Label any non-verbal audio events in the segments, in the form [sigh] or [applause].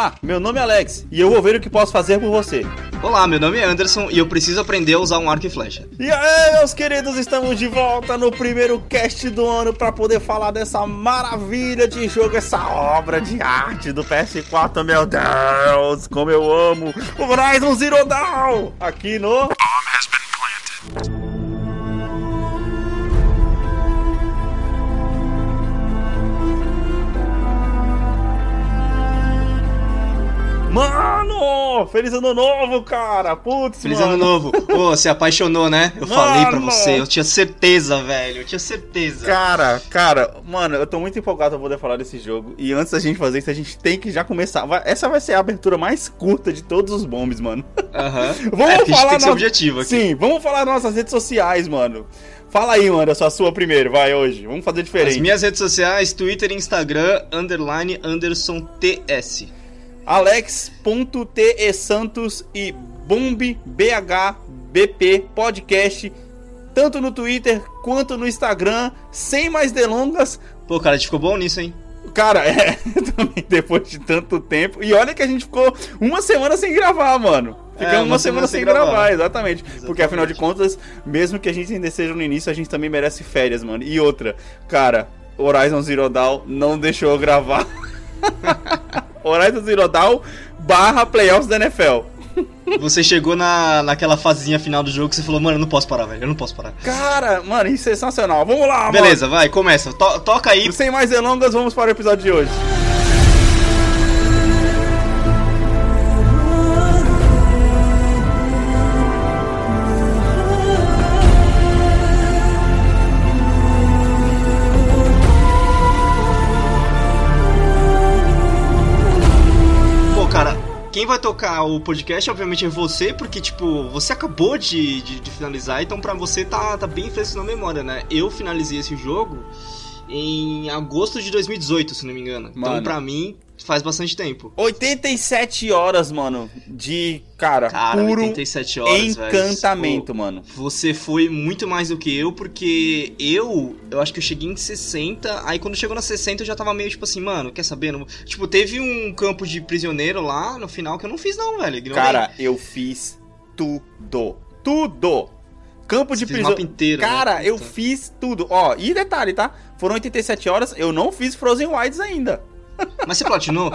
Olá, meu nome é Alex e eu vou ver o que posso fazer por você. Olá, meu nome é Anderson e eu preciso aprender a usar um arco e flecha. E aí, meus queridos, estamos de volta no primeiro cast do ano para poder falar dessa maravilha de jogo, essa obra de arte do PS4, meu Deus, como eu amo o Horizon Zero Dawn aqui no Mano! Feliz ano novo, cara! Putz, Feliz mano. ano novo. Pô, se apaixonou, né? Eu Mano! falei pra você, eu tinha certeza, velho. Eu tinha certeza. Cara, cara, mano, eu tô muito empolgado pra poder falar desse jogo. E antes da gente fazer isso, a gente tem que já começar. Essa vai ser a abertura mais curta de todos os bombes, mano. Aham. [laughs] Vamos é, porque a gente falar tem que ser no- objetivo aqui. Sim, vamos falar nas nossas redes sociais, mano. Fala aí, mano, a sua, sua primeiro, vai hoje. Vamos fazer As diferente. minhas redes sociais, Twitter e Instagram, underline Anderson TS. Alex.tesantos e BombBHBP Podcast, tanto no Twitter quanto no Instagram. Sem mais delongas, Pô, cara, a gente ficou bom nisso, hein? Cara, [laughs] é, também depois de tanto tempo. E olha que a gente ficou uma semana sem gravar, mano. Ficamos É, uma, semana, sem gravar, exatamente. Porque Exatamente. afinal de contas, mesmo que a gente ainda esteja no início, a gente também merece férias, mano. E outra, cara, Horizon Zero Dawn não deixou eu gravar. [laughs] Horizon Zero Dawn barra playoffs da NFL. Você chegou na, naquela fazinha final do jogo que você falou, mano, eu não posso parar, velho. Eu não posso parar. Cara, mano, isso é sensacional. Vamos lá, Beleza, vai, começa. To- toca aí. mano. Sem mais delongas, vamos para o episódio de hoje. Quem vai tocar o podcast, obviamente, é você, porque, tipo, você acabou de, de, de finalizar, então pra você tá, tá bem fresco na memória, né? Eu finalizei esse jogo em agosto de 2018, se não me engano. Mano. Então, pra mim, faz bastante tempo. 87 horas, mano, de, cara, Cara, puro 87 horas, velho. encantamento, Pô, mano. Você foi muito mais do que eu, porque eu, eu acho que eu cheguei em 60, aí quando chegou na 60 eu já tava meio tipo assim, mano, quer saber? Não- Tipo, teve um campo de prisioneiro lá no final que eu não fiz não, velho. ignorei. Cara, eu fiz tudo. Tudo. Campo de Você fez o prisão. mapa inteiro, né? Cara, eu Puta. fiz tudo. Ó, e detalhe, tá? Foram 87 horas, eu não fiz Frozen Wilds ainda. Mas você platinou?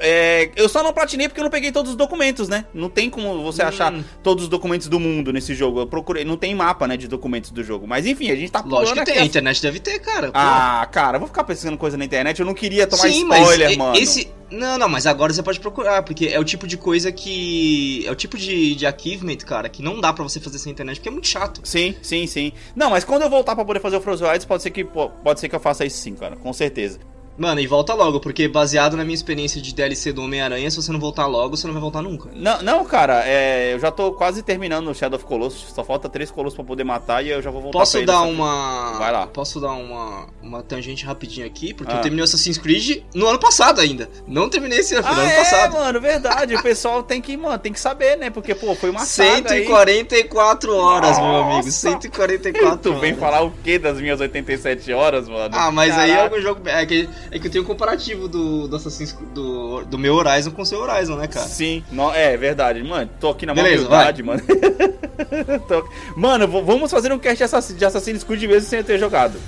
É, eu só não platinei porque eu não peguei todos os documentos, né? Não tem como você Hum. achar todos os documentos do mundo nesse jogo. Eu procurei, não tem mapa, né, de documentos do jogo. Mas enfim, a gente tá Lógico que tem, a internet deve ter, cara. Pô. Ah, cara, eu vou ficar pesquisando coisa na internet. Eu não queria tomar Sim, spoiler, mas mano. esse... Não, não, mas agora você pode procurar, porque é o tipo de coisa que... É o tipo de, de achievement, cara, que não dá pra você fazer sem internet, porque é muito chato. Sim, sim, sim. Não, mas quando eu voltar pra poder fazer o Frozen Wilds, pode ser que pô, pode ser que eu faça isso sim, cara, com certeza. Mano, e volta logo, porque baseado na minha experiência de DLC do Homem-Aranha, se você não voltar logo, você não vai voltar nunca. Não, não, cara, é, eu já tô quase terminando o Shadow of Colossus, só falta três colossos pra poder matar e eu já vou voltar pra Posso dar uma. Vai lá. Posso dar uma, uma tangente rapidinho aqui, porque Ah. eu terminei o Assassin's Creed no ano passado ainda. Não terminei esse ano, Ah, ano é, passado. mano, verdade. O pessoal tem que, mano, tem que saber, né? Porque, pô, foi uma saga aí. 144 horas, meu amigo. Nossa. 144 Tu vem horas. falar o que das minhas 87 horas, mano? Ah, mas aí é Caraca. algum jogo. É que, é que eu tenho um comparativo do, do Assassin's do, do meu Horizon com o seu Horizon, né, cara? Sim, no- é verdade. Mano, tô aqui na Beleza, humildade, mano. [laughs] Tô- Mano, vamos fazer um cast de Assass- de Assassin's Creed mesmo sem eu ter jogado.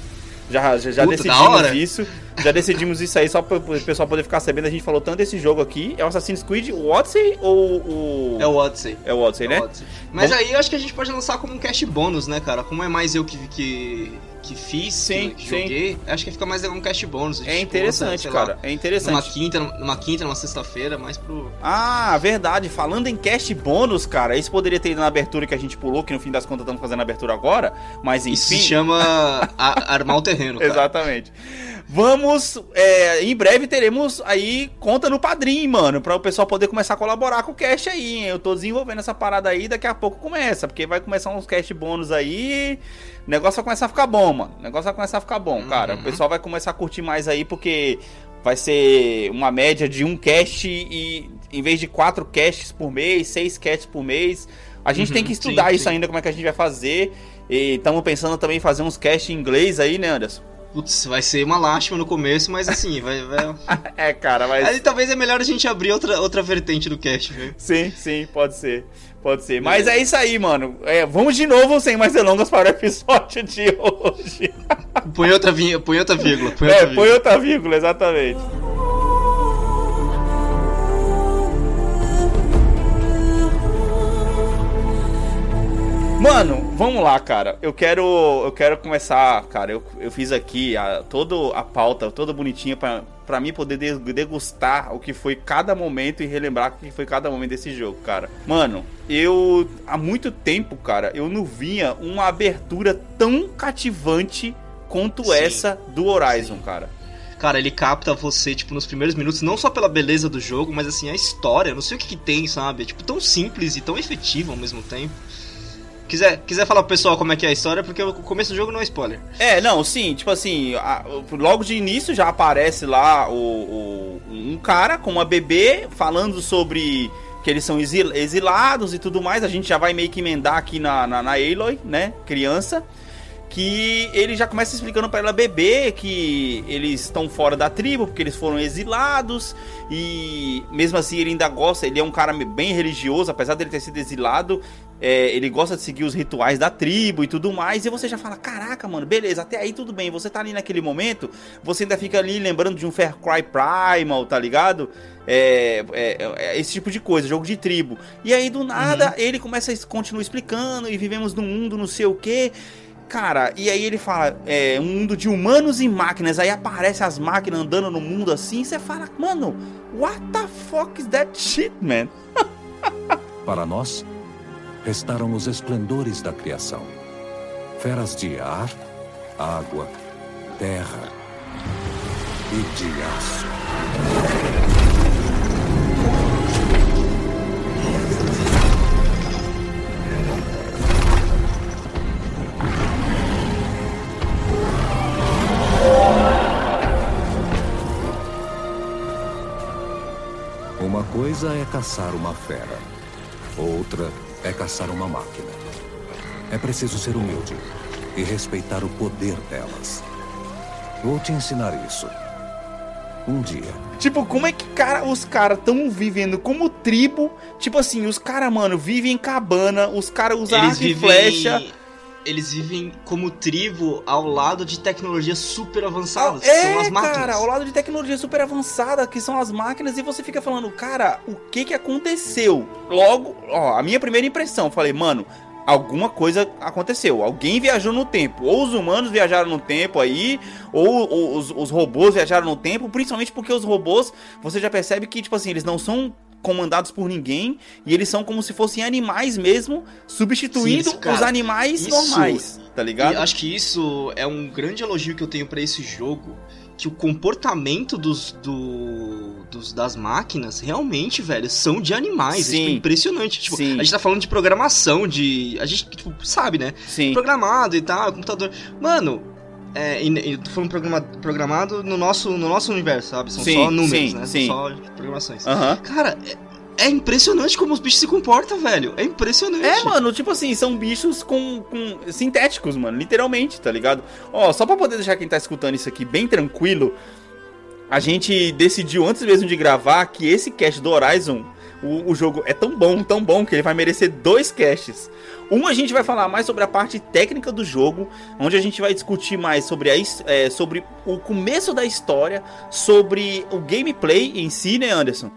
Já, já, já Puta, decidimos isso. Já decidimos isso aí só para o pessoal poder ficar sabendo. A gente falou tanto desse jogo aqui. É o Assassin's Creed o Odyssey ou o. É o Odyssey. É o Odyssey, É né? o Odyssey. Mas Vamos- aí eu acho que a gente pode lançar como um cast bônus, né, cara? Como é mais eu que, que, que fiz, Sim, que, sim. joguei, acho que fica mais legal um cast bônus. É tipo, interessante, lá, cara. É Numa interessante. quinta, numa quinta, numa sexta-feira, mais pro. Ah, verdade. Falando em cast bônus, cara, isso poderia ter ido na abertura que a gente pulou, que no fim das contas estamos fazendo a abertura agora. Mas enfim. Isso se chama [laughs] armar o terreno, cara. Exatamente. Vamos, é, em breve teremos aí conta no Padrim, mano, para o pessoal poder começar a colaborar com o cast aí. hein? Eu tô desenvolvendo essa parada aí, daqui a pouco começa, porque vai começar uns cast bônus aí. O negócio vai começar a ficar bom, mano. O negócio vai começar a ficar bom, cara. O Uhum. pessoal vai começar a curtir mais aí, porque vai ser uma média de um cast e em vez de quatro casts por mês, seis casts por mês. A gente Uhum, tem que estudar sim, isso sim. ainda, como é que a gente vai fazer. E estamos pensando também em fazer uns casts em inglês aí, né, Anderson? Putz, vai ser uma lástima no começo, mas assim, vai. vai... [laughs] é, cara, mas. Aí talvez é melhor a gente abrir outra, outra vertente do cast, viu? Sim, sim, pode ser. Pode ser. Mas é isso aí, mano. É, vamos de novo, sem mais delongas, para o episódio de hoje. põe outra, põe outra vírgula. Põe outra é, vírgula. põe outra vírgula, exatamente. Mano, vamos lá, cara. Eu quero, eu quero começar, cara. Eu, eu fiz aqui a, toda a pauta, toda bonitinha pra, pra mim poder degustar o que foi cada momento e relembrar o que foi cada momento desse jogo, cara. Mano, eu há muito tempo, cara, eu não vinha uma abertura tão cativante quanto Sim. essa do Horizon, Sim. cara cara, ele capta você, tipo, nos primeiros minutos, não só pela beleza do jogo, mas assim, a história, não sei o que, que tem, sabe? É, tipo, tão simples e tão efetivo ao mesmo tempo. Quiser, quiser falar pro pessoal como é que é a história, porque o começo do jogo não é spoiler. É, não, sim, tipo assim, a, logo de início já aparece lá o, o, um cara com uma bebê falando sobre que eles são exilados e tudo mais. A gente já vai meio que emendar aqui na, na, na Aloy, né? Criança. Que ele já começa explicando para ela bebê que eles estão fora da tribo, porque eles foram exilados. E mesmo assim ele ainda gosta, ele é um cara bem religioso, apesar dele ter sido exilado, é, ele gosta de seguir os rituais da tribo e tudo mais, e você já fala, caraca, mano, beleza, até aí tudo bem, você tá ali naquele momento, você ainda fica ali lembrando de um Fair Cry Primal, tá ligado? É, é, é esse tipo de coisa, jogo de tribo. E aí, do nada, uhum. ele começa a continuar explicando, e vivemos num mundo não sei o que. Cara, e aí ele fala, é um mundo de humanos e máquinas. Aí aparece as máquinas andando no mundo assim. E você fala, mano, what the fuck is that shit, man? [laughs] Para nós, restaram os esplendores da criação. Feras de ar, água, terra e de aço. Uma coisa é caçar uma fera, outra é caçar uma máquina. É preciso ser humilde e respeitar o poder delas. Vou te ensinar isso. Um dia. Tipo, como é que cara, os caras estão vivendo como tribo? Tipo assim, os caras, mano, vivem em cabana, os caras usam arco e flecha eles vivem como tribo ao lado de tecnologias super avançadas, é, são as máquinas. cara, ao lado de tecnologia super avançada, que são as máquinas, e você fica falando, cara, o que que aconteceu? Logo, ó, a minha primeira impressão, eu falei, mano, alguma coisa aconteceu. Alguém viajou no tempo. Ou os humanos viajaram no tempo aí, ou, ou os, os, robôs viajaram no tempo, principalmente porque os robôs, você já percebe que, tipo assim, eles não são comandados por ninguém e eles são como se fossem animais mesmo, substituindo Sim, cara, os animais isso, normais, tá ligado? acho que isso é um grande elogio que eu tenho para esse jogo, que o comportamento dos, do, dos das máquinas realmente, velho, são de animais. É, tipo, Sim. É tipo, impressionante. Tipo, Sim. a gente tá falando de programação, de. A gente, tipo, sabe, né? Sim. Programado e tal, computador. Mano, é, e, e foi um programa, programado no nosso, no nosso universo, sabe? São sim, só números, sim, né? Sim. São só programações. Uhum. Cara, é, é, impressionante como os bichos se comportam, velho. É impressionante. É, mano, tipo assim, são bichos com, com sintéticos, mano, literalmente, tá ligado? Ó, só pra poder deixar quem tá escutando isso aqui bem tranquilo, a gente decidiu antes mesmo de gravar que esse cast do Horizon, o, o jogo é tão bom, tão bom, que ele vai merecer dois casts. Um a gente vai falar mais sobre a parte técnica do jogo, onde a gente vai discutir mais sobre, a, é, sobre o começo da história, sobre o gameplay em si, né, Anderson?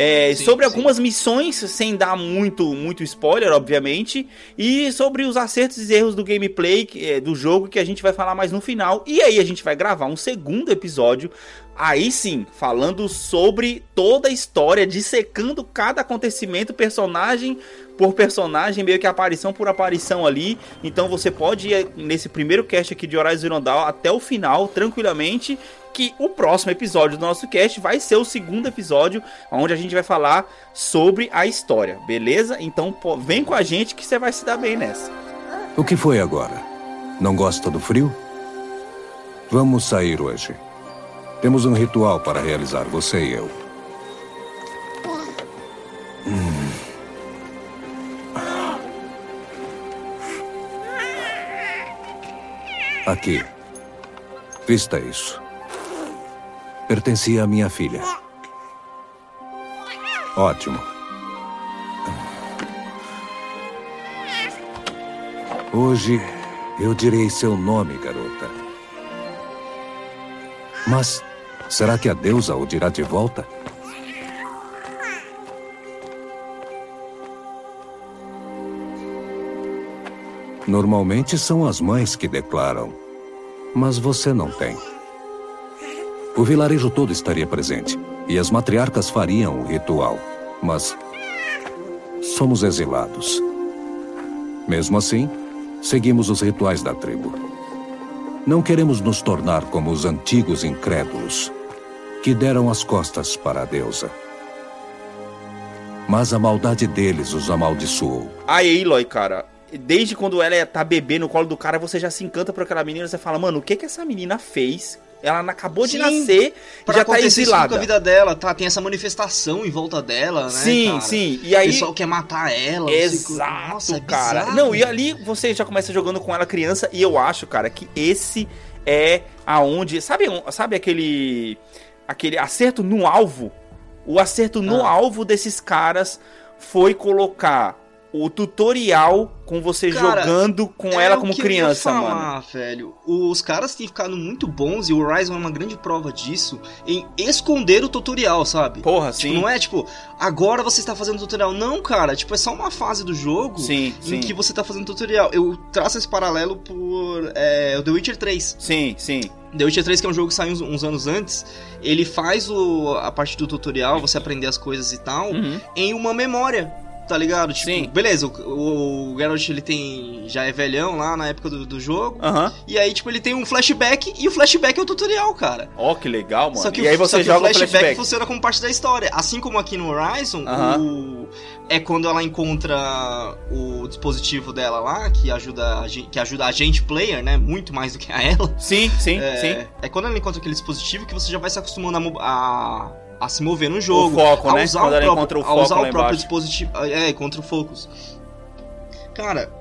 É, sim, sobre sim. algumas missões, sem dar muito, muito spoiler, obviamente, e sobre os acertos e erros do gameplay é, do jogo que a gente vai falar mais no final. E aí a gente vai gravar um segundo episódio Aí sim, falando sobre toda a história, dissecando cada acontecimento, personagem por personagem, meio que aparição por aparição ali. Então você pode ir nesse primeiro cast aqui de Horizon Zero Dawn até o final, tranquilamente. Que o próximo episódio do nosso cast vai ser o segundo episódio, onde a gente vai falar sobre a história, beleza? Então vem com a gente que você vai se dar bem nessa. O que foi agora? Não gosta do frio? Vamos sair hoje. Temos um ritual para realizar, você e eu. Aqui. Vista isso. Pertencia à minha filha. Ótimo. Hoje eu direi seu nome, garota. Mas será que a deusa o dirá de volta? Normalmente são as mães que declaram, mas você não tem. O vilarejo todo estaria presente e as matriarcas fariam o ritual, mas somos exilados. Mesmo assim, seguimos os rituais da tribo. Não queremos nos tornar como os antigos incrédulos, que deram as costas para a deusa. Mas a maldade deles os amaldiçoou. A Aloy, cara, desde quando ela tá bebê no colo do cara, você já se encanta por aquela menina, você fala, mano, o que que essa menina fez? Ela acabou de Sim, nascer e já tá exilada. com a vida dela, tá? Tem essa manifestação em volta dela, né? Sim, cara? sim. E aí. O pessoal quer matar ela. sei Exato, Nossa, é cara. bizarro. Não, e ali você já começa jogando com ela criança e eu acho, cara, que esse é aonde, sabe, sabe aquele aquele acerto no alvo? O acerto no Ah. alvo desses caras foi colocar o tutorial com você Cara, jogando com É ela como criança, mano. falar, velho. Os caras têm ficado muito bons e o Horizon é uma grande prova disso em esconder o tutorial, sabe? Porra, Tipo, sim. não é tipo, agora você está fazendo tutorial. Não, cara, tipo, é só uma fase do jogo Sim, em sim. que você tá fazendo tutorial. Eu traço esse paralelo por é, The Witcher 3. Sim, sim. The Witcher 3, que é um jogo que saiu uns, uns anos antes, ele faz o, a parte do tutorial, você aprender as coisas e tal, Uhum. em uma memória. Tá ligado? Tipo, Sim. beleza, o, o, Geralt ele tem. já é velhão lá na época do, do jogo. E aí, tipo, ele tem um flashback e o flashback é o tutorial, cara. Ó, que legal, mano. Só que, e aí o, você joga o flashback, flashback. funciona como parte da história. Assim como aqui no Horizon, o- é quando ela encontra o dispositivo dela lá, que ajuda, a gente, que ajuda a gente, player, né? Muito mais do que a ela. Sim, sim, É, sim. é quando ela encontra aquele dispositivo que você já vai se acostumando a, a, a se mover no jogo. foco, a né? Usar Quando o próprio, o a foco usar lá o próprio embaixo. dispositivo. É, contra o focus. Cara,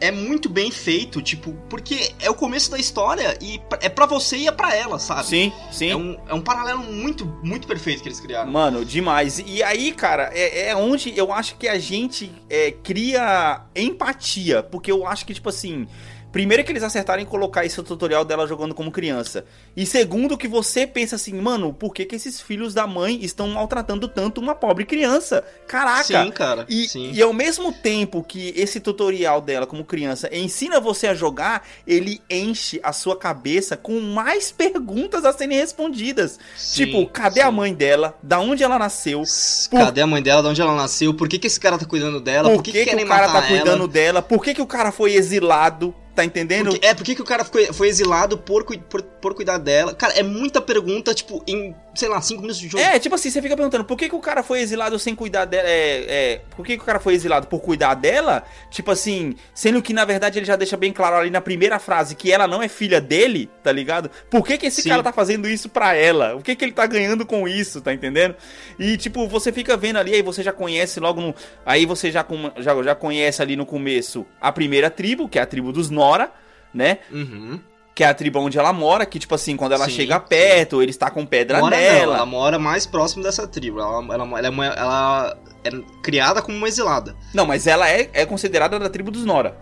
é muito bem feito, tipo, porque é o começo da história e é pra você e é pra ela, sabe? Sim, sim. É um, é um paralelo muito, muito perfeito que eles criaram. Mano, demais. E aí, cara, é, é onde eu acho que a gente é, cria empatia. Porque eu acho que, tipo assim. Primeiro que eles acertaram em colocar esse tutorial dela jogando como criança. E segundo que você pensa assim, mano, por que, que esses filhos da mãe estão maltratando tanto uma pobre criança? Caraca! Sim, cara. E, sim. e ao mesmo tempo que esse tutorial dela como criança ensina você a jogar, ele enche a sua cabeça com mais perguntas a serem respondidas. Sim, tipo, cadê sim. a mãe dela? Da onde ela nasceu? Por- Cadê a mãe dela? De onde ela nasceu? Por que, que esse cara tá cuidando dela? Por que, que, querem o cara tá matar cuidando ela? dela? Por que, que o cara foi exilado? Tá entendendo? Porque- é, por que, o cara foi exilado por, por, por cuidar dela? Cara, é muita pergunta, tipo, em, sei lá, cinco minutos de jogo. É, tipo assim, você fica perguntando por que, que o cara foi exilado sem cuidar dela. É, é, por que, que o cara foi exilado por cuidar dela? Tipo assim, sendo que na verdade ele já deixa bem claro ali na primeira frase que ela não é filha dele, tá ligado? Por que, que esse Sim. cara tá fazendo isso pra ela? O que, que ele tá ganhando com isso, tá entendendo? E tipo, você fica vendo ali, aí você já conhece logo no. Aí você já, já, já conhece ali no começo a primeira tribo, que é a tribo dos Nora, né? Uhum. Que é a tribo onde ela mora, que tipo assim, quando ela Sim, chega sim. perto, eles tacam pedra Mora não, nela. ela mora mais próximo dessa tribo. Ela, ela, ela, é, ela é criada como uma exilada. Não, mas ela é, é considerada da tribo dos Nora.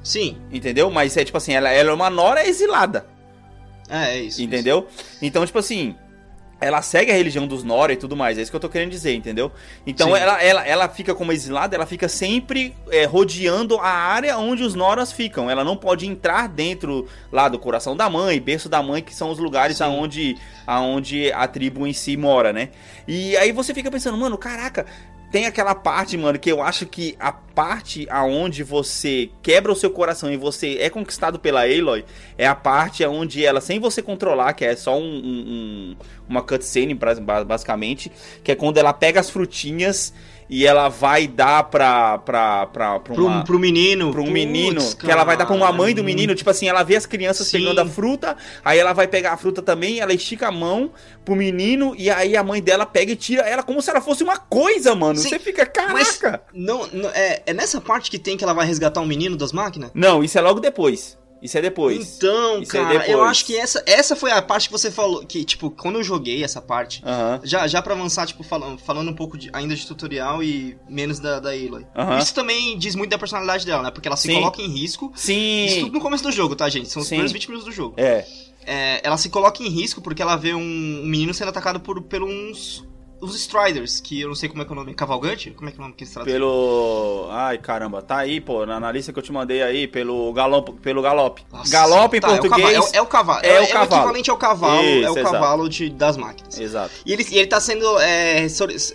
Sim, Entendeu? Mas é tipo assim, ela, ela é uma Nora exilada. é, é isso. entendeu? Então, tipo assim. Ela segue a religião dos Nora e tudo mais, é isso que eu tô querendo dizer, entendeu? Então Sim. ela, ela, ela fica como exilada, ela fica sempre é, rodeando a área onde os Noras ficam. Ela não pode entrar dentro lá do coração da mãe, berço da mãe, que são os lugares Sim. aonde, aonde a tribo em si mora, né? E aí você fica pensando, mano, caraca, tem aquela parte, mano, que eu acho que a parte aonde você quebra o seu coração e você é conquistado pela Aloy é a parte onde ela, sem você controlar, que é só um, um- um- uma cutscene, basicamente, que é quando ela pega as frutinhas e ela vai dar pra, pra, pra, pra Pro, uma... pro menino. Pra um putz, menino, que ela vai dar pra uma mãe do menino, tipo assim, ela vê as crianças Sim. pegando a fruta, aí ela vai pegar a fruta também, ela estica a mão pro menino, e aí a mãe dela pega e tira ela como se ela fosse uma coisa, mano. Sim, Você fica, mas- caraca! Não, não- é, é nessa parte que tem que ela vai resgatar um menino das máquinas? Não, isso é logo depois. Isso é depois. Então, Isso é cara, eu depois. acho que essa, essa foi a parte que você falou. Que, tipo, quando eu joguei essa parte. Aham. Já, já pra avançar, tipo, falando, falando um pouco de- ainda de tutorial e menos da, da Aloy. Aham. Isso também diz muito da personalidade dela, né? Porque ela se Sim. coloca em risco. Isso tudo Sim. no começo do jogo, tá, gente? São os Sim. primeiros 20 minutos do jogo. É. É, ela se coloca em risco porque ela vê um, um menino sendo atacado por, por uns. Os Striders, que eu não sei como é que é o nome. Cavalgante? Como é que é o nome que eles traduzem? Pelo. Ai, caramba, tá aí, pô, na, na lista que eu te mandei aí, pelo galope. Pelo galope. Nossa, galope em tá, é o português. cavalo, É, o- é o cavalo. é É, o o cavalo. equivalente ao cavalo. é Isso, o exato. cavalo de, das máquinas. Exato. E ele, e ele tá sendo é,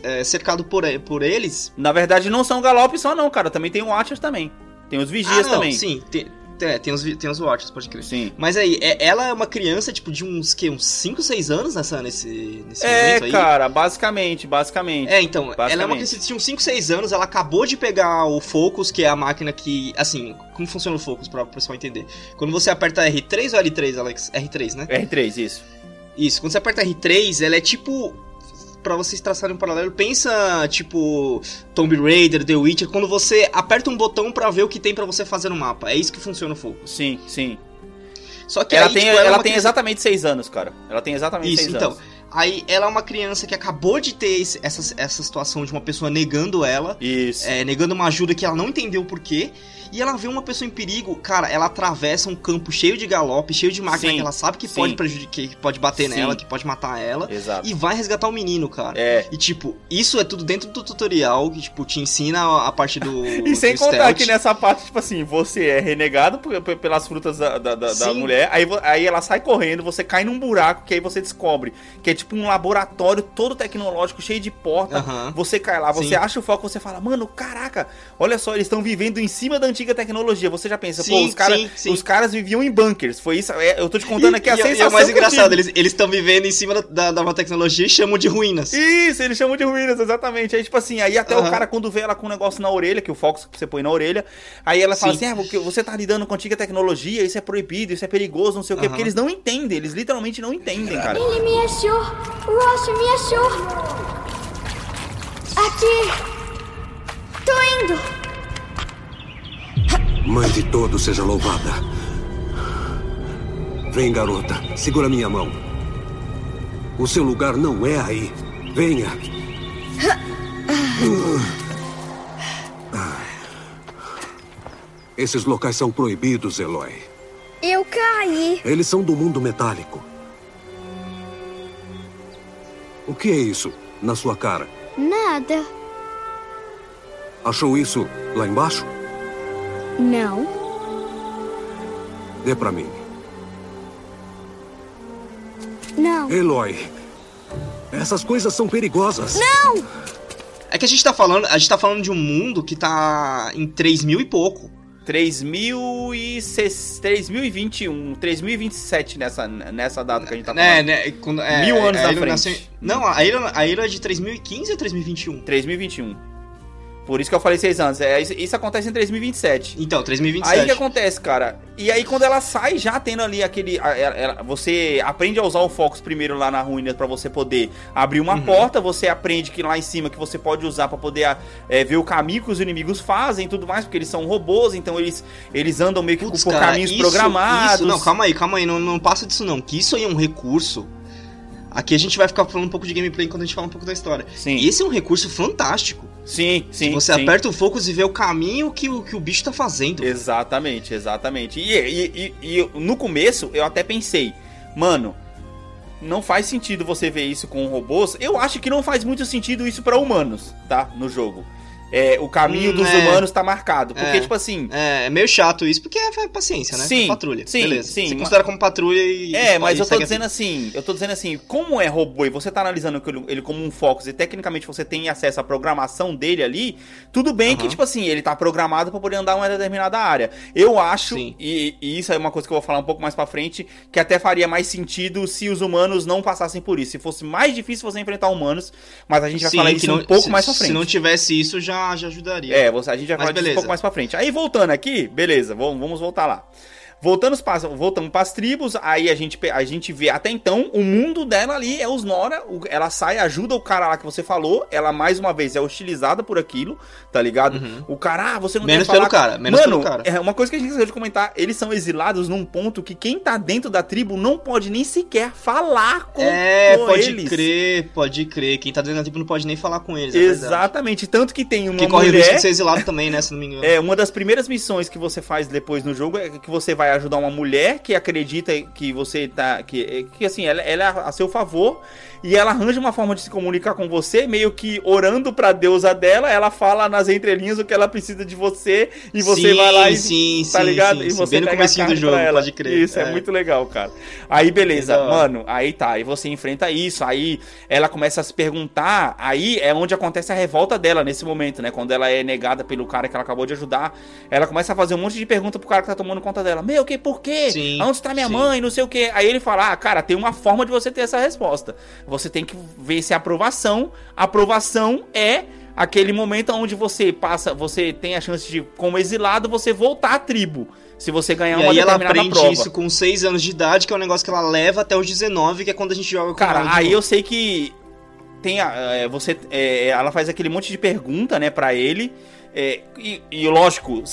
é, cercado por, por eles. Na verdade, não são galopes só, não, cara. Também tem o Watchers também. Tem os vigias ah, não, também. Sim, tem, tem, tem os, tem os Watchers, pode crer. Sim. Mas aí, é- ela é uma criança, tipo, de uns, que, uns 5, 6 anos nessa, nesse, nesse É, momento aí. cara, basicamente, basicamente. É, então, ela é uma Basicamente. criança de uns 5, 6 anos, ela acabou de pegar o Focus, que é a máquina que, assim, como funciona o Focus, pra o pessoal entender. Quando você aperta R3 ou L3, Alex? R3, né? R3, isso. Isso, quando você aperta R3, ela é tipo. Pra vocês traçarem um paralelo, pensa tipo Tomb Raider, The Witcher, quando você aperta um botão pra ver o que tem pra você fazer no mapa. É isso que funciona o Focus. Sim, sim. Só que Ela aí, tem, tipo, ela é uma tem criança- exatamente seis anos, cara. Ela tem exatamente Isso, seis então. anos. Aí ela é uma criança que acabou de ter esse- essa, essa situação de uma pessoa negando ela, Isso. é, negando uma ajuda que ela não entendeu o porquê. E ela vê uma pessoa em perigo, cara, ela atravessa um campo cheio de galope, cheio de máquina Sim, que ela sabe que sim. pode prejudicar, que pode bater Sim. nela, que pode matar ela. Exato. E vai resgatar o menino, cara. É. E tipo, isso é tudo dentro do tutorial que, tipo, te ensina a parte [laughs] do. E sem do contar stealth. que nessa parte, tipo assim, você é renegado pelas frutas da, da, da- mulher, aí, aí ela sai correndo, você cai num buraco, que aí você descobre que é tipo um laboratório todo tecnológico, cheio de porta. Você cai lá, você acha o foco, você fala, mano, caraca, olha só, eles estão vivendo em cima da antiga tecnologia. Você já pensa, pô, Sim, os, cara, sim, sim. os caras viviam em bunkers. Foi isso, é, eu tô te contando aqui a e, e- sensação. e é o mais engraçado, tive. eles estão vivendo em cima da, da, uma tecnologia e chamam de ruínas. Isso, eles chamam de ruínas, exatamente. Aí, tipo assim, aí até o cara, quando vê ela com um negócio na orelha, que o Fox que você põe na orelha, aí ela fala Sim. assim: ah, porque você tá lidando com antiga tecnologia, isso é proibido, isso é perigoso, não sei o quê, porque eles não entendem, eles literalmente não entendem, cara. Ele me achou! O Rocha me achou! Aqui! Tô indo! Mãe de todos seja louvada. Vem, garota. Segura minha mão. O seu lugar não é aí. Venha. Esses locais são proibidos, Eloy. Eu caí! Eles são do mundo metálico. O que é isso na sua cara? Nada. Achou isso lá embaixo? Não. Dê pra mim. Não. Eloy, essas coisas são perigosas. É que a gente tá falando, a gente tá falando de um mundo que tá em 3 mil e pouco. 3006 3021, 3027 nessa, nessa data que a gente tá né, falando. né, quando, é, Mil anos a na Ilha frente. nasceu Não, a ilha, a ilha é de 3015 ou 3021? 3021. Por isso que eu falei seis anos. É, isso, isso acontece em 3027. Então, 3027. Aí o que acontece, cara? E aí quando ela sai, já tendo ali aquele. a- você aprende a usar o Focus primeiro lá na ruína pra você poder abrir uma Uhum. porta. Você aprende que lá em cima que você pode usar pra poder é, ver o caminho que os inimigos fazem e tudo mais, porque eles são robôs, então eles, eles andam meio que Putz, por cara, caminhos isso- programados. Isso, não, calma aí, calma aí, não, não passa disso não. Que isso aí é um recurso. Aqui a gente vai ficar falando um pouco de gameplay quando a gente fala um pouco da história. Sim, Esse é um recurso fantástico. Sim, sim. Você sim. aperta o focus e vê o caminho que o, que o bicho tá fazendo. Exatamente, exatamente. E, e- e- e no começo eu até pensei, mano, não faz sentido você ver isso com robôs. Eu acho que não faz muito sentido isso pra humanos, tá? No jogo. É, o caminho Hum, dos é. humanos tá marcado. Porque, É. tipo assim. É, é meio chato isso, porque é, é paciência, né? Sim, É patrulha. sim, Beleza. sim, Você mas- considera como patrulha e. É, mas eu tô dizendo assim, eu tô dizendo assim, como é robô e você tá analisando ele, como um Focus e tecnicamente você tem acesso à programação dele ali, tudo bem que, tipo assim, ele tá programado pra poder andar em uma determinada área. Eu acho, e, e isso é uma coisa que eu vou falar um pouco mais pra frente, que até faria mais sentido se os humanos não passassem por isso. Se fosse mais difícil você enfrentar humanos, mas a gente vai Sim, falar isso não- um pouco se- mais pra frente. Se não tivesse isso, já, já ajudaria. É, você- a gente vai falar disso um pouco mais pra frente. Aí voltando aqui, beleza, vamos, vamos voltar lá. Voltando para voltamos para as tribos, aí a gente, a gente vê até então o mundo dela ali é os Nora. ela sai, ajuda o cara lá que você falou. Ela mais uma vez é hostilizada por aquilo, tá ligado? O cara, ah, você não Uhum. Menos quer falar pelo cara, menos Mano, pelo cara. é uma coisa que a gente esqueceu de comentar. Eles são exilados num ponto que quem tá dentro da tribo não pode nem sequer falar com, É, com pode eles. crer, pode crer. Quem tá dentro da tribo não pode nem falar com eles. é verdade. Exatamente. Tanto que tem uma Porque corre o risco mulher. de ser exilado também, né? Se não me engano. É, uma das primeiras missões que você faz depois no jogo é que você vai ajudar uma mulher que acredita que você tá. Que, que assim, ela, ela é a seu favor e ela arranja uma forma de se comunicar com você, meio que orando pra deusa dela. Ela fala nas entrelinhas o que ela precisa de você e você Sim, vai lá e. sim, tá ligado? sim, e sim. você Bem no pega a comecinho do jogo, ela. pode crer. Isso, é. É. muito legal, cara. Aí, beleza, hora. mano, aí tá, aí você enfrenta isso, aí ela começa a se perguntar, aí é onde acontece a revolta dela nesse momento, né? Quando ela é negada pelo cara que ela acabou de ajudar, ela começa a fazer um monte de pergunta pro cara que tá tomando conta dela. Meu, que por quê? Sim, Onde está minha sim. mãe? Não sei o quê. Aí ele fala: "Ah, cara, tem uma forma de você ter essa resposta. Você tem que ver se é aprovação. Aprovação é aquele momento onde você passa, você tem a chance de como exilado você voltar à tribo. Se você ganhar E uma aí ela aprende prova. isso com 6 anos de idade, que é um negócio que ela leva até os 19, que é quando a gente joga com Cara, ela aí eu sei que tem a, é, você é, ela faz aquele monte de pergunta, né, pra ele. é, e, e lógico,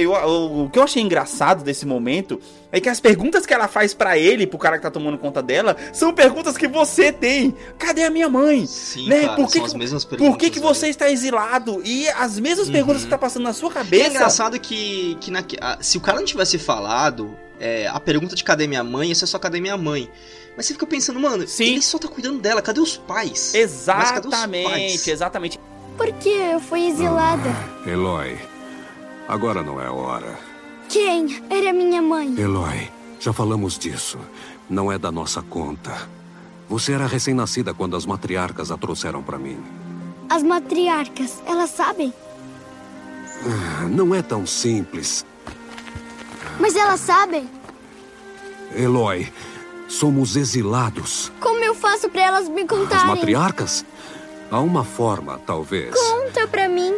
eu- o, que eu achei engraçado desse momento é que as perguntas que ela faz pra ele, pro cara que tá tomando conta dela, são perguntas que você tem. Cadê a minha mãe? Sim, né? cara, Por que são que- as mesmas perguntas. Por que, que você está exilado? E as mesmas Uhum. perguntas que tá passando na sua E é cabeça. engraçado que, que na- se o cara não tivesse falado, é, a pergunta de cadê minha mãe, isso é só cadê minha mãe. Mas você fica pensando, mano, Sim. ele só tá cuidando dela, cadê os pais? Mas cadê os Exatamente, pais? exatamente. Por que eu fui exilada? Eloy, agora não é hora. Quem era minha mãe? Eloy, já falamos disso. Não é da nossa conta. Você era recém-nascida quando as matriarcas a trouxeram pra mim. As matriarcas, elas sabem? Ah, Não é tão simples. Mas elas sabem. Eloy, somos exilados. Como eu faço pra elas me As contarem? matriarcas? Há uma forma, talvez. Conta pra mim.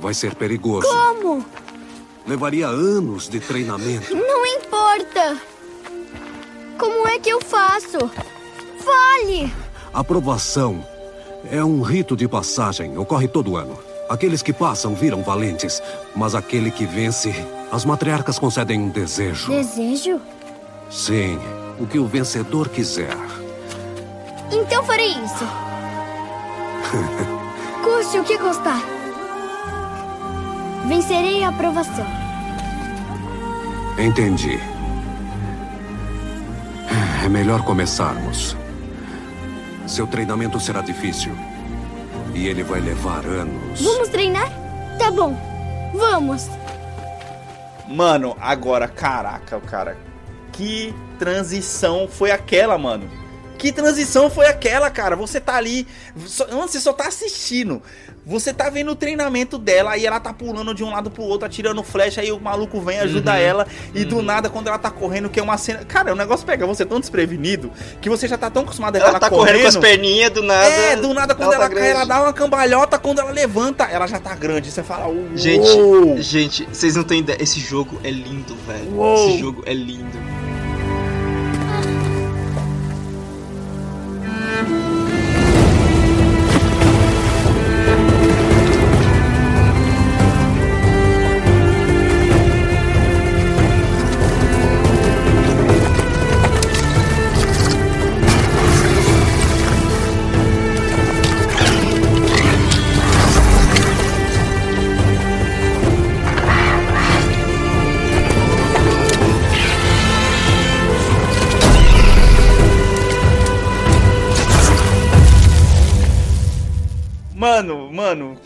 Vai ser perigoso. Como? Levaria anos de treinamento. Não importa. Como é que eu faço? Fale! Aprovação é um rito de passagem. Ocorre todo ano. Aqueles que passam viram valentes, mas aquele que vence, as matriarcas concedem um desejo. Desejo? Sim, o que o vencedor quiser. Então farei isso. [laughs] Custe o que custar. Vencerei a aprovação. Entendi. É melhor começarmos. Seu treinamento será difícil. E ele vai levar anos. Vamos treinar? Tá bom. Vamos. Mano, agora, caraca, o cara. Que transição foi aquela, mano? Que transição foi aquela, cara? Você tá ali. Só, você só tá assistindo. Você tá vendo o treinamento dela, aí ela tá pulando de um lado pro outro, atirando flecha, aí o maluco vem ajuda ela, e do nada, quando ela tá correndo, que é uma cena. Cara, o negócio pega você tão desprevenido que você já tá tão acostumado a ver Ela ela, tá correndo com as perninhas do nada. É, do nada, quando ela, tá cai, ela dá uma cambalhota, quando ela levanta, ela já tá grande. Você fala, uou! Gente, gente, vocês não têm ideia. Esse jogo é lindo, velho. Uou. Esse jogo é lindo.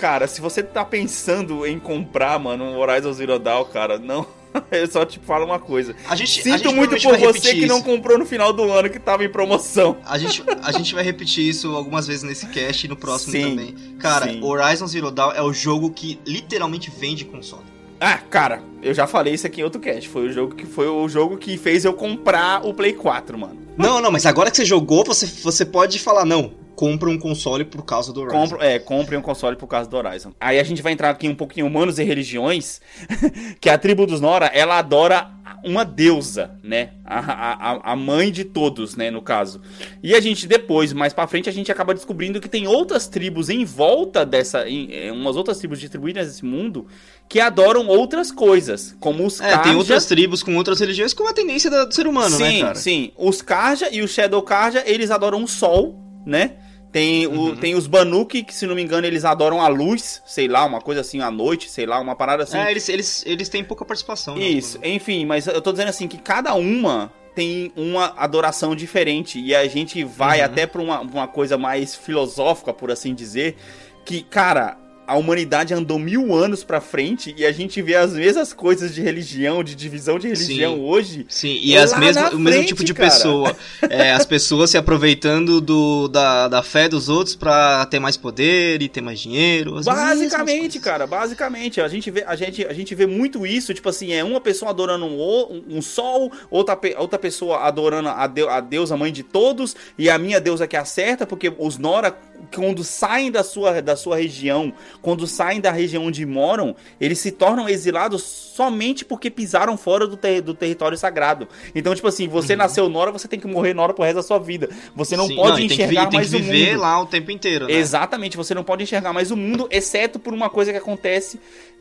Cara, se você tá pensando em comprar, mano, um Horizon Zero Dawn, cara, não. [laughs] Eu só te falo uma coisa. A gente, a Sinto gente muito por você que não isso. comprou no final do ano que tava em promoção. [laughs] A gente, a gente vai repetir isso algumas vezes nesse cast e no próximo Sim, também. Cara, sim. Horizon Zero Dawn é o jogo que literalmente vende console. Ah, cara, eu já falei isso aqui em outro cast. Foi o jogo que foi o jogo que fez eu comprar o Play 4, mano. Não, não, mas agora que você jogou, você, você pode falar, não, compra um console por causa do Horizon. Compro, é, compre um console por causa do Horizon. Aí a gente vai entrar aqui um pouquinho humanos e religiões, [laughs] que a tribo dos Nora, ela adora uma deusa, né? A, a, a mãe de todos, né, no caso. E a gente depois, mais pra frente, a gente acaba descobrindo que tem outras tribos em volta dessa, em, em, umas outras tribos distribuídas nesse mundo, que adoram outras coisas, como os É, Karja. tem outras tribos com outras religiões com a tendência do ser humano, sim, né, cara? Sim, Os Karja e o Shadow Karja, eles adoram o sol, né? Tem, o, Uhum. tem os Banuki, que se não me engano eles adoram a luz, sei lá, uma coisa assim, à noite, sei lá, uma parada assim. É, eles, eles, eles têm pouca participação. né? Isso, enfim, mas eu tô dizendo assim que cada uma tem uma adoração diferente e a gente vai Uhum. até pra uma, uma coisa mais filosófica, por assim dizer, que, cara, a humanidade andou mil anos pra frente e a gente vê as mesmas coisas de religião, de divisão de religião Sim. hoje. Sim, e as mesmas, o mesmo tipo de cara. pessoa. É, as pessoas se aproveitando do, da, da fé dos outros pra ter mais poder e ter mais dinheiro. Basicamente, cara, basicamente. A gente, vê, a, gente, a gente vê muito isso, tipo assim, é uma pessoa adorando um, um sol, outra, outra pessoa adorando a, deu, a deusa mãe de todos, e a minha deusa que acerta, porque os Nora, quando saem da sua, da sua região, quando saem da região onde moram, eles se tornam exilados somente porque pisaram fora do, ter- do território sagrado. Então, tipo assim, você nasceu Nora, você tem que morrer Nora pro resto da sua vida. Você não Sim, pode e tem que enxergar tem mais que o viver mundo. lá o tempo inteiro, né? Exatamente, você não pode enxergar mais o mundo, exceto por uma coisa que acontece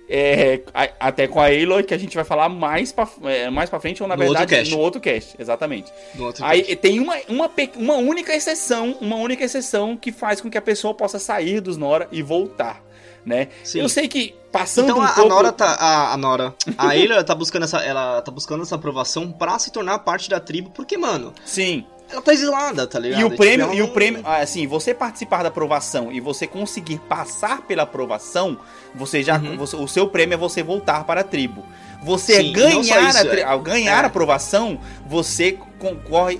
é, a- até com a Aloy, que a gente vai falar mais pra, é, mais pra frente, ou na No outro verdade cast. no outro cast. Exatamente. Outro Aí cast. tem uma, uma, uma única exceção, uma única exceção que faz com que a pessoa possa sair dos Nora e voltar. Né? Sim. Eu sei que passando Então um a, a pouco... Nora tá. A, a Nora. A Ayla tá buscando essa. Ela tá buscando essa aprovação pra se tornar parte da tribo, porque, mano, Sim. ela tá exilada, tá ligado? E o Tipo, prêmio, e o prêmio, ah, assim, você participar da aprovação e você conseguir passar pela aprovação, você já, Uhum. você- o seu prêmio é você voltar para a tribo. Você Sim, ganhar, isso, a tri- é- ao ganhar é. a aprovação, você concorre,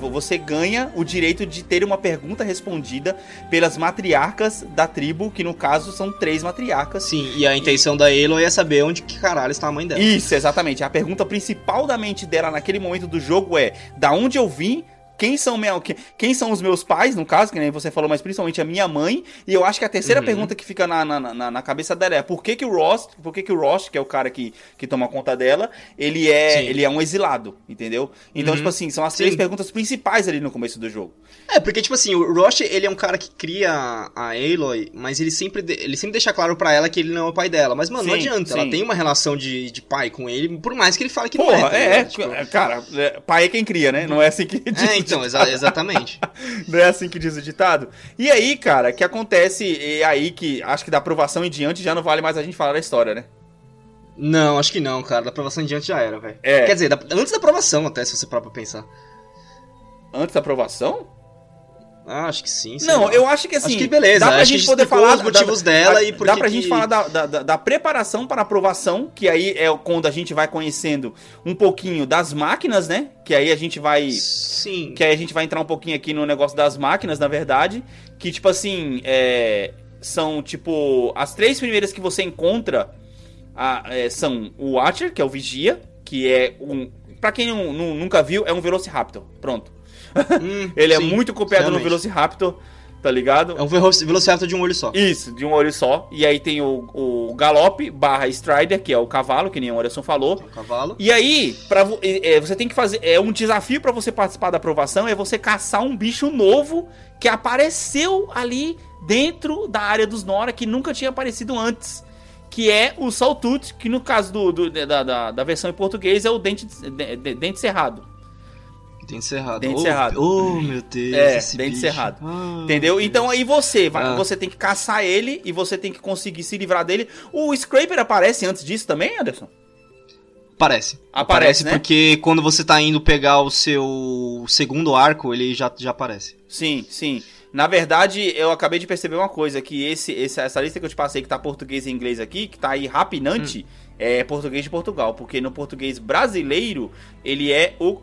você ganha o direito de ter uma pergunta respondida pelas matriarcas da tribo, que no caso são três matriarcas. Sim, e a intenção da Aloy é saber onde que caralho está a mãe dela. Isso, exatamente. A pergunta principal da mente dela naquele momento do jogo é: da onde eu vim? Quem são, que- quem são os meus pais, no caso, que nem você falou, mas principalmente a minha mãe. E eu acho que a terceira Uhum. pergunta que fica na, na, na, na cabeça dela é por que, que o Ross, por que, que o Ross, que é o cara que, que toma conta dela, ele é, Sim. ele é um exilado, entendeu? Então, Uhum. tipo assim, são as três Sim. perguntas principais ali no começo do jogo. É, porque, tipo assim, o Rosh, ele é um cara que cria a Aloy, mas ele sempre, ele sempre deixa claro pra ela que ele não é o pai dela. Mas, mano, não Sim, adianta, sim. ela tem uma relação de, de pai com ele, por mais que ele fale que não é. Porra, tá é, é, Tipo, cara, é, pai é quem cria, né? Não é assim que [laughs] diz é, então, exa- exatamente. [laughs] Não é assim que diz o ditado? E aí, cara, que acontece, e aí que acho que da aprovação em diante já não vale mais a gente falar da história, né? Não, acho que não, cara. Da aprovação em diante já era, velho. É. Quer dizer, da- antes da aprovação, até, se você parar pra pensar. Antes da aprovação? Ah, acho que sim. não, lá. eu acho que assim. Acho que beleza, Dá pra acho gente poder falar os motivos dela e por Dá pra que- gente falar da, da, da- da preparação para a aprovação, que aí é quando a gente vai conhecendo um pouquinho das máquinas, né? Que aí a gente vai. Sim. Que aí a gente vai entrar um pouquinho aqui no negócio das máquinas, na verdade. Que, tipo assim, é, são, tipo, as três primeiras que você encontra a- é, são o Watcher, que é o Vigia, que é um. Pra quem não- não- nunca viu, é um Velociraptor. Pronto. Hum, [laughs] Ele é sim, muito copiado no realmente. Velociraptor, tá ligado? É um velo- Velociraptor de um olho só. Isso, de um olho só. E aí tem o, o Galope barra Strider, que é o cavalo, que nem o Anderson falou. Um cavalo. E aí, pra, é, é, você tem que fazer. É um desafio pra você participar da aprovação é você caçar um bicho novo que apareceu ali dentro da área dos Nora que nunca tinha aparecido antes. Que é o Saltut, que no caso do, do- da, da, da versão em português é o dente, de- de- dente cerrado. Dente cerrado. Dente oh, cerrado. Oh, meu Deus. É, dente bicho. cerrado. Ah, Entendeu? Então aí você vai, Ah. você tem que caçar ele e você tem que conseguir se livrar dele. O Scraper aparece antes disso também, Anderson? Aparece. Aparece, né? porque quando você tá indo pegar o seu segundo arco, ele já, já aparece. Sim, sim. Na verdade, eu acabei de perceber uma coisa, que esse, esse- essa lista que eu te passei, que tá português e inglês aqui, que tá aí rapinante, Hum. é português de Portugal. Porque no português brasileiro, ele é o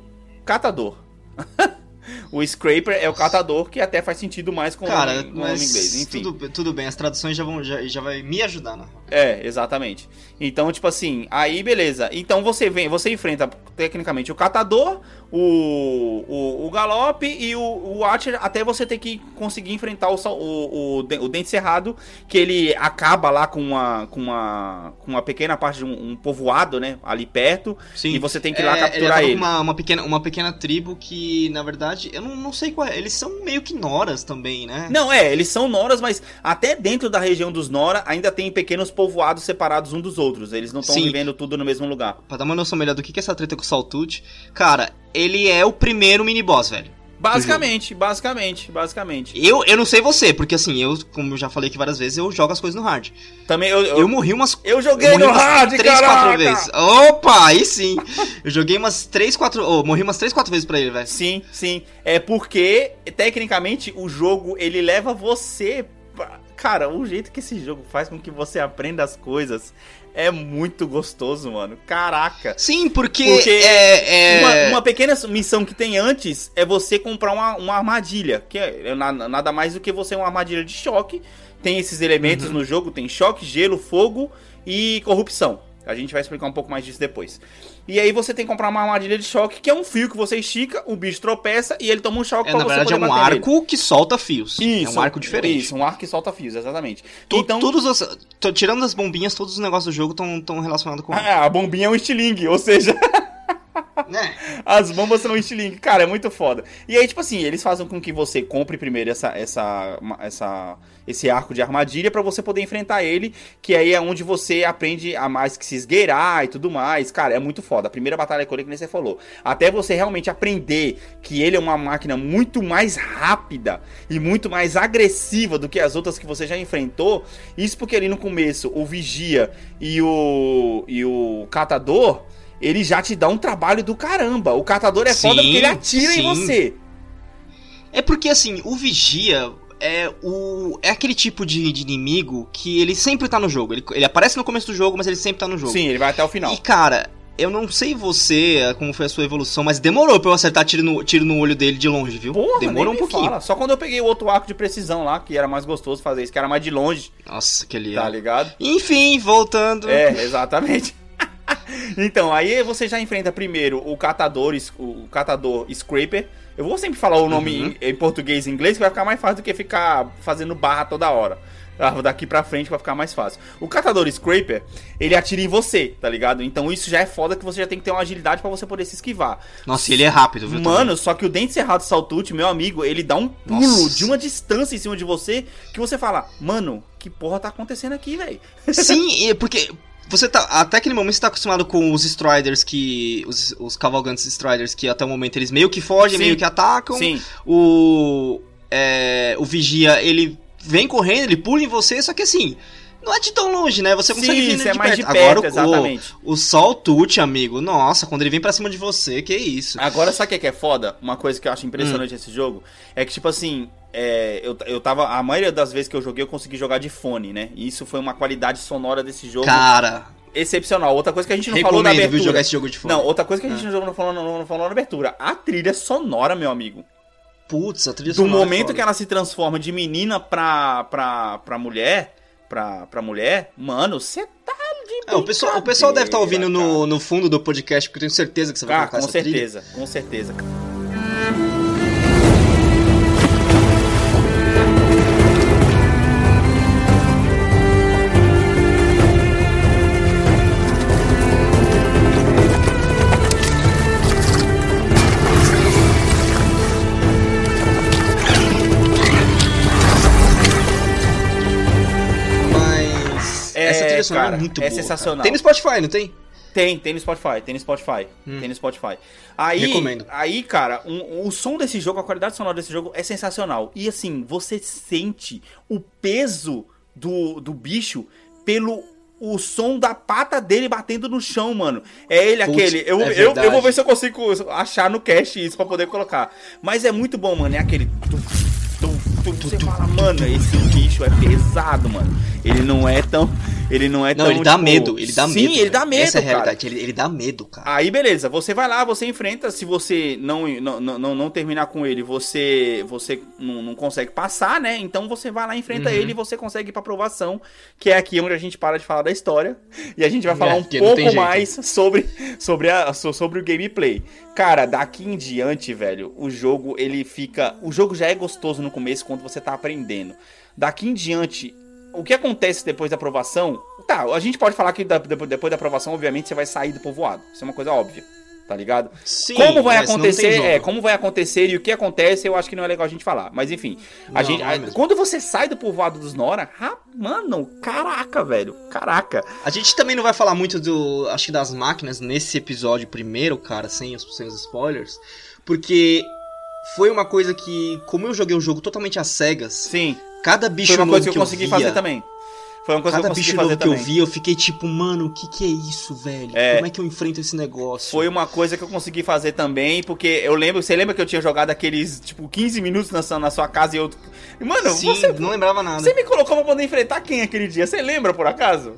catador. [laughs] o Scraper é o catador, que até faz sentido mais com o Cara, nome, o nome mas inglês. Enfim. tudo, tudo bem, as traduções já vão já, já vai me ajudar, real. É, exatamente. Então, tipo assim, aí beleza. Então você vem, você enfrenta tecnicamente o catador, o, o, o galope e o, o Archer até você ter que conseguir enfrentar o, o, o, o dente cerrado, que ele acaba lá com uma, com uma, com uma pequena parte de um, um povoado, né, ali perto, Sim. e você tem que ir lá É, capturar ele. ele. Uma, uma pequena, uma pequena tribo que, na verdade, eu não, não sei qual é. Eles são meio que noras também, né? Não, é, eles são noras, mas até dentro da região dos Nora ainda tem pequenos povoados separados um dos outros. Eles não estão vivendo tudo no mesmo lugar. Pra dar uma noção melhor do que que é essa treta com o Saltute, cara, ele é o primeiro mini-boss, velho. Basicamente, basicamente, basicamente. Eu, eu não sei você, porque assim, eu, como eu já falei aqui várias vezes, eu jogo as coisas no hard. Também eu, Eu, eu, morri umas. eu joguei eu no hard, três, caraca! quatro vezes. Opa, aí sim. Eu joguei umas três, quatro. Oh, morri umas três, quatro vezes pra ele, velho. Sim, sim. É porque, tecnicamente, o jogo, ele leva você... pra- Cara, o jeito que esse jogo faz com que você aprenda as coisas é muito gostoso, mano. Caraca. Sim, porque, Porque é. é... Uma, uma pequena missão que tem antes é você comprar uma, uma armadilha, que é na- nada mais do que você uma armadilha de choque. Tem esses elementos no jogo, tem choque, gelo, fogo e corrupção. A gente vai explicar um pouco mais disso depois. E aí você tem que comprar uma armadilha de choque, que é um fio que você estica, o bicho tropeça e ele toma um choque É, pra na você verdade, é poder um bater nele. arco que solta fios. Isso, é um arco diferente. Isso, um arco que solta fios, exatamente. Tu- então, Todos os, tô- tirando as bombinhas, todos os negócios do jogo estão relacionados com. Ah, a bombinha é um estilingue, ou seja, [laughs] É. [laughs] As bombas são estilingue. Cara, é muito foda. E aí, tipo assim, eles fazem com que você compre primeiro essa, essa, essa, esse arco de armadilha pra você poder enfrentar ele. Que aí é onde você aprende a mais que se esgueirar e tudo mais. Cara, é muito foda. A primeira batalha com ele, que nem você falou. Até você realmente aprender que ele é uma máquina muito mais rápida e muito mais agressiva do que as outras que você já enfrentou. Isso porque ali no começo, o Vigia e o, e o Catador ele já te dá um trabalho do caramba. O catador é foda Sim, porque ele atira em sim. você. É porque assim, o vigia é o é aquele tipo de, de inimigo que ele sempre tá no jogo. Ele, ele aparece no começo do jogo, mas ele sempre tá no jogo. Sim, ele vai até o final. E cara, eu não sei você eh, como foi a sua evolução, mas demorou pra eu acertar tiro no, tiro no olho dele de longe, viu? Porra, demorou um pouquinho. fala. Só quando eu peguei o outro arco de precisão lá, que era mais gostoso fazer isso, que era mais de longe, Nossa, aquele. tá ligado? Enfim, voltando. É, exatamente. [laughs] então, aí você já enfrenta primeiro o catador, o catador Scraper. Eu vou sempre falar o nome Uhum. em, em português e inglês, que vai ficar mais fácil do que ficar fazendo barra toda hora. Ah, Daqui pra frente vai ficar mais fácil. O catador Scraper, ele atira em você, tá ligado? Então isso já é foda que você já tem que ter uma agilidade pra você poder se esquivar. Nossa, e ele é rápido, viu? Mano, só que o Dente Cerrado Saltute, meu amigo, ele dá um pulo Nossa. de uma distância em cima de você que você fala, mano, que porra tá acontecendo aqui, velho? Sim, e porque você tá. Até aquele momento você tá acostumado com os Striders que. Os, os cavalgantes Striders que até o momento eles meio que fogem, Sim. meio que atacam. Sim, O. é, o Vigia, ele vem correndo, ele pula em você, só que assim. Não é de tão longe, né? Você consegue sim, ver ele é de mais perto. de perto, Agora o- exatamente. o, o Saltute, amigo, nossa, quando ele vem pra cima de você, que isso. Agora, sabe o que é é foda? Uma coisa que eu acho impressionante Hum. nesse jogo é que, tipo assim, é, eu, eu tava. A maioria das vezes que eu joguei, eu consegui jogar de fone, né? E isso foi uma qualidade sonora desse jogo Cara, excepcional. Outra coisa que a gente não falou na recomendo viu, abertura. jogar esse jogo de fone. Não, outra coisa que a Ah. gente não, jogou, não, falou, não, não falou na abertura. A trilha sonora, meu amigo. Putz, a trilha Do sonora é momento foda. que ela se transforma de menina pra, pra, pra mulher, pra, pra mulher, mano, você tá de É, o, pessoal, o pessoal deve estar ouvindo brincadeira, no, no fundo do podcast, porque eu tenho certeza que você vai. Ah, colocar com essa trilha. certeza, com certeza. É, cara, é muito é boa. sensacional. cara. Tem no Spotify, não tem? Tem, tem no Spotify, tem no Spotify, Hum. tem no Spotify. Aí, Recomendo. aí, cara, um- o som desse jogo, a qualidade sonora desse jogo é sensacional. E assim, você sente o peso do, do bicho pelo o som da pata dele batendo no chão, mano. É ele Putz, aquele. Eu, é eu, eu vou ver se eu consigo achar no cast isso pra poder colocar. Mas é muito bom, mano. É aquele. tum, tum, você fala, mano, esse bicho é pesado, mano. Ele não é tão. Ele não é Não, tão. ele dá tipo, medo, ele dá Sim, medo. ele velho. dá medo. Essa é a realidade, ele, ele dá medo, cara. Aí beleza, você vai lá, você enfrenta. Se você não não, não, não terminar com ele, você você não, não consegue passar, né? Então você vai lá, enfrenta Uhum. ele e você consegue ir pra aprovação, que é aqui onde a gente para de falar da história. E a gente vai falar É, um pouco mais sobre, sobre, a, so- sobre o gameplay. Cara, daqui em diante, velho, o jogo ele fica. O jogo já é gostoso no começo quando você tá aprendendo. Daqui em diante, o que acontece depois da aprovação? Tá, a gente pode falar que depois da aprovação, obviamente, você vai sair do povoado. Isso é uma coisa óbvia, tá ligado? Sim, como vai acontecer, é, como vai acontecer e o que acontece, eu acho que não é legal a gente falar. Mas enfim, a Não, gente, é a- quando você sai do povoado dos Nora, ah, mano, caraca, velho, caraca. A gente também não vai falar muito do, acho que das máquinas nesse episódio primeiro, cara, sem os, sem os spoilers, porque foi uma coisa que, como eu joguei o jogo totalmente às cegas, Sim, cada bicho foi uma novo coisa que eu eu consegui via, fazer também. Foi uma coisa Cada que eu bicho fazer novo que também. eu vi, eu fiquei tipo, mano, o que que é isso, velho? É. Como é que eu enfrento esse negócio? Foi uma coisa que eu consegui fazer também, porque eu lembro, você lembra que eu tinha jogado aqueles, tipo, 15 minutos na, sua- na sua casa e eu. Mano, Sim, você, não lembrava nada. você me colocou pra poder enfrentar quem aquele dia? Você lembra por acaso?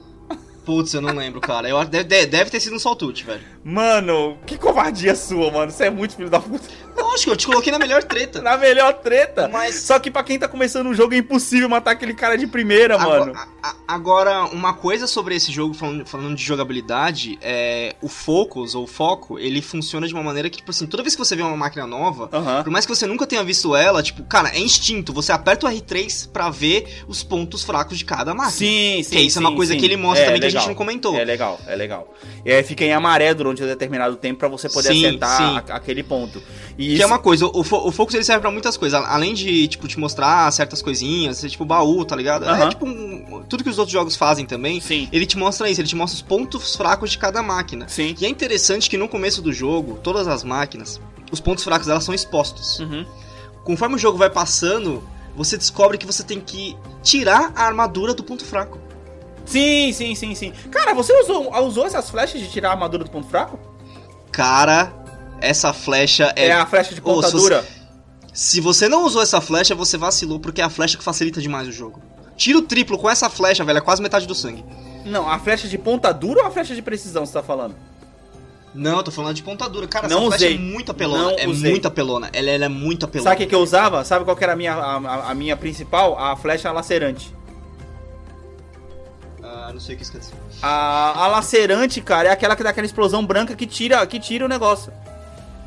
Putz, eu não lembro, cara. Eu, deve, deve ter sido um Saltute, velho. Mano, que covardia sua, mano. Você é muito filho da puta. Lógico, eu te coloquei na melhor treta. Na melhor treta. Mas- Só que pra quem tá começando um jogo é impossível matar aquele cara de primeira, mano. Agora, a- a- agora, uma coisa sobre esse jogo, falando, falando de jogabilidade, é o Focus, ou Foco, ele funciona de uma maneira que, tipo assim, toda vez que você vê uma máquina nova, por mais que você nunca tenha visto ela, tipo, cara, é instinto. Você aperta o R3 pra ver os pontos fracos de cada máquina. Sim, sim. Que isso é uma sim, coisa sim. que ele mostra É, também que a legal. gente não comentou. É legal, é legal. E aí fica em amarelo durante um determinado tempo pra você poder Sim, acertar sim. a- aquele ponto. E Que isso... é uma coisa, o, o Focus ele serve pra muitas coisas. Além de, tipo, te mostrar certas coisinhas, tipo baú, tá ligado? É tipo um- tudo que os outros jogos fazem também. Sim. Ele te mostra isso, ele te mostra os pontos fracos de cada máquina. Sim. E é interessante que no começo do jogo, todas as máquinas, os pontos fracos delas são expostos. Uhum. Conforme o jogo vai passando, você descobre que você tem que tirar a armadura do ponto fraco. Sim, sim, sim, sim. Cara, você usou, usou essas flechas de tirar a armadura do ponto fraco? Cara, essa flecha é. É, a flecha de Ô, ponta se? Se você não usou essa flecha, você vacilou, porque é a flecha que facilita demais o jogo. Tira o triplo com essa flecha, velho, é quase metade do sangue. Não, a flecha de ponta dura ou a flecha de precisão você tá falando? Não, eu tô falando de pontadura. Cara, Não essa flecha usei. é muito apelona. Não é usei. muito apelona. Ela, ela é muito apelona. Sabe o que, eu usava? Sabe qual que era a minha, a, a- minha principal? A flecha lacerante. Ah, não sei o que dizer. A, a lacerante, cara, é aquela que dá aquela explosão branca que tira, que tira o negócio.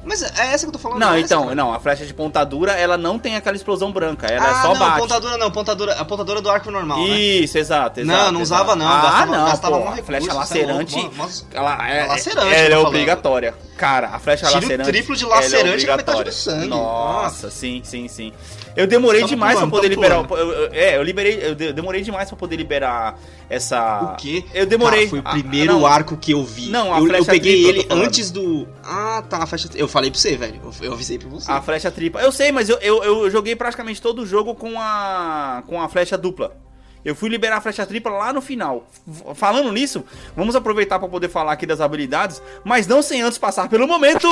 Mas é essa que eu tô falando? Não, é essa, então, cara? não, a flecha de pontadura, ela não tem aquela explosão branca, ela ah, é só não, bate. pontadura não, pontadura, a pontadura do arco normal, né? Isso, exato, exato. Não, não exato. usava não, Ah, gastava, não, gastava pô, mó a flecha é lacerante, louco, ela é, É lacerante, ela é obrigatória. Cara, a flecha Tira o lacerante. triplo de é lacerante na metade obrigatória. do sangue. Nossa, sim, sim, sim. Eu demorei demais pra poder liberar. eu- eu- é, eu liberei, eu de- demorei demais pra poder liberar essa. O quê? Eu demorei. Cara, foi o Ah, primeiro não. arco que eu vi. Não, a eu, eu flecha peguei eu ele tô falando. antes do. Ah, tá, a flecha. Eu falei pra você, velho. Eu, eu avisei pra você. A flecha tripla. Eu sei, mas eu, eu, eu joguei praticamente todo o jogo com a. com a flecha dupla. Eu fui liberar a flecha tripla lá no final. Falando nisso, vamos aproveitar para poder falar aqui das habilidades, mas não sem antes passar pelo momento.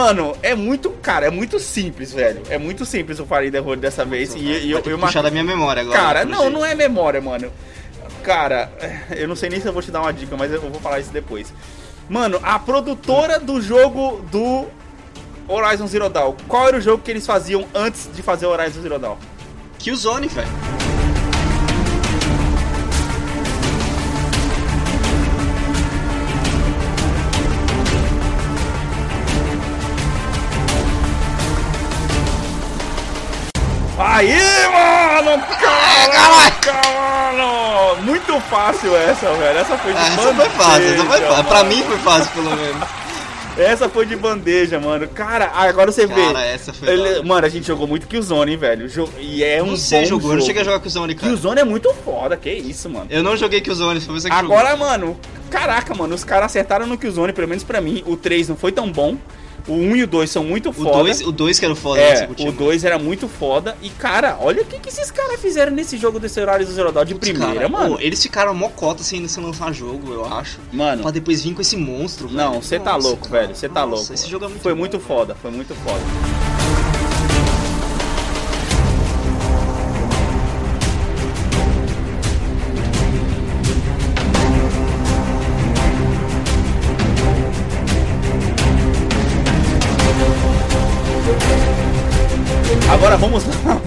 Mano, é muito, cara, é muito simples, velho. É muito simples o Farid Road dessa vez. E, e eu, eu puxar da minha memória agora. Cara, não, jeito. não é memória, mano. Cara, eu não sei nem se eu vou te dar uma dica, mas eu vou falar isso depois. Mano, a produtora do jogo do Horizon Zero Dawn, qual era o jogo que eles faziam antes de fazer o Horizon Zero Dawn? Killzone, velho. Aí, mano! Caraca, mano! Muito fácil essa, velho. Essa foi de Ah, essa bandeja. foi fácil, essa foi fácil. Pra mim foi fácil, pelo menos. Essa foi de bandeja, mano. Cara, agora você vê. Cara, essa foi. Ele- mano, a gente jogou muito Killzone, hein, velho. E é um Você bom jogou, eu não jogo. cheguei a jogar Killzone, cara. Killzone é muito foda, que isso, mano. Eu não joguei Killzone, foi você que Agora, jogou. mano, caraca, mano, os caras acertaram no Killzone, pelo menos pra mim. O 3 não foi tão bom, O 1 e o 2 são muito O foda. 2 o dois que era o foda, né, é, curtia, o 2 era muito foda. E, cara, olha o que, que esses caras fizeram nesse jogo desse horário do Zero Dawn de Putz, primeira, cara, mano. pô, eles ficaram mocota sem, sem lançar jogo, eu acho. Mano, Pra depois vir com esse monstro, não, você tá louco, cara. velho. Você tá Nossa, louco. Esse jogo é muito foi bom, muito velho. foda, foi muito foda.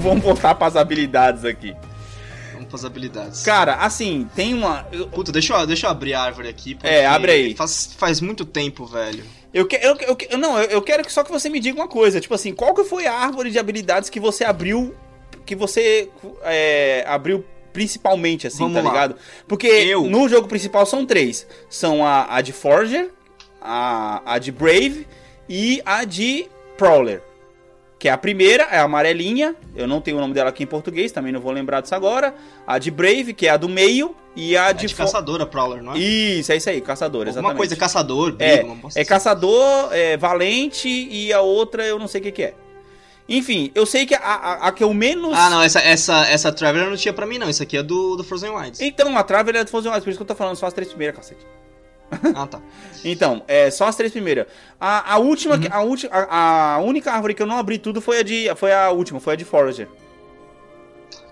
Vamos voltar pras habilidades aqui. Vamos pras habilidades. Cara, assim, tem uma. Puta, deixa eu, deixa eu abrir a árvore aqui. É, abre aí. Faz, faz muito tempo, velho. Eu, que, eu, eu- não, eu, eu quero que só que você me diga uma coisa. Tipo assim, qual que foi a árvore de habilidades que você abriu. Que você é, abriu principalmente, assim, Vamos tá lá. ligado? Porque Eu- no jogo principal são três: são a, a de Forger, a, a de Brave e a de Prowler. Que é a primeira, é a amarelinha. Eu não tenho o nome dela aqui em português, também não vou lembrar disso agora. A de Brave, que é a do meio. E a É de, de caçadora, Prowler, não é? Isso, é isso aí, caçador, Alguma exatamente. coisa, caçador, É, uma bosta é assim. caçador, é valente e a outra eu não sei o que, que é. Enfim, eu sei que a, a, a que eu menos. Ah, não, essa, essa, essa Traveler não tinha pra mim, não. Isso aqui é do, do Frozen Wilds. Então, a Traveler é do Frozen Wilds, por isso que eu tô falando só as três primeiras, cacete. [laughs] ah, tá. Então, é só as três primeiras. A, a última, que- a, ulti, a, a única árvore que eu não abri tudo foi a de. Foi a última, foi a de Forager.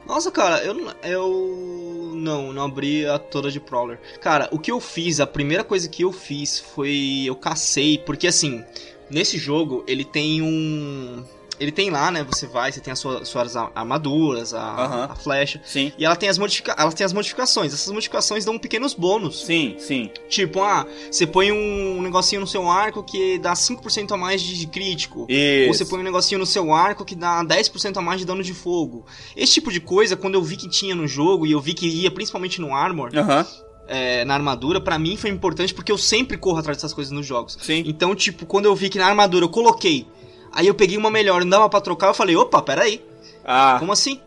Nossa, cara, eu, não- eu não, não abri a toda de Prowler. Cara, o que eu fiz, a primeira coisa que eu fiz foi eu cacei, porque assim, nesse jogo ele tem um ele tem lá, né, você vai, você tem as suas, suas armaduras, a, Aham. a flecha, Sim. e ela tem as modifica ela tem as modificações. Essas modificações dão pequenos bônus. Sim, sim. Tipo, ah, você põe um negocinho no seu arco que dá 5% a mais de crítico. Ou Isso. você põe um negocinho no seu arco que dá 10% a mais de dano de fogo. Esse tipo de coisa, quando eu vi que tinha no jogo e eu vi que ia principalmente no armor, Aham, é, na armadura, pra mim foi importante porque eu sempre corro atrás dessas coisas nos jogos. sim. Então, tipo, quando eu vi que na armadura eu coloquei, aí eu peguei uma melhor não dava pra trocar, eu falei, opa, peraí, Ah, como assim?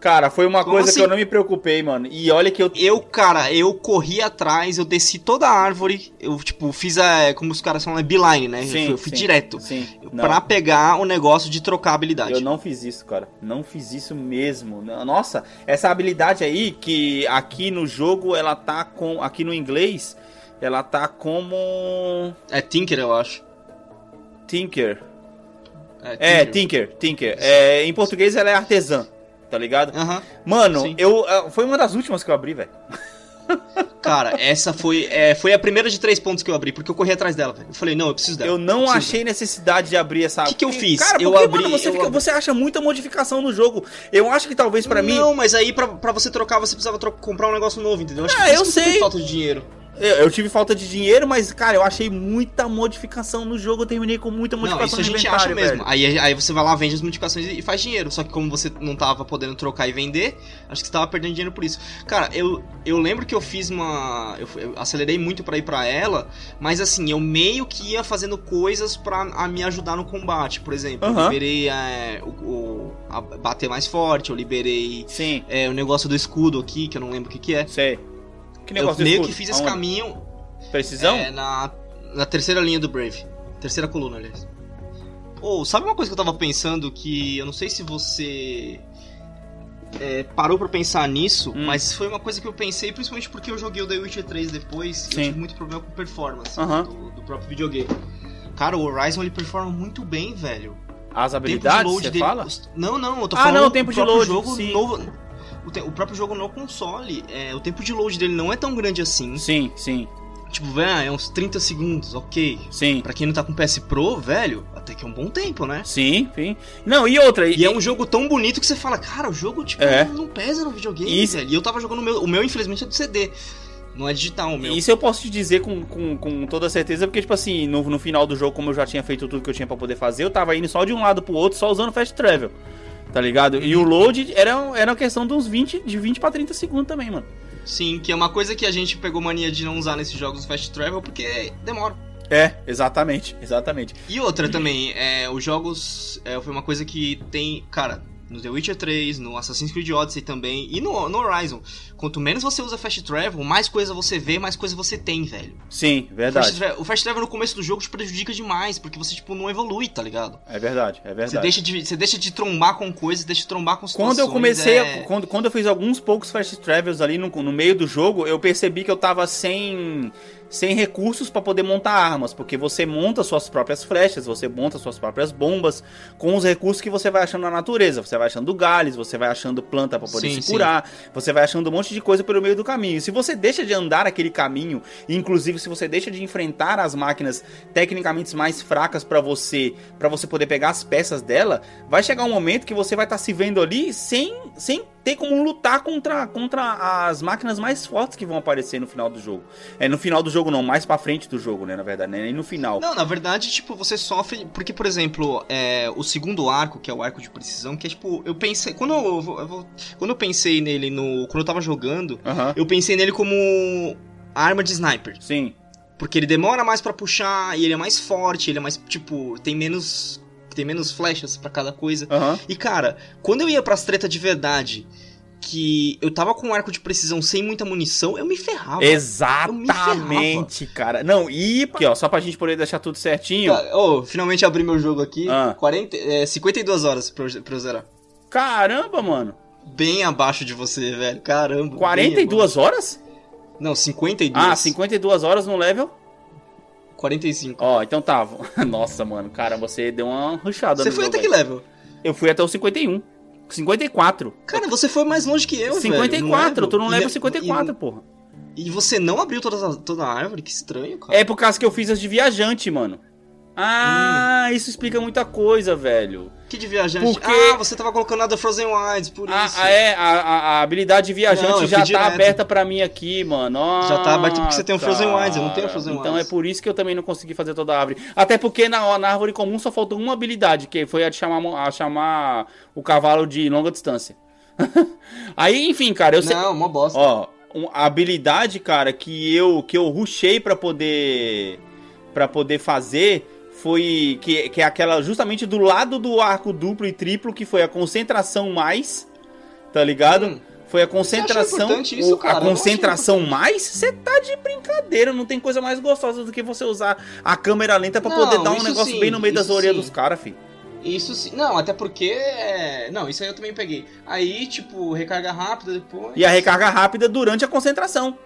cara, foi uma Como coisa assim? que eu não me preocupei, mano. E olha que eu. Eu, cara, eu corri atrás, eu desci toda a árvore, eu, tipo, fiz a, como os caras falam, é beeline, né? Sim, eu, fui, eu fui sim, direto. Sim. Não. Pra pegar o negócio de trocar a habilidade. Eu não fiz isso, cara. Não fiz isso mesmo. Nossa, essa habilidade aí que aqui no jogo ela tá com. Aqui no inglês, ela tá como. É Tinker, eu acho. Tinker. É, Tinker, Tinker. É, em português ela é artesã, tá ligado? Aham. Mano, Sim. eu. ah, Foi uma das últimas que eu abri, velho. [laughs] Cara, essa foi, é, foi a primeira de três pontos que eu abri, porque eu corri atrás dela. Eu falei, não, eu preciso dela. Eu não achei necessidade de abrir essa. Que que eu fiz? Cara, Eu porque, abri- mano, você, eu fica- abri- você acha muita modificação no jogo. Eu acho que talvez pra mim. Não, mas aí pra, pra você trocar, você precisava tro- comprar um negócio novo, entendeu? Acho Ah, que eu sei. falta de dinheiro. Eu, eu tive falta de dinheiro, mas, cara, eu achei muita modificação no jogo. Eu terminei com muita Não, modificação isso a gente acha mesmo. velho. Aí, aí você vai lá, vende as modificações e faz dinheiro. Só que como você não tava podendo trocar e vender, acho que você tava perdendo dinheiro por isso. Cara, eu, eu lembro que eu fiz uma. Eu, eu acelerei muito pra ir pra ela, mas assim, eu meio que ia fazendo coisas pra a me ajudar no combate. Por exemplo, eu Aham. liberei é, o, o- a bater mais forte, eu liberei Sim, é, o negócio do escudo aqui, que eu não lembro o que, que é. sei. Que Eu negócio meio escudo? que fiz esse Aonde? caminho Precisão? é, na, na terceira linha do Brave. Terceira coluna, aliás. Ou, sabe uma coisa que eu tava pensando que eu não sei se você é, parou pra pensar nisso, Hum. mas foi uma coisa que eu pensei, principalmente porque eu joguei o The Witcher 3 depois e eu Sim. tive muito problema com performance Aham. do, do próprio videogame. Cara, o Horizon ele performa muito bem, velho. As habilidades, você dele. fala? Não, não, eu tô Ah, falando não, o tempo de load, jogo sim. novo. O, o próprio jogo no console, é, o tempo de load dele não é tão grande assim. Sim, sim, Tipo, velho, é uns 30 segundos, ok. sim. Pra quem não tá com PS Pro, velho, até que é um bom tempo, né? Sim, sim. Não, e outra. E é um jogo tão bonito que você fala, cara, o jogo, tipo, É. não pesa no videogame, Isso. velho. E eu tava jogando o meu, o meu, infelizmente, é do CD. Não é digital o meu. Isso eu posso te dizer com, com, com toda certeza, porque, tipo assim, no, no final do jogo, como eu já tinha feito tudo que eu tinha pra poder fazer, eu tava indo só de um lado pro outro, só usando Fast Travel. Tá ligado? E o load era, era uma questão de uns 20, de 20 pra 30 segundos também, mano. Sim, que é uma coisa que a gente pegou mania de não usar nesses jogos Fast Travel, porque demora. É, exatamente, exatamente. E outra também, é, os jogos é, foi uma coisa que tem. Cara, no The Witcher 3, no Assassin's Creed Odyssey também e no, no Horizon. Quanto menos você usa Fast Travel, mais coisa você vê, mais coisa você tem, velho. Sim, verdade. Fast, Travel, o Fast Travel no começo do jogo te prejudica demais, porque você, tipo, não evolui, tá ligado? É verdade, é Você verdade. deixa, de, você deixa de trombar com coisas, deixa de trombar com situações. Quando eu comecei, é... a, quando, quando eu fiz alguns poucos fast travels ali no, no meio do jogo, eu percebi que eu tava sem sem recursos pra poder montar armas, porque você monta suas próprias flechas, você monta suas próprias bombas com os recursos que você vai achando na natureza. Você vai achando galhos, você vai achando planta pra poder Sim, se sim. curar, você vai achando um monte de coisa pelo meio do caminho. Se você deixa de andar aquele caminho, inclusive se você deixa de enfrentar as máquinas tecnicamente mais fracas pra você, para você poder pegar as peças dela, vai chegar um momento que você vai estar se vendo ali sem, sem ter como lutar contra, contra as máquinas mais fortes que vão aparecer no final do jogo. É no final do jogo não, mais pra frente do jogo, né, na verdade, né? E no final. Não, na verdade, tipo, você sofre. Porque, por exemplo, é, o segundo arco, que é o arco de precisão, que é tipo, eu pensei. Quando eu, eu vou- quando eu pensei nele no. Quando eu tava jogando, Aham. eu pensei nele como arma de sniper. Sim. Porque ele demora mais pra puxar, e ele é mais forte, ele é mais, tipo, tem menos. Tem menos flechas pra cada coisa. Aham. E cara, quando eu ia pras treta de verdade, que eu tava com um arco de precisão sem muita munição, eu me ferrava. Exatamente, cara. Não, e aqui, ó, só pra gente poder deixar tudo certinho. Ô, finalmente abri meu jogo aqui. Ah. 40, é, 52 horas pra eu, pra eu zerar. Caramba, mano. Bem abaixo de você, velho. Caramba. bem 42 horas? Não, 52. Ah, 52 horas no level? 45. Ó, então tá. [laughs] Nossa, mano, cara, você deu uma rushada Você foi jogo até que level? Eu fui até o 51. 54. Cara, você foi mais longe que eu, velho. 54, no eu tô no level E- 54, porra. E, e você não abriu todas as- toda a árvore? Que estranho, cara. É por causa que eu fiz as de viajante, mano. Ah, isso explica muita coisa, velho. Que de viajante. Porque- Ah, você tava colocando a da Frozen Wilds, por Ah, isso. ah, é, a, a- habilidade de viajante Não, já tá direto. aberta pra mim aqui, mano. Já tá aberto porque você Ah, tem o Frozen cara. Wilds, eu não tenho Frozen Então Wilds. é por isso que eu também não consegui fazer toda a árvore. Até porque na, na árvore comum só faltou uma habilidade, que foi a de chamar, a chamar o cavalo de longa distância. [laughs] Aí, enfim, cara, eu sei. Não, uma bosta. Ó, um- a habilidade, cara, que eu que eu rushei pra poder para poder fazer foi que, que é aquela justamente do lado do arco duplo e triplo que foi a concentração mais, tá ligado? Hum. Foi a concentração, isso, a concentração mais, você tá de brincadeira, não tem coisa mais gostosa do que você usar a câmera lenta pra Não, poder dar um negócio sim, bem no meio das orelhas sim. dos caras, fi. Isso sim. Não, até porque. é, Não, isso aí eu também peguei. Aí, tipo, recarga rápida depois. E a recarga rápida durante a concentração.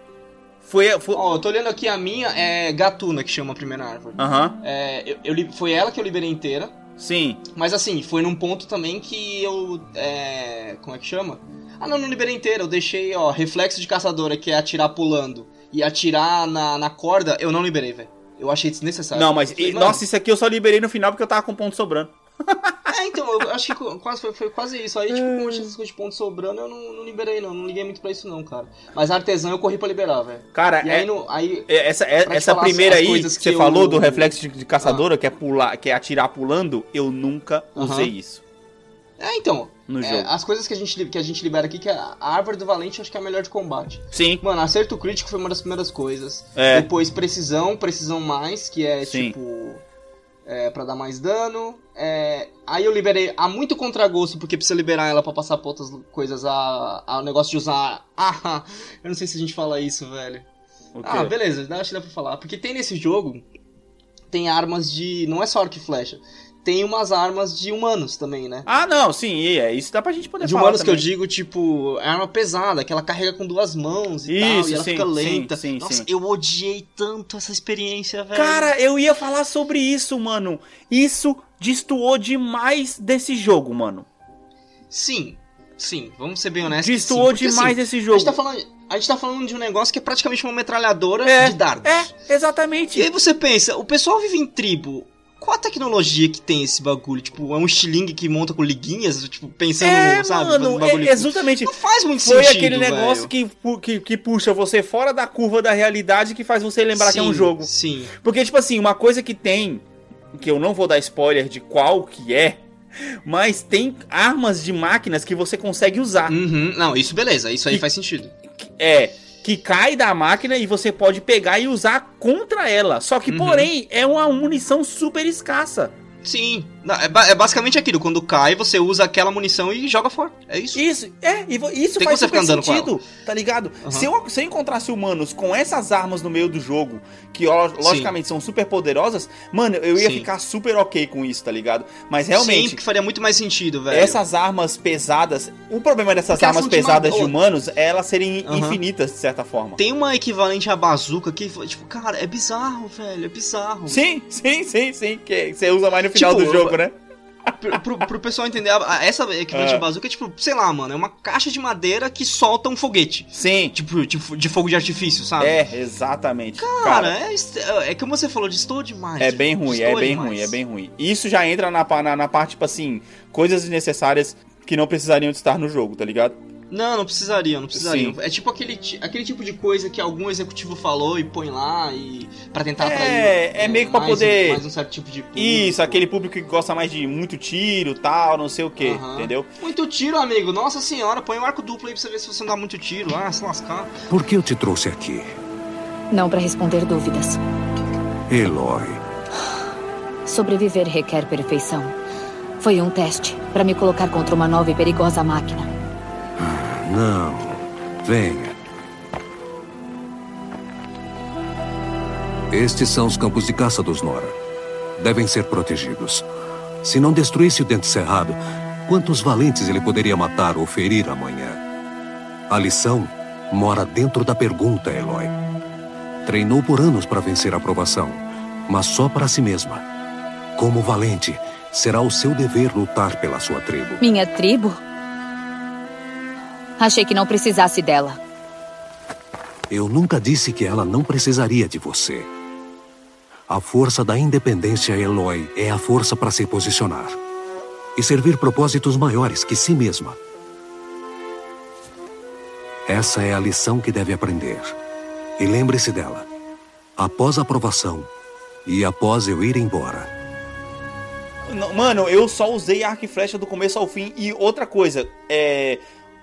Foi, foi... Ó, eu tô olhando aqui a minha, é Gatuna que chama a primeira árvore. Aham. É, eu, eu foi ela que eu liberei inteira. Sim. Mas assim, foi num ponto também que eu. É, como é que chama? Ah, não, não liberei inteira. Eu deixei, ó, reflexo de caçadora, que é atirar pulando. E atirar na, na corda, eu não liberei, velho. Eu achei desnecessário. Não, mas falei, nossa, isso aqui eu só liberei no final porque eu tava com ponto sobrando. É, então, eu acho que quase, foi, foi quase isso. Aí, tipo, como eu tinha essas coisas de ponto sobrando, eu não, não liberei, não. Não liguei muito pra isso, não, cara. Mas artesão eu corri pra liberar, velho. Cara, E é, aí, no, aí é- essa, é- essa primeira as aí que, você que falou eu- do reflexo de, de caçadora, que é pular, que é atirar pulando, eu nunca Aham. usei isso É, então. no é, jogo. as coisas que a, gente, que a gente libera aqui, que é a árvore do valente, eu acho que é a melhor de combate. Sim. Mano, acerto crítico foi uma das primeiras coisas. É. Depois precisão, precisão mais, que é Sim. tipo. É, pra dar mais dano. É, aí eu liberei a muito contragosto, porque precisa liberar ela pra passar pra outras coisas. A, a negócio de usar. Ah, [laughs] eu não sei se a gente fala isso, velho. O quê? Ah, beleza, acho que dá pra falar. Porque tem nesse jogo. Tem armas de. Não é só arco e flecha. Tem umas armas de humanos também, né? Ah, não, sim, é isso dá pra gente poder De falar humanos que eu também. digo, tipo, é arma pesada, que ela carrega com duas mãos e tal, Isso, e ela sim, fica sim, lenta. sim, Nossa, sim. eu odiei tanto essa experiência, velho. Cara, eu ia falar sobre isso, mano. Isso destoou demais desse jogo, mano. Sim, sim, vamos ser bem honestos. Destoou sim, porque, demais assim, esse A jogo. gente, tá falando, a gente tá falando de um negócio que é praticamente uma metralhadora É, de dardos. É, exatamente. E aí você pensa, o pessoal vive em tribo. Qual a tecnologia que tem esse bagulho? Tipo, é um estilingue que monta com liguinhas? Tipo, pensando, É, sabe? mano, é, exatamente. Não faz muito Foi sentido, aquele negócio que, que, que puxa você fora da curva da realidade que faz você lembrar que é um Sim, jogo. Sim. Porque, tipo assim, uma coisa que tem, que eu não vou dar spoiler de qual que é, mas tem armas de máquinas que você consegue usar. Uhum. Não, isso beleza, isso aí faz sentido. É, que cai da máquina e você pode pegar e usar contra ela. Só que, Uhum. porém, é uma munição super escassa. Sim, Não, é, ba- é basicamente aquilo, quando cai, você usa aquela munição e joga fora. É isso. Isso, é, e isso Tem faz você ficar andando sentido, tá ligado? Aham. Se, eu, se eu encontrasse humanos com essas armas no meio do jogo, que logicamente são super poderosas, mano, eu ia Sim. ficar super ok com isso, tá ligado? Mas Sim, realmente, porque faria muito mais sentido, velho. essas armas pesadas, o problema dessas armas são de pesadas uma- de humanos é elas serem Aham. infinitas, de certa forma. Tem uma equivalente à bazuca que, tipo, cara, é bizarro, velho, é bizarro. Sim, sim, sim, sim, que você usa mais no final Tipo, do jogo, né? Pro, pro- pro pessoal entender, essa equivalente É. à bazuca é tipo, sei lá, mano, é uma caixa de madeira que solta um foguete. Sim, Tipo, tipo de fogo de artifício, sabe? é, exatamente. Cara, é, est- é como você falou, destoa demais. É bem ruim, é bem demais. ruim, é bem ruim. Isso já entra na, na, na parte, tipo assim, coisas desnecessárias que não precisariam de estar no jogo, tá ligado? Não, não precisaria, não precisariam. Sim. É tipo aquele, aquele tipo de coisa que algum executivo falou e põe lá e para tentar É, atrair. é meio que pra mais um- poder- mais um certo tipo de público. Isso, aquele público que gosta mais de muito tiro, tal, não sei o que, entendeu? Muito tiro, amigo. Nossa senhora, põe um arco duplo aí pra você ver se você não dá muito tiro. Ah, se lascar. Por que eu te trouxe aqui? Não para responder dúvidas. Eloy, Sobreviver requer perfeição. Foi um teste para me colocar contra uma nova e perigosa máquina. Não. Venha. Estes são os campos de caça dos Nora. Devem ser protegidos. Se não destruísse o dente cerrado, quantos valentes ele poderia matar ou ferir amanhã? A lição mora dentro da pergunta, Eloy. Treinou por anos para vencer a aprovação, mas só para si mesma. Como valente, será o seu dever lutar pela sua tribo. Minha tribo? Achei que não precisasse dela. Eu nunca disse que ela não precisaria de você. A força da independência, Eloy, é a força para se posicionar e servir propósitos maiores que si mesma. Essa é a lição que deve aprender. E lembre-se dela. Após a aprovação e após eu ir embora, Não, Mano, eu só usei arco e flecha do começo ao fim. E outra coisa, é.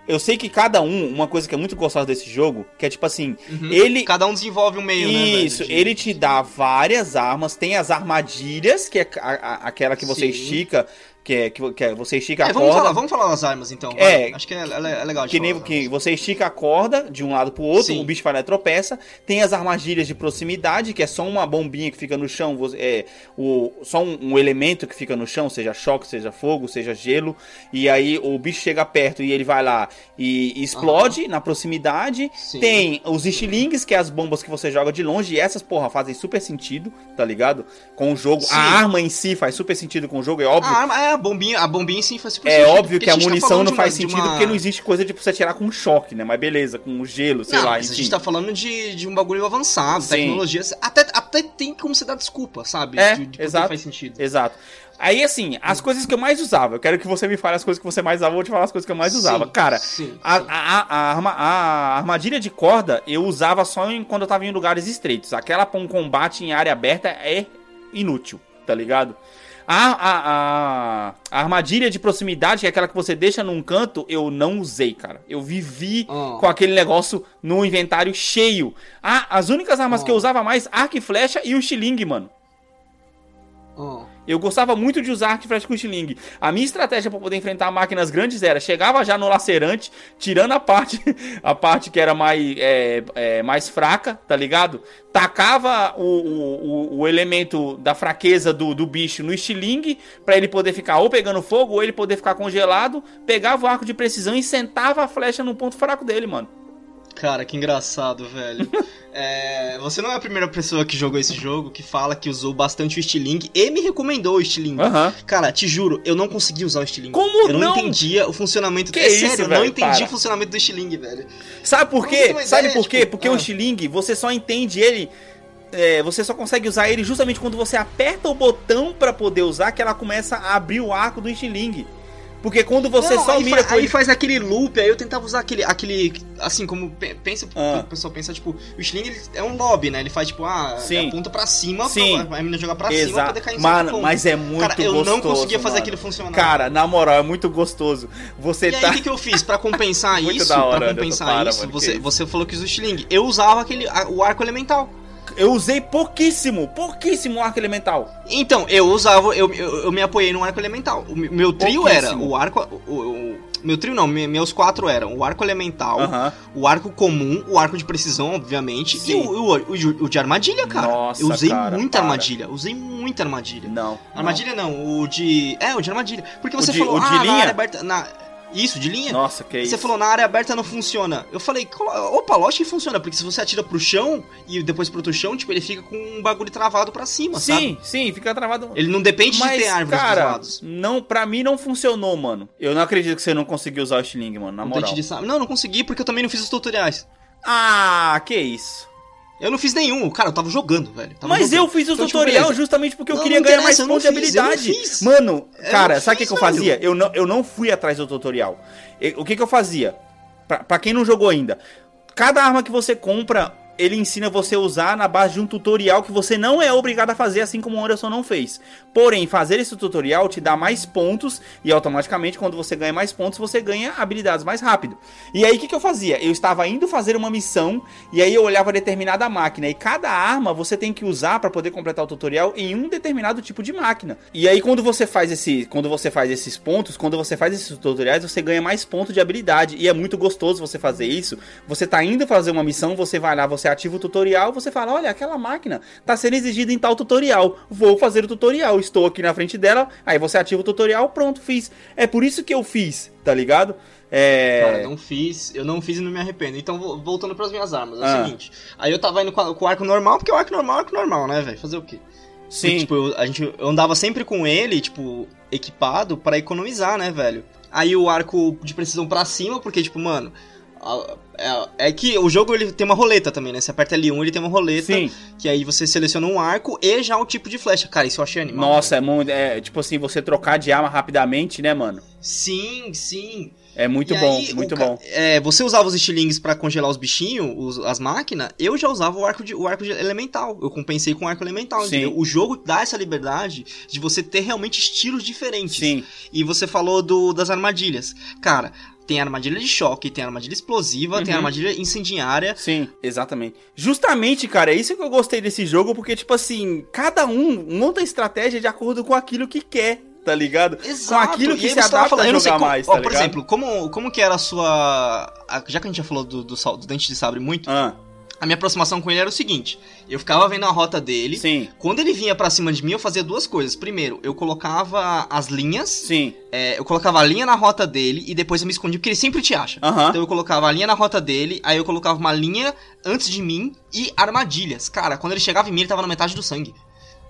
Eu sei que cada um, uma coisa que é muito gostosa desse jogo, que é tipo assim, ele. Cada um desenvolve um meio, né? velho, Isso, de- ele te dá várias armas, tem as armadilhas, que é a- a- aquela que você Sim. estica, que é que, que é- você estica a É, vamos, corda. falar, vamos falar das armas então. É. Acho que é, é- é legal Que nem que você estica a corda de um lado pro outro, Sim. o bicho vai lá e tropeça. Tem as armadilhas de proximidade, que é só uma bombinha que fica no chão, você- é o, só um, um elemento que fica no chão, seja choque, seja fogo, seja gelo. E aí o bicho chega perto e ele vai lá e explode na proximidade. Sim. Tem os estilingues, que é as bombas que você joga de longe, e essas, porra, fazem super sentido, tá ligado? Com o jogo. Sim. A arma em si faz super sentido com o jogo, é óbvio. A arma, é, a bombinha, a bombinha sim faz É sentido, óbvio porque que a gente tá munição falando não uma- faz de sentido uma- porque não existe coisa de você tirar com choque, né? Mas beleza, com gelo, sei não, lá, mas a enfim. gente tá falando de, de um bagulho avançado, Sim. tecnologia. Até, até tem como você dar desculpa, sabe? É, de, de exato. faz sentido. Exato. Aí, assim, as coisas que eu mais usava, eu quero que você me fale as coisas que você mais usava, eu vou te falar as coisas que eu mais Sim, usava. Cara, sim, a, sim. a, a, arma- a armadilha de corda eu usava só em, quando eu tava em lugares estreitos. Aquela pra um combate em área aberta é inútil, tá ligado? A, a, a, armadilha de proximidade, que é aquela que você deixa num canto, eu não usei, cara. Eu vivi Oh. com aquele negócio no inventário cheio. Ah, as únicas armas que eu Oh. usava mais, arco e flecha e o estilingue, mano. Ó. Eu gostava muito de usar arco e flecha. A minha estratégia para poder enfrentar máquinas grandes era chegava já no lacerante, tirando a parte [laughs] a parte que era mais, é, é, mais fraca, tá ligado? Tacava o, o, o- elemento da fraqueza do, do bicho no estilingue para ele poder ficar ou pegando fogo ou ele poder ficar congelado. Pegava o arco de precisão e sentava a flecha no ponto fraco dele, mano. Cara, que engraçado, velho. [laughs] É, você não é a primeira pessoa que jogou esse jogo que fala que usou bastante o Stiling e me recomendou o Stiling. Aham. Cara, te juro, eu não consegui usar o Stiling. Como eu não, não? entendia o funcionamento Que É isso, sério, eu não velho, entendi para. o funcionamento do Stiling, velho. Sabe por quê? uma Sabe ideia, por quê? tipo, Porque ah. o estilingue, você só entende ele. é, você só consegue usar ele justamente quando você aperta o botão pra poder usar, que ela começa a abrir o arco do estilingue. Porque quando você Não, só aí mira fa- aí ele. faz aquele loop, aí eu tentava usar aquele, aquele assim, como pe- pensa, Ah. o pessoal pensa, tipo, o Sling ele é um lobby, né? Ele faz, tipo, ah, Sim. aponta pra cima, Sim. pra, a menina jogar pra cima pra Exato. poder cair em cima Mano, mas é muito Cara, eu gostoso. não conseguia fazer mano. aquilo funcionar. Cara, na moral, é muito gostoso. Você E aí, tá. o que, que eu fiz? Pra compensar [laughs] isso, hora, pra compensar isso, mano, você, isso. você falou que usa o Sling. Eu usava aquele, a- o arco elemental. Eu usei pouquíssimo, pouquíssimo arco elemental. Então, eu usava, eu, eu, eu me apoiei no arco elemental. O meu trio era o arco. O, o- meu trio não, me- meus quatro eram o arco elemental, Aham. o arco comum, o arco de precisão, obviamente, Sim. e o, o, de armadilha, cara. Nossa, eu usei cara, muita armadilha, usei muita armadilha. Não. Armadilha não, o de. É, o de armadilha. Porque você de- falou, de ah, na linha? área aberta. Na... Isso, de linha? Nossa, que isso. Você falou, na área aberta não funciona. Eu falei, opa, lógico que funciona, porque se você atira pro chão e depois pro outro chão, tipo, ele fica com um bagulho travado pra cima, sabe? Sim, sim, fica travado. Ele não depende Mas, de ter árvores dos cara, lados. não, pra mim não funcionou, mano. Eu não acredito que você não conseguiu usar o Stiling, mano, na Um moral. de. Não, não consegui porque eu também não fiz os tutoriais. Ah, que isso. Eu não fiz nenhum, cara, eu tava jogando, velho. Tava Mas jogando. eu fiz o Então, tipo, tutorial beleza. justamente porque eu Não, queria não ganhar mais pontos de habilidade. Mano, cara, sabe o que, que eu fazia? Eu não, eu não fui atrás do tutorial. Eu- o que, que eu fazia? Pra, pra quem não jogou ainda, cada arma que você compra, ele ensina você a usar na base de um tutorial que você não é obrigado a fazer, assim como o Anderson não fez. Porém, fazer esse tutorial te dá mais pontos e automaticamente, quando você ganha mais pontos, você ganha habilidades mais rápido. E aí, o que, que eu fazia? Eu estava indo fazer uma missão e aí eu olhava determinada máquina e cada arma você tem que usar para poder completar o tutorial em um determinado tipo de máquina. E aí, quando você faz esse, quando você faz esses pontos, quando você faz esses tutoriais, você ganha mais pontos de habilidade e é muito gostoso você fazer isso. Você tá indo fazer uma missão, você vai lá, você ativa o tutorial, você fala: "Olha, aquela máquina tá sendo exigida em tal tutorial. Vou fazer o tutorial. Estou aqui na frente dela". Aí você ativa o tutorial, pronto, fiz. É por isso que eu fiz, tá ligado? É, Cara, eu não fiz, eu não fiz e não me arrependo. Então, vo- voltando pras minhas armas, é Ah. o seguinte. Aí eu tava indo com, a- com o arco normal, porque o arco normal é arco normal, né, velho? Fazer o quê? sim. Porque, tipo, eu, a gente, eu andava sempre com ele, tipo, equipado pra economizar, né, velho? Aí o arco de precisão pra cima, porque, tipo, mano. É, é que o jogo ele tem uma roleta também, né? Você aperta L1, ele tem uma roleta. Sim. Que aí você seleciona um arco e já o tipo de flecha. Cara, isso eu achei animal. Nossa, é muito. É, tipo assim, você trocar de arma rapidamente, né, mano? Sim, sim. É muito E bom, aí, o muito ca- bom. É, você usava os estilingues pra congelar os bichinhos, os- as máquinas, eu já usava o arco, de, o arco de elemental. Eu compensei com o arco elemental, Sim. entendeu? O jogo dá essa liberdade de você ter realmente estilos diferentes. Sim. E você falou do, das armadilhas. Cara, tem armadilha de choque, tem armadilha explosiva, tem Uhum. armadilha incendiária. Sim, exatamente. Justamente, cara, é isso que eu gostei desse jogo, porque, tipo assim, cada um monta a estratégia de acordo com aquilo que quer, tá ligado? Exato. Com aquilo que se adapta falando- a jogar como- mais, ó, tá Por ligado? exemplo, como, como que era a sua... a- já que a gente já falou do, do, do dente de sabre muito, Ah, a minha aproximação com ele era o seguinte. Eu ficava vendo a rota dele, sim, Quando ele vinha pra cima de mim, eu fazia duas coisas. Primeiro, eu colocava as linhas, sim. é, eu colocava a linha na rota dele e depois eu me escondia, porque ele sempre te acha. Aham. Então eu colocava a linha na rota dele, aí eu colocava uma linha antes de mim e armadilhas. Cara, quando ele chegava em mim, ele tava na metade do sangue.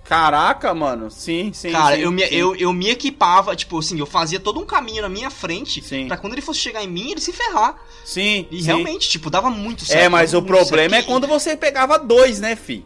Caraca, mano. Sim, sim. Cara, sim, eu, me, sim. eu, eu me equipava, tipo assim, eu fazia todo um caminho na minha frente Sim. pra quando ele fosse chegar em mim, ele se ferrar. Sim, E sim. realmente, tipo, dava muito certo. É, mas o problema é quando você pegava dois, né, fi?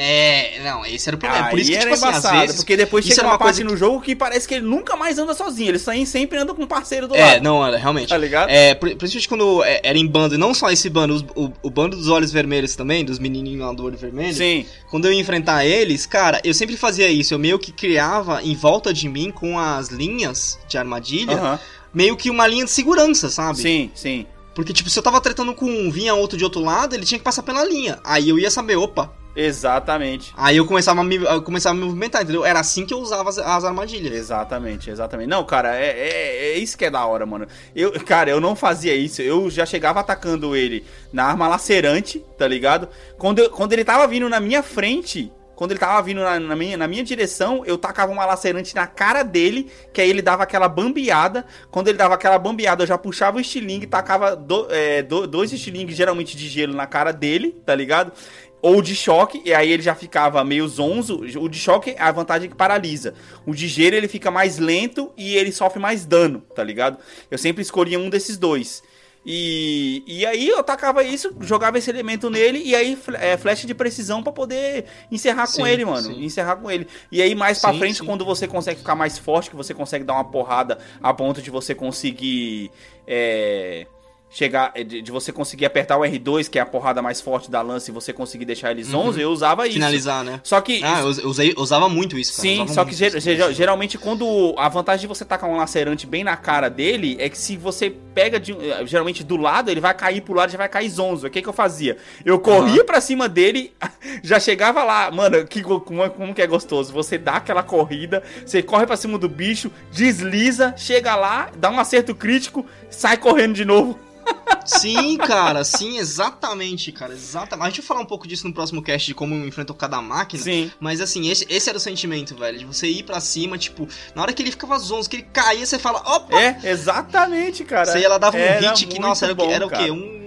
É, não, esse era o problema. Aí Por isso que, tipo assim, embaçado, às vezes... porque depois chega era uma uma parte no jogo que parece que ele nunca mais anda sozinho, ele sai- sempre anda com um parceiro do É, lado. não, era, realmente. Tá ligado? É, pri- principalmente quando é, era em bando, e não só esse bando, os- o, o bando dos olhos vermelhos também, dos menininhos lá do olho vermelho. Sim, Quando eu ia enfrentar eles, cara, eu sempre fazia isso. Eu meio que criava em volta de mim, com as linhas de armadilha, aham. meio que uma linha de segurança, sabe? Sim, sim. Porque, tipo, se eu tava tretando com um, vinha outro de outro lado, ele tinha que passar pela linha. Aí eu ia saber, opa. Exatamente. Aí eu começava a me, começava a me movimentar, entendeu? Era assim que eu usava as, as armadilhas. Exatamente, exatamente. Não, cara, é, é, é isso que é da hora, mano. Eu, cara, eu não fazia isso. Eu já chegava atacando ele na arma lacerante, tá ligado? Quando, eu- quando ele tava vindo na minha frente, quando ele tava vindo na, na minha, na minha direção, eu tacava uma lacerante na cara dele, que aí ele dava aquela bambeada. Quando ele dava aquela bambeada, eu já puxava o estilingue, tacava do- é, do- dois estilingues, geralmente de gelo, na cara dele, tá ligado? Ou de choque, e aí ele já ficava meio zonzo. O de choque, a vantagem é que paralisa. O de gelo, ele fica mais lento e ele sofre mais dano, tá ligado? Eu sempre escolhia um desses dois. E, e aí eu tacava isso, jogava esse elemento nele e aí é, flecha de precisão pra poder encerrar com Sim, ele, mano. sim. Encerrar com ele. E aí mais pra Sim, frente, sim. quando você consegue ficar mais forte, que você consegue dar uma porrada a ponto de você conseguir. É, chegar. De, de você conseguir apertar o R2, que é a porrada mais forte da lança, e você conseguir deixar eles Uhum. 11, eu usava isso. Finalizar, né? Só que. Ah, eu, eu usei, usava muito isso, cara. Sim, só que isso. ger- ger- geralmente quando a vantagem de você tacar um lacerante bem na cara dele é que se você pega de, eh, geralmente do lado, ele vai cair pro lado, já vai cair zonzo. O que que eu fazia? Eu corria uhum. pra cima dele, [laughs] já chegava lá. Mano, que, como, como que é gostoso. Você dá aquela corrida, você corre pra cima do bicho, desliza, chega lá, dá um acerto crítico, sai correndo de novo. Sim, cara, sim, exatamente, cara, exatamente. A gente vai falar um pouco disso no próximo cast de como enfrentou cada máquina. Sim. Mas assim, esse, esse era o sentimento, velho, de você ir para cima, tipo, na hora que ele ficava zonzo, que ele caía, você fala, opa! É, exatamente, cara. Você ela dava um hit que, nossa, era, bom, era o quê? Um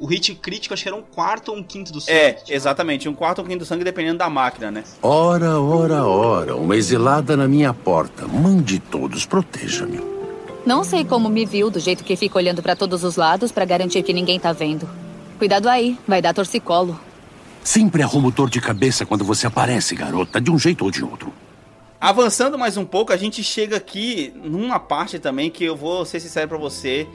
o hit crítico acho que era um quarto ou um quinto do sangue. É, tipo. exatamente, um quarto ou um quinto do sangue dependendo da máquina, né? Ora, ora, ora, uma exilada na minha porta. Mande todos, proteja-me. Não sei como me viu, do jeito que fica olhando para todos os lados para garantir que ninguém tá vendo. Cuidado aí, vai dar torcicolo. Sempre arrumo dor de cabeça quando você aparece, garota, de um jeito ou de outro. Avançando mais um pouco, a gente chega aqui numa parte também que eu vou ser sincero para você.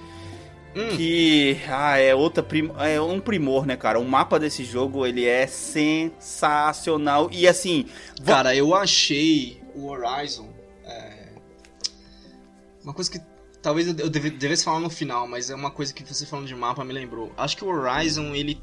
Hum. Que ah, é outra prim é um primor, né, cara? O mapa desse jogo ele é sensacional e assim. Cara, eu achei o Horizon é... uma coisa que Talvez eu devesse falar no final, mas é uma coisa que você falando de mapa me lembrou. Acho que o Horizon, ele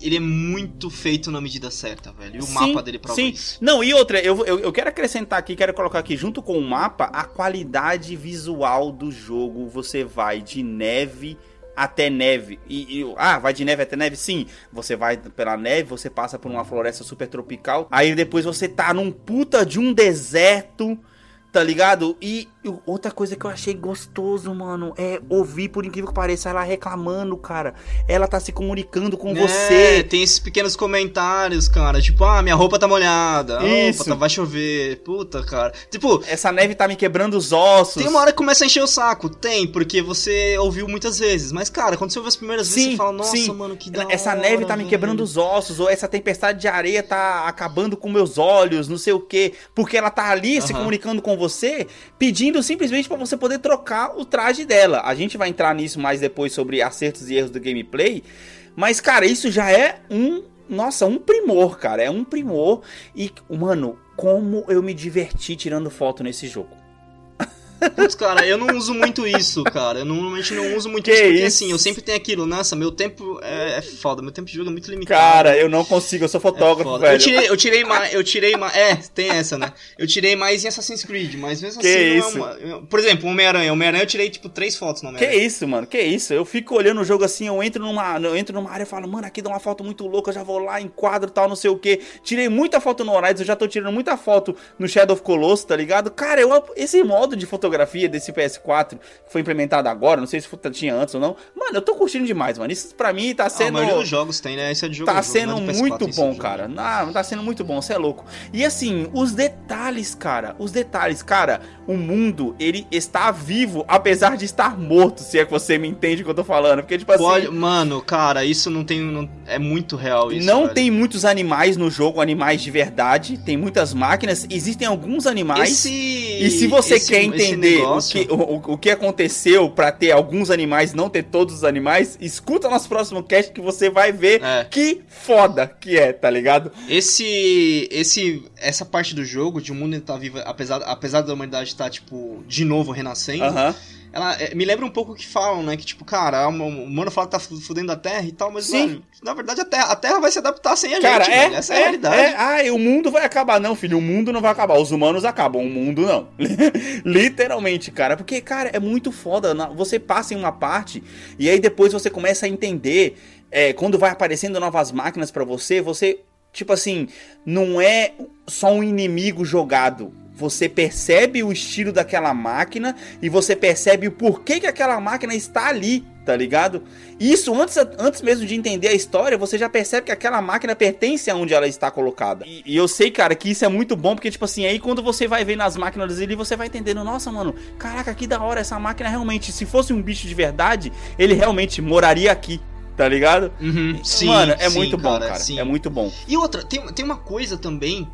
ele é muito feito na medida certa, velho. E o sim, mapa dele prova sim. isso. Não, e outra, eu, eu, eu, quero acrescentar aqui, quero colocar aqui junto com o mapa a qualidade visual do jogo. Você vai de neve até neve. E, e, ah, vai de neve até neve? Sim. Você vai pela neve, você passa por uma floresta super tropical. Aí depois você tá num puta de um deserto, tá ligado? E Outra coisa que eu achei gostoso, mano, é ouvir, por incrível que pareça, ela reclamando, cara. Ela tá se comunicando com é, você. Tem esses pequenos comentários, cara. Tipo, ah, minha roupa tá molhada. Isso. Roupa tá, vai chover. Puta, cara. Tipo. Essa neve tá me quebrando os ossos. Tem uma hora que começa a encher o saco. Tem, porque você ouviu muitas vezes. Mas, cara, quando você ouve as primeiras sim, vezes, você fala, nossa, sim. mano, que da Essa hora, neve tá me quebrando os ossos. Ou essa tempestade de areia tá acabando com meus olhos, não sei o quê. Porque ela tá ali uh -huh. se comunicando com você, pedindo simplesmente você você poder trocar o traje dela. A gente vai entrar nisso mais depois sobre acertos e erros do gameplay. Mas, cara, isso já é um. Nossa, um primor, cara. É um primor. E, mano, como eu me diverti tirando foto nesse jogo. Putz, cara, eu não uso muito isso, cara. Eu normalmente não uso muito que isso, porque isso? assim, eu sempre tenho aquilo, nossa, meu tempo é, é, foda, meu tempo de jogo é muito limitado. Cara, eu não consigo, eu sou fotógrafo, é velho. Eu tirei, eu tirei mais, eu tirei mais, é, tem essa, né? Eu tirei mais em Assassin's Creed, mas mesmo que assim isso? não é uma... Por exemplo, Homem-Aranha, Homem-Aranha eu tirei, tipo, três fotos no Homem-Aranha. Que isso, mano, que isso? Eu fico olhando o jogo assim, eu entro numa, eu entro numa área e falo, mano, aqui dá uma foto muito louca, eu já vou lá, enquadro tal, não sei o que. Tirei muita foto no Horizon, eu já tô tirando muita foto no Shadow of Colossus, tá ligado? Cara, eu, esse modo de fotografia desse PS PS4, que foi implementado agora, não sei se tinha antes ou não. Mano, eu tô curtindo demais, mano. Isso pra mim tá sendo. Ah, a dos jogos tem, né? Esse é de jogo. Tá sendo jogo, muito bom, cara. Não, tá sendo muito bom, você é louco. E assim, os detalhes, cara. Os detalhes, cara. O mundo, ele está vivo, apesar de estar morto, se é que você me entende o que eu tô falando. Porque, tipo assim. Pode... Mano, cara, isso não tem. Não... É muito real isso. Não velho. tem muitos animais no jogo, animais de verdade. Tem muitas máquinas. Existem alguns animais. Esse... E se você esse, quer entender o que, o, o que aconteceu para ter alguns animais não ter todos os animais, escuta nosso próximo cast que você vai ver é. que foda que é, tá ligado? Esse esse essa parte do jogo de o mundo estar tá vivo apesar apesar da humanidade tá, tipo de novo renascendo. Ela é, me lembra um pouco o que falam, né? Que tipo, cara, o humano fala que tá fudendo a Terra e tal, mas, Sim. na verdade a Terra, a terra vai se adaptar sem a cara, gente, é, Essa é, é, a realidade. É, ah, o mundo vai acabar. Não, filho, o mundo não vai acabar. Os humanos acabam, o mundo não. [laughs] Literalmente, cara. Porque, cara, é muito foda. Você passa em uma parte e aí depois você começa a entender. É, quando vai aparecendo novas máquinas para você, você, tipo assim, não é só um inimigo jogado você percebe o estilo daquela máquina e você percebe o porquê que aquela máquina está ali, tá ligado? Isso antes, antes mesmo de entender a história, você já percebe que aquela máquina pertence aonde ela está colocada. E, e, eu sei, cara, que isso é muito bom, porque, tipo assim, aí quando você vai ver nas máquinas ali, você vai entendendo, nossa, mano, caraca, que da hora, essa máquina realmente, se fosse um bicho de verdade, ele realmente moraria aqui. Tá ligado? Uhum, sim, Mano, é sim, muito bom, cara. cara. É muito bom. E outra, tem, tem uma coisa também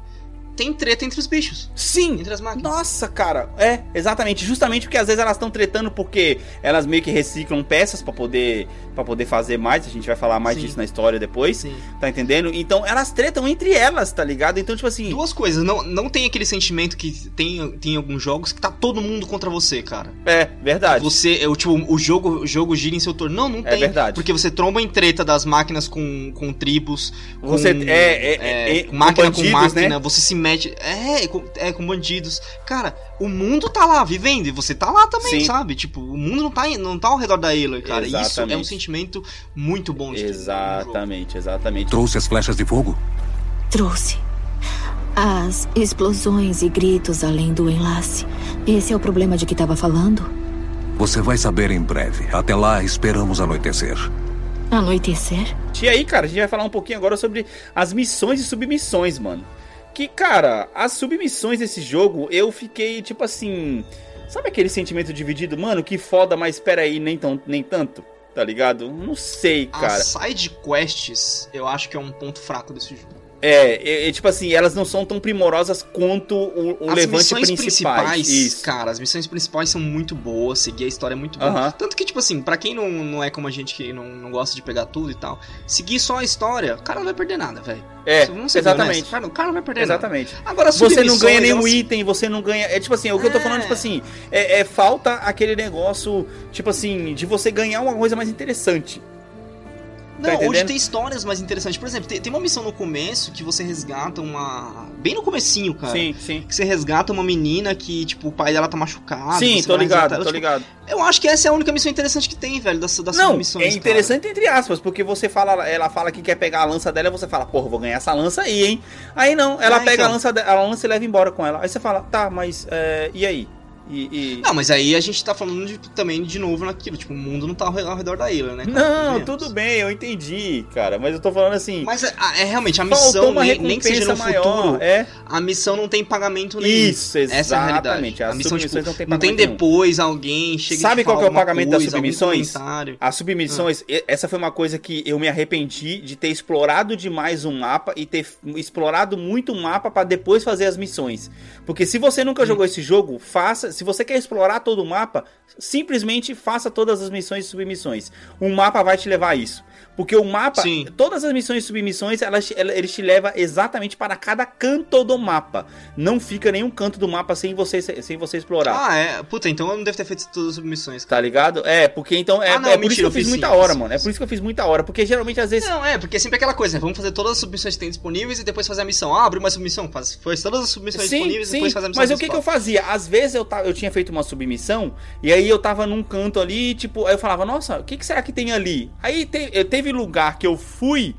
tem treta entre os bichos. Sim. Entre as máquinas. Nossa, cara. É, exatamente. Justamente porque às vezes elas estão tretando porque elas meio que reciclam peças para poder Pra poder fazer mais, a gente vai falar mais Sim. disso na história depois. Sim. Tá entendendo? Então elas tretam entre elas, tá ligado? Então, tipo assim. Duas coisas, não, não tem aquele sentimento que tem, tem em alguns jogos que tá todo mundo contra você, cara. É, verdade. Você, é, o tipo, o jogo, o jogo gira em seu torno. Não, não É tem. verdade. Porque você tromba em treta das máquinas com, com tribos. Com, Você- é, é, é, com máquina bandidos, com máquina, né? você se mete. É, com, é, com bandidos. Cara, o mundo tá lá vivendo e você tá lá também, Sim. sabe? Tipo, o mundo não tá, não tá ao redor da Aloy, cara. Isso é um Exatamente. sentimento muito bom de. Exatamente, exatamente. Trouxe as flechas de fogo? Trouxe. As explosões e gritos além do enlace. Esse é o problema de que estava falando? Você vai saber em breve. Até lá, esperamos anoitecer. Anoitecer? E aí, cara, a gente vai falar um pouquinho agora sobre as missões e submissões, mano. Que, cara, as submissões desse jogo, eu fiquei, tipo assim. Sabe aquele sentimento dividido? Mano, que foda, mas espera aí, nem, tão, nem tanto. Tá ligado? Não sei, cara. As side quests, eu acho que é um ponto fraco desse jogo. É, é, é, tipo assim, elas não são tão primorosas quanto o, o As levante missões principais. principais, cara, as missões principais são muito boas, seguir a história é muito boa. Aham. Tanto que, tipo assim, pra quem não, não é como a gente que não, não gosta de pegar tudo e tal, seguir só a história, o cara não vai perder nada, velho. É, exatamente. cara, o cara não vai perder Exatamente. nada. Agora, Você não ganha nenhum elas- item, você não ganha. É tipo assim, o que eu tô É. falando, tipo assim, é, é falta aquele negócio, tipo assim, de você ganhar uma coisa mais interessante. Não, Tá hoje tem histórias mais interessantes. Por exemplo, tem, tem uma missão no começo que você resgata uma. Bem no comecinho, cara. Sim, sim. Que você resgata uma menina que, tipo, o pai dela tá machucado. Sim, tô ligado, ela, tô tipo, ligado. Eu acho que essa é a única missão interessante que tem, velho, das, das Não, missões. é interessante entre aspas, porque você fala, ela fala que quer pegar a lança dela e você fala, porra, vou ganhar essa lança aí, hein? Aí não, ela Ah, pega então. a lança, de- a lança e leva embora com ela. Aí você fala, tá, mas é, e aí? E, e- Não, mas aí a gente tá falando de- também de novo naquilo, tipo, o mundo não tá ao re- ao redor da ilha, né? cara? Não, tudo bem, eu entendi, cara, mas eu tô falando assim. Mas é, é realmente, a missão, uma nem, nem que seja no recompensa futuro, maior. É, a missão não tem pagamento nenhum. isso, Essa é a exatamente. realidade. As a missão, tipo, submissões não tem não tem pagamento nenhum. depois alguém chega e Sabe qual é o pagamento das coisa, algum submissões? As submissões, e- essa foi uma coisa que eu me arrependi de ter explorado demais um mapa e ter explorado muito o mapa pra depois fazer as missões. Porque se você nunca jogou esse jogo, faça. Se você quer explorar todo o mapa, simplesmente faça todas as missões e submissões. O mapa vai te levar a isso. Porque o mapa, Sim. todas as missões e submissões, elas, ela- eles te levam exatamente para cada canto do mapa. Não fica nenhum canto do mapa sem você, sem você explorar. Ah, é. Puta, então eu não devo ter feito todas as submissões. cara. Tá ligado? É, porque então. É, Ah, não, é por mentira, isso que eu fiz fiz muita sim, hora, fiz mano. sim. É por isso que eu fiz muita hora. Porque geralmente, às vezes. Não, é, porque é sempre aquela coisa, né? Vamos fazer todas as submissões que tem disponíveis e depois fazer a missão. Ah, abre uma submissão, faz, faz todas as submissões Sim, disponíveis e sim. depois faz a missão Mas o que, que eu fazia? Às vezes eu, tava, eu tinha feito uma submissão e aí eu tava num canto ali, tipo, aí eu falava, nossa, o que, que será que tem ali? Aí te- eu teve lugar que eu fui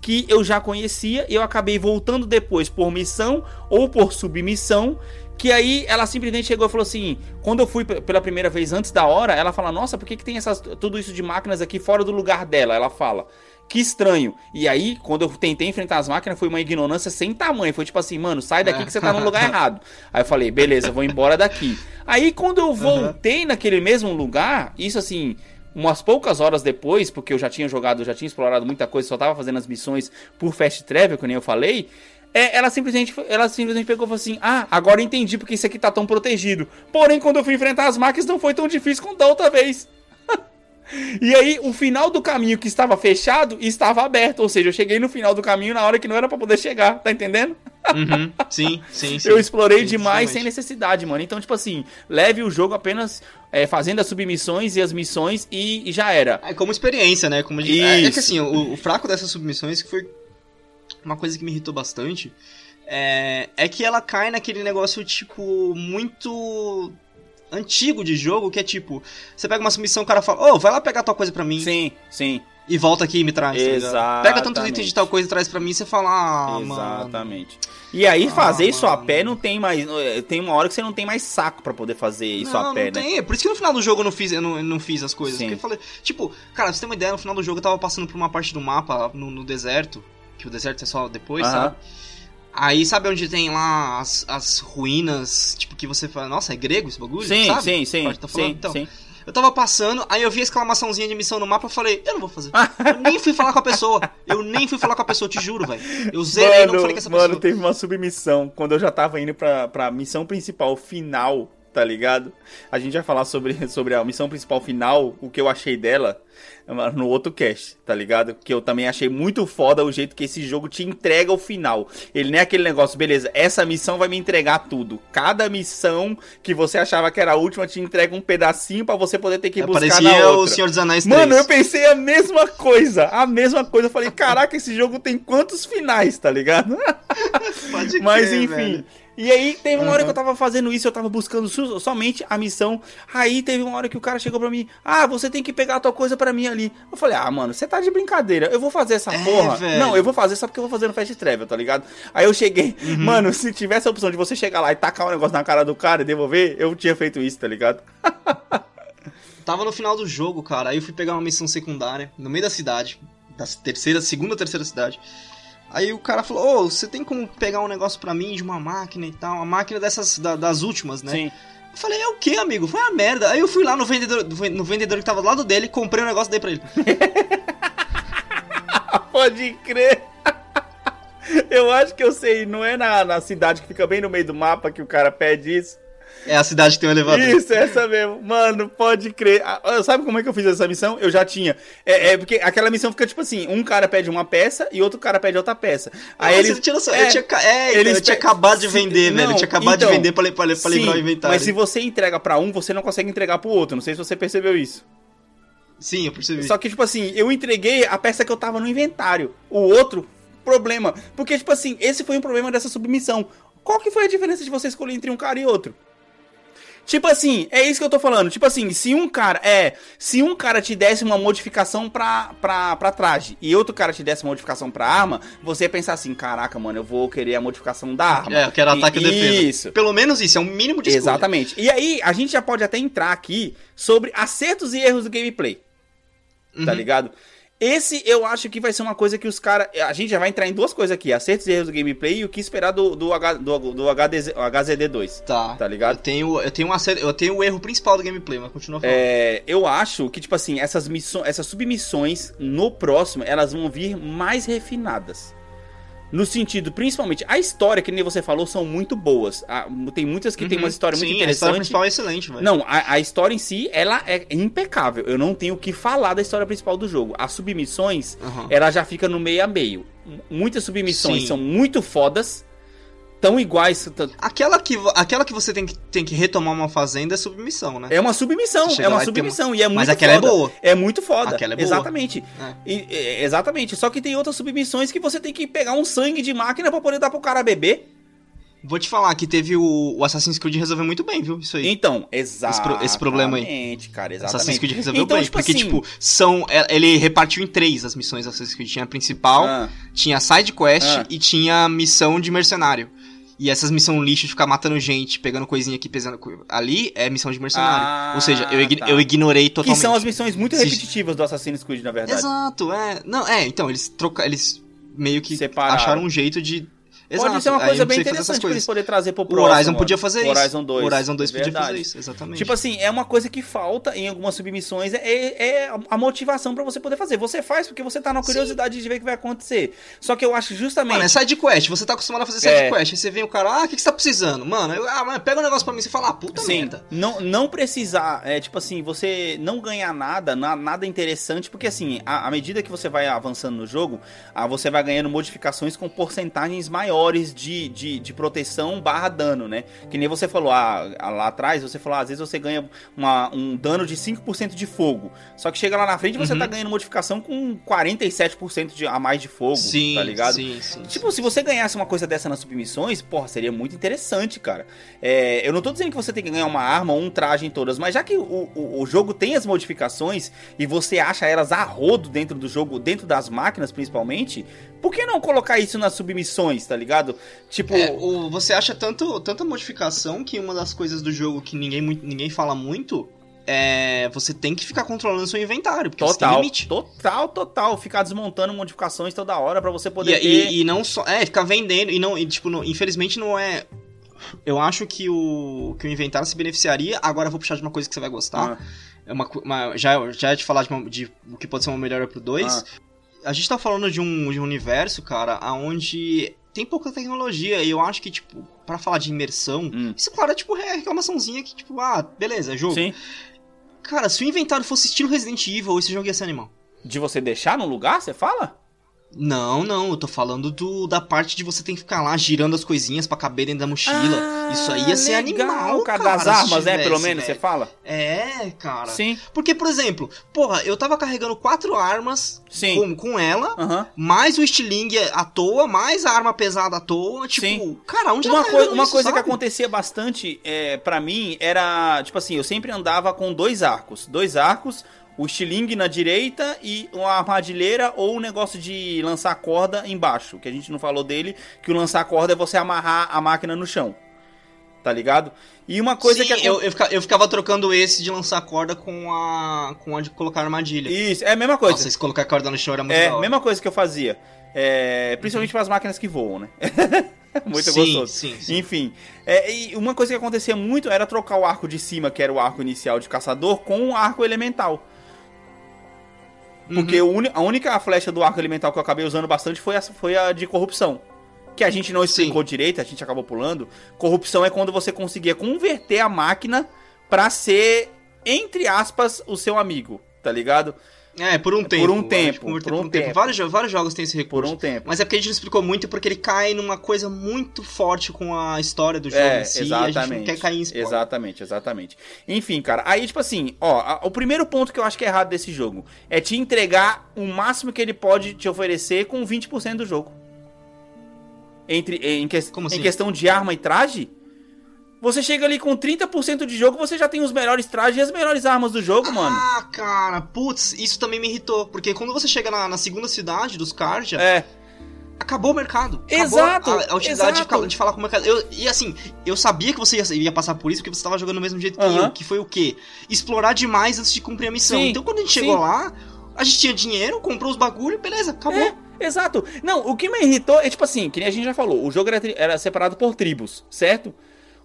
que eu já conhecia e eu acabei voltando depois por missão ou por submissão. Que aí ela simplesmente chegou e falou assim: quando eu fui pela primeira vez antes da hora, ela fala: Nossa, por que, que tem essas, tudo isso de máquinas aqui fora do lugar dela? Ela fala. Que estranho. E aí, quando eu tentei enfrentar as máquinas, foi uma ignorância sem tamanho. Foi tipo assim, mano, sai daqui É. que você tá no lugar [laughs] errado. Aí eu falei, beleza, vou embora daqui. Aí quando eu voltei naquele mesmo lugar, isso assim, umas poucas horas depois, porque eu já tinha jogado, já tinha explorado muita coisa, só tava fazendo as missões por fast travel, que nem eu falei. é, ela simplesmente, ela simplesmente pegou e falou assim: Ah, agora entendi porque isso aqui tá tão protegido. Porém, quando eu fui enfrentar as máquinas, não foi tão difícil quanto da outra vez. E aí, o final do caminho que estava fechado estava aberto. Ou seja, eu cheguei no final do caminho na hora que não era pra poder chegar, tá entendendo? Uhum, sim, sim, [laughs] sim. eu explorei Sim, demais sem necessidade, mano. Então, tipo assim, leve o jogo apenas é, fazendo as submissões e as missões e, e já era. É como experiência, né? Como gente- é, é que assim, o, o fraco dessas submissões que foi uma coisa que me irritou bastante é, é que ela cai naquele negócio, tipo, muito antigo de jogo, que é tipo, você pega uma submissão, o cara fala, ô, vai lá pegar tal coisa pra mim Sim, sim. e volta aqui e me traz. tá? Exatamente. Pega tantos itens de tal coisa e traz pra mim e você fala, ah, mano. Exatamente. E aí, Ah, fazer isso a mano. pé não tem mais. eh, Tem uma hora que você não tem mais saco pra poder fazer isso não, a pé, não né? tem. É Por isso que no final do jogo eu não fiz, eu não, eu não fiz as coisas. Sim. Porque eu falei, tipo, cara, pra você ter uma ideia, no final do jogo eu tava passando por uma parte do mapa no, no deserto, que o deserto é só depois, Aham. sabe? Aí sabe onde tem lá as, as ruínas, tipo, que você fala, nossa, é grego esse bagulho? Sim, sabe? sim, sim, Pode tá falando? sim, Então, sim. Eu tava passando, aí eu vi a exclamaçãozinha de missão no mapa, eu falei, eu não vou fazer. [laughs] eu nem fui falar com a pessoa. Eu nem fui falar com a pessoa, te juro, velho. Eu zerei e não falei com essa mano, pessoa. teve uma submissão quando eu já tava indo pra, pra missão principal final. tá ligado? A gente vai falar sobre, [laughs] sobre a missão principal final, o que eu achei dela [laughs] no outro cast, tá ligado? Que eu também achei muito foda o jeito que esse jogo te entrega o final. Ele nem é aquele negócio, beleza, essa missão vai me entregar tudo. Cada missão que você achava que era a última te entrega um pedacinho para você poder ter que buscar Parecia na outra. o Senhor dos Anéis 3. Mano, eu pensei a mesma coisa, a mesma coisa. Eu falei, [laughs] caraca, esse jogo tem quantos finais, tá ligado? Pode [laughs] Mas crer, enfim. velho. E aí, teve uma hora Uhum. que eu tava fazendo isso, eu tava buscando somente a missão. Aí teve uma hora que o cara chegou pra mim: Ah, você tem que pegar a tua coisa pra mim ali. Eu falei: Ah, mano, você tá de brincadeira. Eu vou fazer essa É, porra. velho. Não, eu vou fazer só porque eu vou fazer no Fast Travel, tá ligado? Aí eu cheguei, Uhum. mano, se tivesse a opção de você chegar lá e tacar um negócio na cara do cara e devolver, eu tinha feito isso, tá ligado? [laughs] Tava no final do jogo, cara. Aí eu fui pegar uma missão secundária no meio da cidade. Da terceira, segunda, terceira cidade. Aí o cara falou, ô, você tem como pegar um negócio pra mim de uma máquina e tal? Uma máquina dessas, da- das últimas, né? Sim. Eu falei, é o que, amigo? Foi uma merda. Aí eu fui lá no vendedor, no vendedor que tava do lado dele, comprei um negócio e dei pra ele. [laughs] Pode crer. Eu acho que eu sei, não é na, na cidade que fica bem no meio do mapa que o cara pede isso? É a cidade que tem um elevador. Isso, essa mesmo. Mano, pode crer. Ah, Sabe como é que eu fiz essa missão? Eu já tinha. É, é porque aquela missão fica tipo assim: um cara pede uma peça e outro cara pede outra peça. Aí Nossa, eles. ele tinha noção. é, eu tinha, é, tinha acabado de vender, velho. não, Eu tinha acabado então, de vender pra, pra, pra livrar o inventário. Mas se você entrega pra um, você não consegue entregar pro outro. Não sei se você percebeu isso. Sim, eu percebi. Só que, tipo assim, eu entreguei a peça que eu tava no inventário. O outro, problema. Porque, tipo assim, esse foi um problema dessa submissão. Qual que foi a diferença de você escolher entre um cara e outro? Tipo assim, é isso que eu tô falando. Tipo assim, se um cara. É. Se um cara te desse uma modificação pra, pra, pra traje e outro cara te desse uma modificação pra arma, você ia pensar assim: caraca, mano, eu vou querer a modificação da arma. É, eu quero ataque e defesa. Isso. Pelo menos isso, é um mínimo de escolha. Exatamente. E aí, a gente já pode até entrar aqui sobre acertos e erros do gameplay. Tá Uhum. ligado? Esse eu acho que vai ser uma coisa que os caras. A gente já vai entrar em duas coisas aqui: acertos e erros do gameplay e o que esperar do, do, H, do, do HDZ, HZD2. Tá. Tá ligado? Eu tenho, eu tenho um acerto, eu tenho o erro principal do gameplay, mas continua falando. É, eu acho que, tipo assim, essas, missões, essas submissões no próximo, elas vão vir mais refinadas. No sentido, principalmente, a história, que nem você falou, são muito boas. Ah, tem muitas que tem uma história muito Uhum. Sim, a história interessante. principal é excelente, velho. Não, a, a história em si, ela é impecável. Eu não tenho o que falar da história principal do jogo. As submissões, Aham. ela já fica no meio a meio. Muitas submissões Sim. são muito fodas, tão iguais. Aquela que, aquela que você tem que, tem que retomar uma fazenda é submissão, né? É uma submissão, é uma submissão. E é muito Mas aquela foda. é boa. É muito foda. Aquela é boa. Exatamente. É. E- é, exatamente. Só que tem outras submissões que você tem que pegar um sangue de máquina pra poder dar pro cara beber. Vou te falar que teve o, o Assassin's Creed resolveu muito bem, viu? Isso aí. Então, exatamente. pro- esse problema aí. cara, exatamente. Assassin's Creed resolveu então, bem, tipo porque, assim, tipo, são. é- Ele repartiu em três as missões do Assassin's Creed. Tinha a principal, ah, tinha a side quest Ah. e tinha a missão de mercenário. E essas missões lixo de ficar matando gente, pegando coisinha aqui, pesando. Ali é missão de mercenário. Ah, Ou seja, eu, ign- tá. eu ignorei que totalmente. são as missões muito Se- repetitivas do Assassin's Creed, na verdade. Exato, é. Não, é, então, eles troca, eles meio que Separaram. acharam um jeito de. Pode Exato, ser uma coisa bem interessante pra eles poderem trazer pro O próximo. Horizon mano. podia fazer O isso. Horizon 2. O Horizon 2 podia Verdade. fazer isso, exatamente. Tipo assim, é uma coisa que falta em algumas submissões, é, é a motivação pra você poder fazer. Você faz porque você tá na curiosidade de ver o que vai acontecer. Só que eu acho justamente... Mano, é side quest, você tá acostumado a fazer side É. quest. Aí você vem o cara, ah, o que, que você tá precisando? Mano, eu, ah, mano, pega um negócio pra mim, você fala, ah, puta Sim, merda. não, não precisar, é tipo assim, você não ganhar nada, na- nada interessante, porque assim, à à medida que você vai avançando no jogo, ah, você vai ganhando modificações com porcentagens maiores de, de, de proteção barra dano, né? Que nem você falou ah, ah, lá atrás, você falou, ah, às vezes você ganha uma- um dano de 5% de fogo, só que chega lá na frente você Uhum. tá ganhando modificação com 47% de, a mais de fogo, Sim, tá ligado? sim, sim. Tipo, se você ganhasse uma coisa dessa nas submissões, porra, seria muito interessante, cara. É, eu não tô dizendo que você tem que ganhar uma arma ou um traje em todas, mas já que o, o, o jogo tem as modificações e você acha elas a rodo dentro do jogo, dentro das máquinas principalmente, por que não colocar isso nas submissões, tá ligado? Tipo, É, o- você acha tanto, tanta modificação que uma das coisas do jogo que ninguém, ninguém fala muito é você tem que ficar controlando seu inventário, porque você tem total, limite. total, total. Ficar desmontando modificações toda hora pra você E, poder ter... e- e não só. É, ficar vendendo. E não. E, tipo, não- infelizmente não é. Eu acho que o, que o inventário se beneficiaria. Agora eu vou puxar de uma coisa que você vai gostar. Ah, É uma, uma- já, já ia te falar de, uma- de o que pode ser uma melhora pro 2. Ah. A gente tá falando de um, de um universo, cara, onde tem pouca tecnologia. E eu acho que, tipo, pra falar de imersão, Hum. isso, claro, é tipo é reclamaçãozinha que, tipo, ah, beleza, é jogo. Sim. Cara, se o inventário fosse estilo Resident Evil, esse jogo ia ser animal. De você deixar no lugar, você fala? Não, não, eu tô falando do, da parte de você ter que ficar lá girando as coisinhas pra caber dentro da mochila. Isso aí ia ser Ah, legal, animal, cara. cara. Das armas, né? tivesse, Pelo menos, você velho. fala? É, cara. Sim, Porque, por exemplo, porra, eu tava carregando quatro armas sim. com, com ela, mais o estilingue à toa, mais a arma pesada à toa. Tipo, Sim. cara, onde Uma, coi- uma isso, coisa que sabe? acontecia bastante é, para mim era, tipo assim, eu sempre andava com dois arcos. Dois arcos, o estilingue na direita e uma armadilheira ou um negócio de lançar corda embaixo. Que a gente não falou dele, que o lançar corda é você amarrar a máquina no chão. Tá ligado? E uma coisa Sim, que eu, eu, fica- eu ficava trocando esse de lançar corda com a com a de colocar armadilha. Isso, é a mesma coisa. Nossa, esse colocar corda no chão era muito é, hora. mesma coisa que eu fazia. É, principalmente para as máquinas que voam, né? [laughs] muito sim, gostoso. Sim, sim. Enfim, é, e uma coisa que acontecia muito era trocar o arco de cima, que era o arco inicial de caçador, com o arco elemental. Porque Uhum. a única flecha do arco elemental que eu acabei usando bastante foi a, foi a de corrupção. Que a gente não explicou direito, a gente acabou pulando. Corrupção é quando você conseguia converter a máquina pra ser, entre aspas, o seu amigo, tá ligado? É, por um tempo. Por um tempo, converteu por um tempo. Vários, jo- vários jogos têm esse Por recurso. um tempo. Mas é porque a gente não explicou muito porque ele cai numa coisa muito forte com a história do jogo É, em si. E a exatamente. gente não quer cair em spoiler. Exatamente, exatamente. Enfim, cara, aí, tipo assim, ó, a- o primeiro ponto que eu acho que é errado desse jogo é te entregar o máximo que ele pode te oferecer com 20% do jogo. Entre, em, que- Como em assim? questão de arma e traje, você chega ali com 30% de jogo, você já tem os melhores trajes e as melhores armas do jogo, mano. Ah, cara, putz, isso também me irritou. Porque quando você chega na, na segunda cidade dos Karja, É, acabou o mercado. Acabou Exato, A, a utilidade de, exato. ficar- de falar com o mercado. Eu, e assim, eu sabia que você ia, ia passar por isso porque você tava jogando do mesmo jeito que Aham. eu. Que foi o quê? Explorar demais antes de cumprir a missão. Sim, então quando a gente chegou sim. lá, a gente tinha dinheiro, comprou os bagulho, beleza, acabou. É, exato. Não, o que me irritou é tipo assim, que nem a gente já falou, o jogo era, era separado por tribos, certo?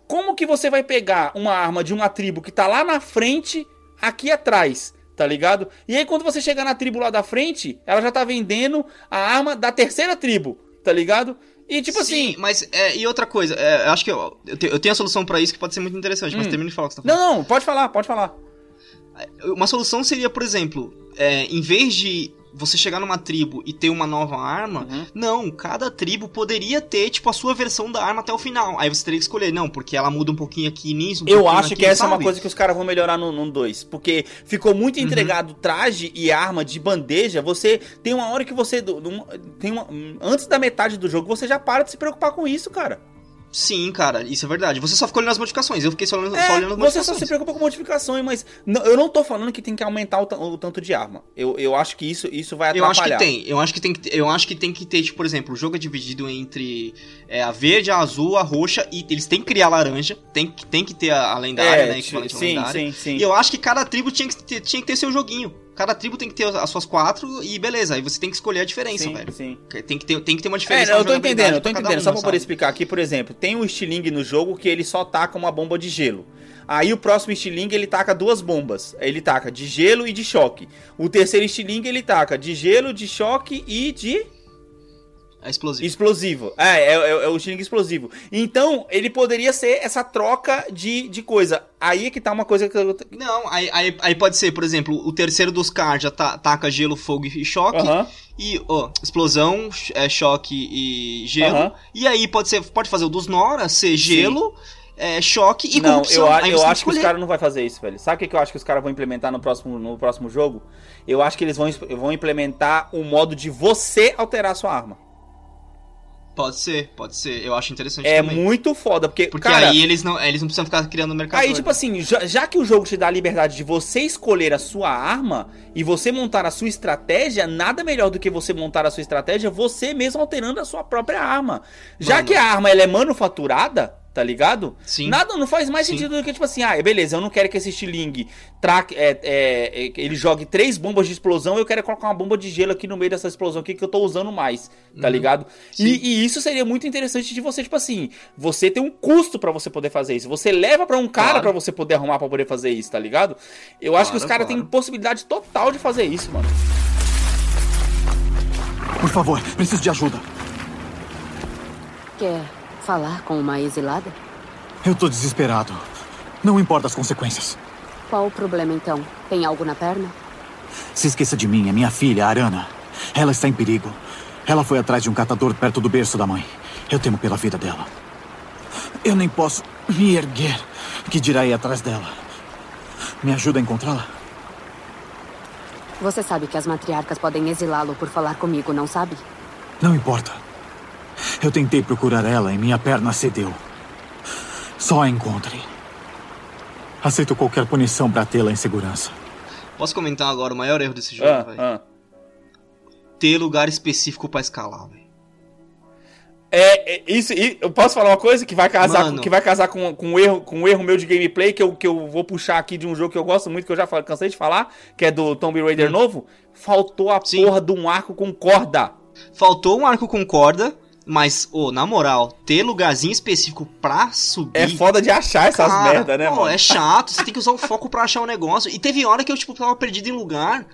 Como que você vai pegar uma arma de uma tribo que tá lá na frente, aqui atrás, tá ligado? E aí quando você chegar na tribo lá da frente, ela já tá vendendo a arma da terceira tribo, tá ligado? E tipo Sim, assim, mas é, e outra coisa, é, eu acho que eu, eu, te- eu tenho a solução pra isso que pode ser muito interessante, mas Hum. termina de falar o que você tá falando. não, não, pode falar, pode falar. Uma solução seria, por exemplo, é, em vez de você chegar numa tribo e ter uma nova arma, Uhum. não, cada tribo poderia ter, tipo, a sua versão da arma até o final. Aí você teria que escolher, não, porque ela muda um pouquinho aqui nisso, um Eu acho que naquilo, essa é uma sabe? coisa que os caras vão melhorar no 2. Porque ficou muito entregado traje e arma de bandeja. Você tem uma hora que você. Tem uma, antes da metade do jogo, você já para de se preocupar com isso, cara. Sim, cara, isso é verdade. Você só ficou olhando as modificações, eu fiquei só olhando, só É, olhando as você só modificações. se preocupa com modificações, mas não- eu não tô falando que tem que aumentar o, o tanto de arma. Eu, eu acho que isso, isso vai Eu acho atrapalhar. que tem, eu acho que tem que eu acho que tem que ter, tipo, por exemplo, o jogo é dividido entre é, a verde, a azul, a roxa e eles têm que criar a laranja, tem, que- tem que ter a, lendária, né, equivalente sim, lendária. sim, sim. E eu acho que cada tribo tinha que ter, tinha que ter seu joguinho. Cada tribo tem que ter as suas quatro e beleza, aí você tem que escolher a diferença, sim, velho. sim. Tem que ter, tem que ter uma É, diferença. não, na eu tô entendendo, eu tô entendendo. Só uma, pra poder explicar aqui, por exemplo, tem um estilingue no jogo que ele só taca uma bomba de gelo. Aí o próximo estilingue ele taca duas bombas. Ele taca de gelo e de choque. O terceiro estilingue ele taca de gelo, de choque e de É explosivo. explosivo. É, é, é- é o estilingue explosivo. Então, ele poderia ser essa troca de, de coisa. Aí é que tá uma coisa que eu. Não, aí, aí, aí pode ser, por exemplo, o terceiro dos cards já ta- taca gelo, fogo e choque. Aham. E, ó, explosão, é, choque e gelo. Aham. E aí pode ser, pode fazer o dos Nora ser gelo, é, choque e não, corrupção. eu, eu acho que os escolher. caras não vai fazer isso, velho. Sabe o que, que eu acho que os caras vão implementar no próximo, no próximo jogo? Eu acho que eles vão, vão implementar o modo de você alterar a sua arma. Pode ser, pode ser. Eu acho interessante É também. muito foda, porque, Porque cara, aí eles não, eles não precisam ficar criando mercado. Aí, tipo assim, já, já que o jogo te dá a liberdade de você escolher a sua arma e você montar a sua estratégia, nada melhor do que você montar a sua estratégia você mesmo alterando a sua própria arma. Já Mano. que a arma ela é manufaturada, tá ligado? Sim. Nada não faz mais Sim. sentido do que, tipo assim, ah, beleza, eu não quero que esse estilingue traque, é, é, é, ele jogue três bombas de explosão, eu quero colocar uma bomba de gelo aqui no meio dessa explosão aqui que eu tô usando mais, tá Uhum. ligado? Sim. E, e isso seria muito interessante de você, tipo assim, você tem um custo pra você poder fazer isso. Você leva pra um cara Claro. pra você poder arrumar pra poder fazer isso, tá ligado? Eu acho que os Claro, caras claro. têm possibilidade total de fazer isso, mano. Por favor, preciso de ajuda. Quer Falar com uma exilada? Eu tô desesperado. Não importa as consequências. Qual o problema então? Tem algo na perna? Se esqueça de mim, é minha filha, Arana. Ela está em perigo. Ela foi atrás de um catador perto do berço da mãe. Eu temo pela vida dela. Eu nem posso me erguer. Que dirá ir atrás dela? Me ajuda a encontrá-la? Você sabe que as matriarcas podem exilá-lo por falar comigo, não sabe? Não importa. Eu tentei procurar ela e minha perna cedeu. Só a encontre. Aceito qualquer punição para tê-la em segurança. Posso comentar agora o maior erro desse jogo, Ah, velho? ah. Ter lugar específico pra escalar, velho. É, é, isso, e eu posso falar uma coisa que vai casar, Mano. que vai casar com, com um erro, com um erro meu de gameplay que eu, que eu vou puxar aqui de um jogo que eu gosto muito, que eu já falei- cansei de falar, que é do Tomb Raider novo. Faltou a Hum. Sim. porra de um arco com corda. Faltou um arco com corda, mas, ô, na moral, ter lugarzinho específico pra subir. É foda de achar essas Cara, merda, né, pô, mano? É chato, você tem que usar o foco pra achar o negócio. E teve hora que eu, tipo, tava perdido em lugar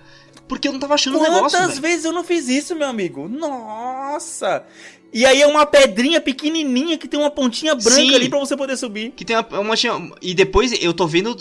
porque eu não tava achando o negócio. Quantas vezes eu não fiz isso, meu amigo? Nossa! E aí é uma pedrinha pequenininha que tem uma pontinha branca Sim. ali pra você poder subir. Que tem uma, uma- E depois eu tô vendo,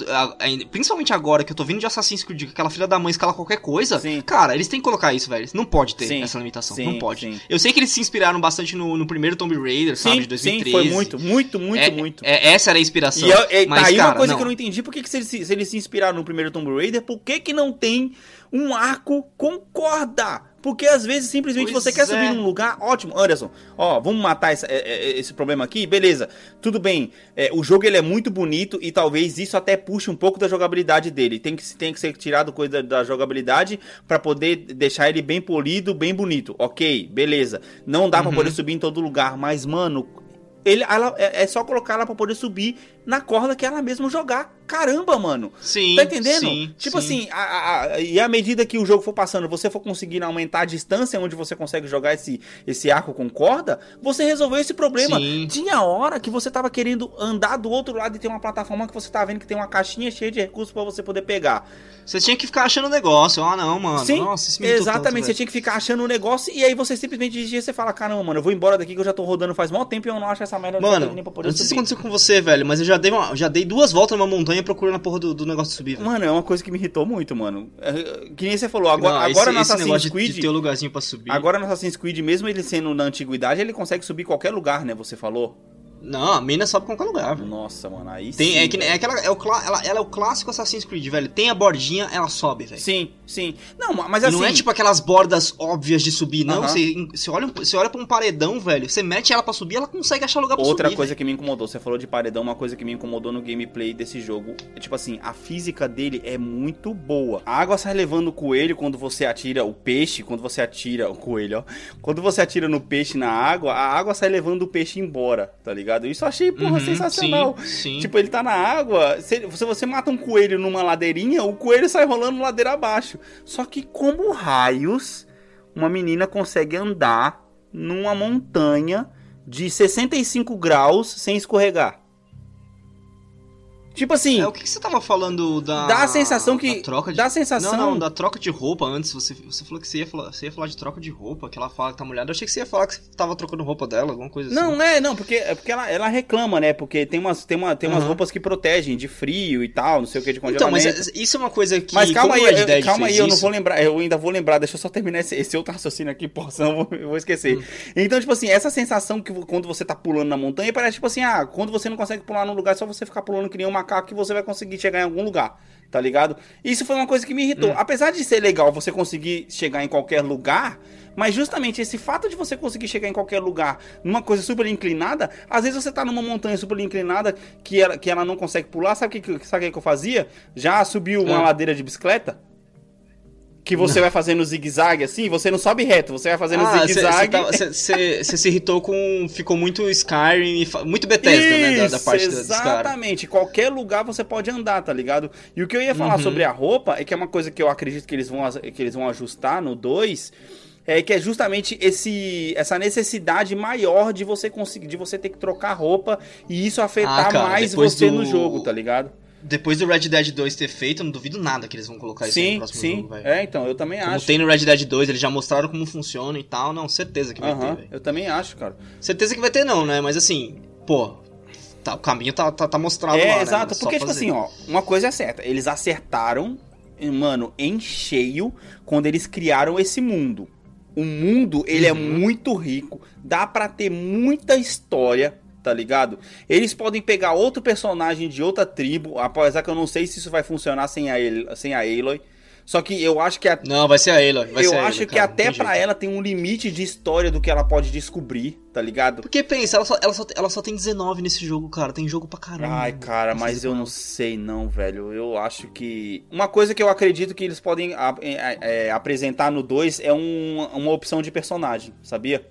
principalmente agora que eu tô vendo de Assassin's Creed, que aquela filha da mãe escala qualquer coisa. Sim. Cara, eles têm que colocar isso, velho. Não pode ter Sim. essa limitação. Não pode. Eu sei que eles se inspiraram bastante no, no primeiro Tomb Raider, sabe? De Sim, 2013. sim, foi muito, muito, muito, É- muito. é- essa era a inspiração. E eu- e mas, tá aí cara, uma coisa não. que eu não entendi, por que, que se, eles, se eles se inspiraram no primeiro Tomb Raider, por que, que não tem um arco com corda? Porque às vezes simplesmente Pois você quer é. subir num lugar, ótimo, Anderson, ó, vamos matar essa- é- é- esse problema aqui, beleza, tudo bem, é, o jogo ele é muito bonito e talvez isso até puxe um pouco da jogabilidade dele, tem que, tem que ser tirado coisa da jogabilidade pra poder deixar ele bem polido, bem bonito, ok, beleza, não dá pra Uhum. poder subir em todo lugar, mas mano, ele, ela, é, é só colocar ela pra poder subir na corda que ela mesma jogar. Caramba, mano. Sim. Tá entendendo? sim, tipo sim. assim, a- a- e à medida que o jogo for passando, você for conseguindo aumentar a distância onde você consegue jogar esse, esse arco com corda, você resolveu esse problema. Sim. Tinha hora que você tava querendo andar do outro lado e tem uma plataforma que você tá vendo que tem uma caixinha cheia de recursos pra você poder pegar. Você tinha que ficar achando o negócio. Ah, não, mano. Sim, Nossa, isso me exatamente. tanto, você tinha que ficar achando o negócio e aí você simplesmente de dia você fala: caramba, mano, eu vou embora daqui que eu já tô rodando faz mal tempo e eu não acho essa merda não Mano, tenho nem pra poder eu não sei se aconteceu com você, velho, mas eu já dei, uma- já dei duas voltas numa montanha procurando a porra do, do negócio de subir. velho. Mano, é uma coisa que me irritou muito, mano. É, Que nem você falou, agora, Não, agora esse, no esse Assassin's negócio de- Creed. de ter um lugarzinho pra subir. Agora no Assassin's Creed, mesmo ele sendo na antiguidade, ele consegue subir qualquer lugar, né? Você falou. Não, a mina sobe qualquer lugar, velho. Nossa, mano, aí Tem, sim. é, que, é aquela, é o, ela, ela é o clássico Assassin's Creed, velho. Tem a bordinha, ela sobe, velho. Sim, sim. Não, mas assim. não é tipo aquelas bordas óbvias de subir, não. Aham. Você, você, olha, você olha pra um paredão, velho. Você mete ela pra subir, ela consegue achar lugar pra Outra subir. coisa velho. que me incomodou, você falou de paredão, uma coisa que me incomodou no gameplay desse jogo, é tipo assim, a física dele é muito boa. A água sai levando o coelho quando você atira o peixe, quando você atira o coelho, ó. Quando você atira no peixe na água, a água sai levando o peixe embora, tá ligado? Isso eu achei, porra, Uhum, sensacional. Sim, sim. Tipo, ele tá na água, se, se você mata um coelho numa ladeirinha, o coelho sai rolando ladeira abaixo. Só que como raios uma menina consegue andar numa montanha de 65 graus sem escorregar? Tipo assim, É, o que, que você tava falando da. Dá a sensação que- troca de... dá a sensação- Não, não, da troca de roupa antes. Você, você falou que você ia, falar, você ia falar de troca de roupa, que ela fala que tá molhada. Eu achei que você ia falar que você tava trocando roupa dela, alguma coisa assim. Não, é, não, porque, é porque ela, ela reclama, né? Porque tem umas, tem uma, tem umas Aham. roupas que protegem de frio e tal, não sei o que, de Então, congelamento. mas é- isso é uma coisa que. Mas calma aí, Red eu- calma aí, eu não vou lembrar, eu ainda vou lembrar, deixa eu só terminar esse, esse outro raciocínio aqui, porra, senão eu vou, eu vou esquecer. Hum. Então, tipo assim, essa sensação que quando você tá pulando na montanha, parece tipo assim, ah, quando você não consegue pular num lugar, é só você ficar pulando que nem um macaco que você vai conseguir chegar em algum lugar, tá ligado? Isso foi uma coisa que me irritou. Hum. Apesar de ser legal você conseguir chegar em qualquer lugar, mas justamente esse fato de você conseguir chegar em qualquer lugar numa coisa super inclinada, às vezes você tá numa montanha super inclinada que ela, que ela não consegue pular, sabe o que, sabe o que eu fazia? Já subiu uma Ah. ladeira de bicicleta? Que você vai fazendo zigue-zague assim, você não sobe reto, você vai fazendo Ah, zigue-zague. você se irritou com. Ficou muito Skyrim, e muito Bethesda, né? Da, da Isso, parte exatamente. Qualquer lugar você pode andar, tá ligado? E o que eu ia falar Uhum. sobre a roupa é que é uma coisa que eu acredito que eles vão, que eles vão ajustar no 2. É que é justamente esse, essa necessidade maior de você conseguir, de você ter que trocar roupa e isso afetar Ah, cara, mais você do- no jogo, tá ligado? Depois do Red Dead 2 ter feito, eu não duvido nada que eles vão colocar isso aí no Sim, próximo sim. jogo, velho. é, então, eu também Como acho. tem no Red Dead 2, eles já mostraram como funciona e tal. Não, certeza que vai Aham, ter, velho. eu também acho, cara. Certeza que vai ter não, né? Mas assim, pô, tá, o caminho tá, tá, tá mostrado É, lá, né, exato? Só porque, tipo fazer. assim, ó, uma coisa é certa, eles acertaram, mano, em cheio quando eles criaram esse mundo. O mundo, ele é Uhum. muito rico, dá pra ter muita história, tá ligado? Eles podem pegar outro personagem de outra tribo, apesar que eu não sei se isso vai funcionar sem a, El- sem a Aloy. Só que eu acho que a, Não, vai ser a Aloy. Vai eu ser a acho Aloy, que cara, até jeito. ela tem um limite de história do que ela pode descobrir, tá ligado? Porque pensa, ela só, ela, só, ela só tem 19 nesse jogo, cara. Tem jogo pra caramba. Ai, cara, mas eu não sei não, velho. Eu acho que. Uma coisa que eu acredito que eles podem a- é, é, apresentar no 2 é um- uma opção de personagem, sabia?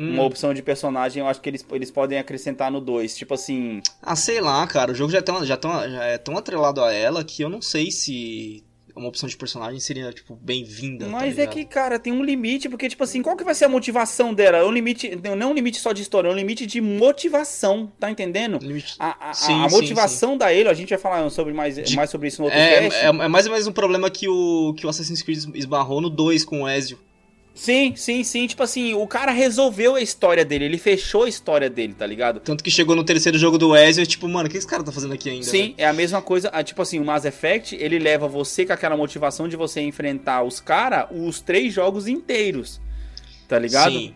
Hum. Uma opção de personagem eu acho que eles, eles podem acrescentar no 2. Tipo assim. Ah, sei lá, cara. O jogo já é, tão, já, tão, já é tão atrelado a ela que eu não sei se uma opção de personagem seria, tipo, bem-vinda. tá Mas é ligado? que, cara, tem um limite, porque, tipo assim, qual que vai ser a motivação dela? É um limite. Não é um limite só de história, é um limite de motivação, tá entendendo? Limite- A, a- Sim, a sim, motivação da Elo, a gente vai falar sobre mais, De- mais sobre isso no outro É, é, é mais ou menos um problema que o, que o Assassin's Creed esbarrou no 2 com o Ezio. Sim, sim, sim. Tipo assim, o cara resolveu a história dele, ele fechou a história dele, tá ligado? Tanto que chegou no terceiro jogo do Ezio tipo, mano, o que esse cara tá fazendo aqui ainda? Sim, é a mesma coisa. ah, Tipo assim, o Mass Effect, ele leva você com aquela motivação de você enfrentar os caras os três jogos inteiros. Tá ligado? Sim.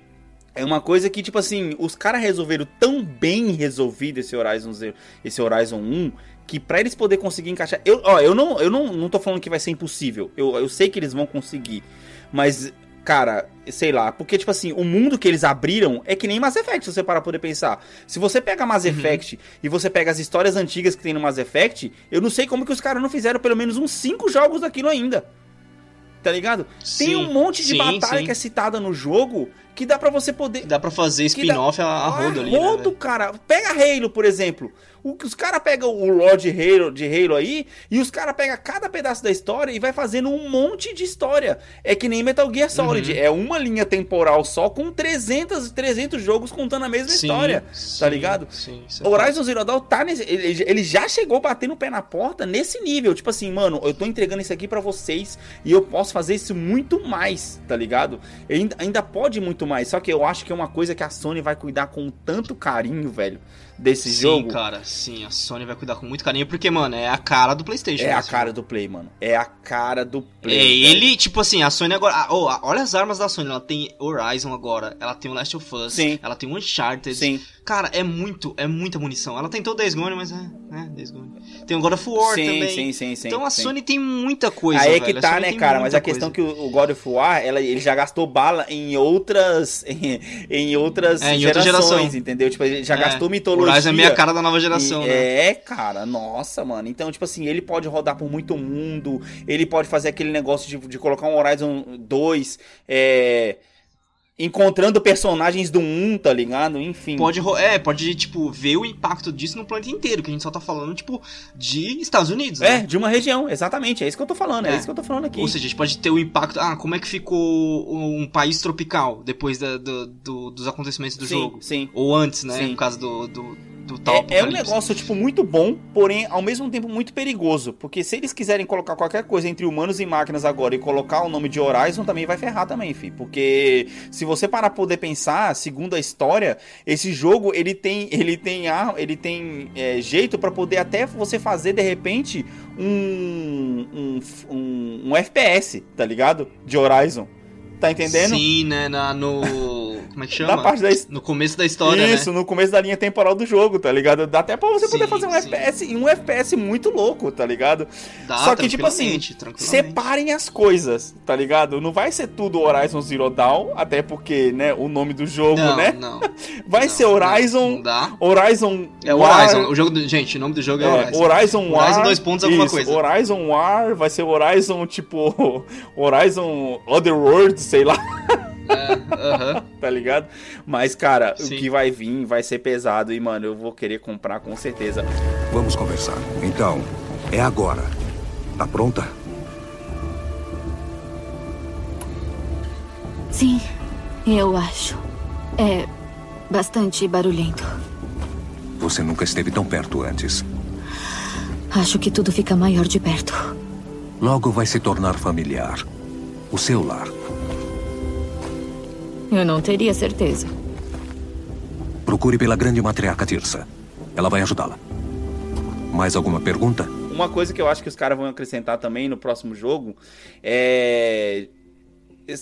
É uma coisa que, tipo assim, os caras resolveram tão bem resolvido esse Horizon, Zero- esse Horizon 1 que pra eles poder conseguir encaixar. Eu, ó, eu não, eu não, não tô falando que vai ser impossível. Eu, eu sei que eles vão conseguir. Mas, cara, sei lá. Porque, tipo assim, o mundo que eles abriram é que nem Mass Effect, se você parar pra poder pensar. Se você pega Mass Uhum. Effect e você pega as histórias antigas que tem no Mass Effect, eu não sei como que os caras não fizeram pelo menos uns 5 jogos daquilo ainda. Tá ligado? Tem Sim, um monte de sim, batalha sim. que é citada no jogo que dá pra você poder. Dá pra fazer Que dá- spin-off a, a rodo ali, né, Rodo, velho? cara. Pega Halo, por exemplo. O, os caras pegam o Lord Halo, de Halo aí e os caras pegam cada pedaço da história e vai fazendo um monte de história. É que nem Metal Gear Solid. Uhum. É uma linha temporal só com 300, 300 jogos contando a mesma Sim, história. sim, tá ligado? Sim, é Horizon Zero Dawn tá nesse. Ele, ele já chegou batendo o pé na porta nesse nível. Tipo assim, mano, eu tô entregando isso aqui pra vocês e eu posso fazer isso muito mais, tá ligado? Ainda, ainda pode muito mais. Só que eu acho que é uma coisa que a Sony vai cuidar com tanto carinho, velho, desse Sim, jogo. cara, sim, a Sony vai cuidar com muito carinho, porque, mano, é a cara do Playstation. É a esse cara jogo. do Play, mano. É a cara do Play. É, velho. ele, tipo assim, a Sony agora. oh, olha as armas da Sony. Ela tem Horizon agora, ela tem o Last of Us, Sim. ela tem o Uncharted. Sim. Cara, é muito, é muita munição. Ela tentou Days Gone, mas é, é, Days Gone. Tem o God of War sim, também. sim, sim, sim. então a sim. Sony tem muita coisa, Aí é velho. que A tá, né, cara? Mas a questão coisa. que o God of War, ela, ele já gastou bala em outras. [laughs] Em, em outras É, em outra gerações, geração. entendeu? Tipo, ele já É, gastou mitologia. Horizon é meio a cara da nova geração, E- né? É, cara, nossa, mano. Então, tipo assim, ele pode rodar por muito mundo, ele pode fazer aquele negócio de, de colocar um Horizon 2, é, encontrando personagens do 1, tá ligado? Enfim. Pode, é, pode, tipo, ver o impacto disso no planeta inteiro, que a gente só tá falando, tipo, de Estados Unidos, É, né? de uma região, exatamente. É isso que eu tô falando, é, É. isso que eu tô falando aqui. Ou seja, a gente pode ter o impacto. Ah, como é que ficou um país tropical depois da- do- do- dos acontecimentos do sim, jogo? sim. Ou antes, né? Sim. No caso do, do, do tal É, é um negócio, tipo, muito bom, porém, ao mesmo tempo, muito perigoso. Porque se eles quiserem colocar qualquer coisa entre humanos e máquinas agora e colocar o nome de Horizon, também vai ferrar também, fi. Porque se você parar pra poder pensar, segundo a história, esse jogo, ele tem, ele tem, ar- ele tem é, jeito pra poder até você fazer, de repente, um, um, um, um FPS, tá ligado? De Horizon. Tá entendendo? Sim, né? Na, no. Como é que chama? Da parte da No começo da história, Isso, né? no começo da linha temporal do jogo, tá ligado? Dá até pra você poder Sim, fazer um sim. FPS e um FPS muito louco, tá ligado? Dá, Só que, tipo assim. Separem as coisas, tá ligado? Não vai ser tudo Horizon Zero Dawn, até porque, né, o nome do jogo, não, né? Não, [laughs] Vai não, ser Horizon, Não. Horizon É War, Horizon. O jogo do... Gente, o nome do jogo é, é, Horizon. Horizon War. Horizon dois pontos alguma isso, coisa. Horizon War, vai ser Horizon, tipo, [laughs] Horizon Otherworld, sei lá, [laughs] É, [laughs] tá ligado? Mas, cara, Sim. o que vai vir vai ser pesado e, mano, eu vou querer comprar com certeza. Vamos conversar. Então, é agora. Tá pronta? Sim, eu acho. É bastante barulhento. Você nunca esteve tão perto antes. Acho que tudo fica maior de perto. Logo vai se tornar familiar. O seu lar. Eu não teria certeza. Procure pela grande matriarca Tirsa. Ela vai ajudá-la. Mais alguma pergunta? Uma coisa que eu acho que os caras vão acrescentar também no próximo jogo é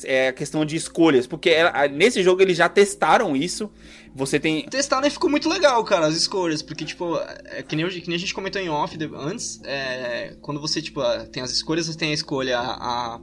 é a questão de escolhas, porque ela, nesse jogo eles já testaram isso. Você tem. Testaram e ficou muito legal, cara, as escolhas. Porque, tipo, é, que, nem, que nem a gente comentou em off antes, é, quando você, tipo, tem as escolhas, você tem a escolha a,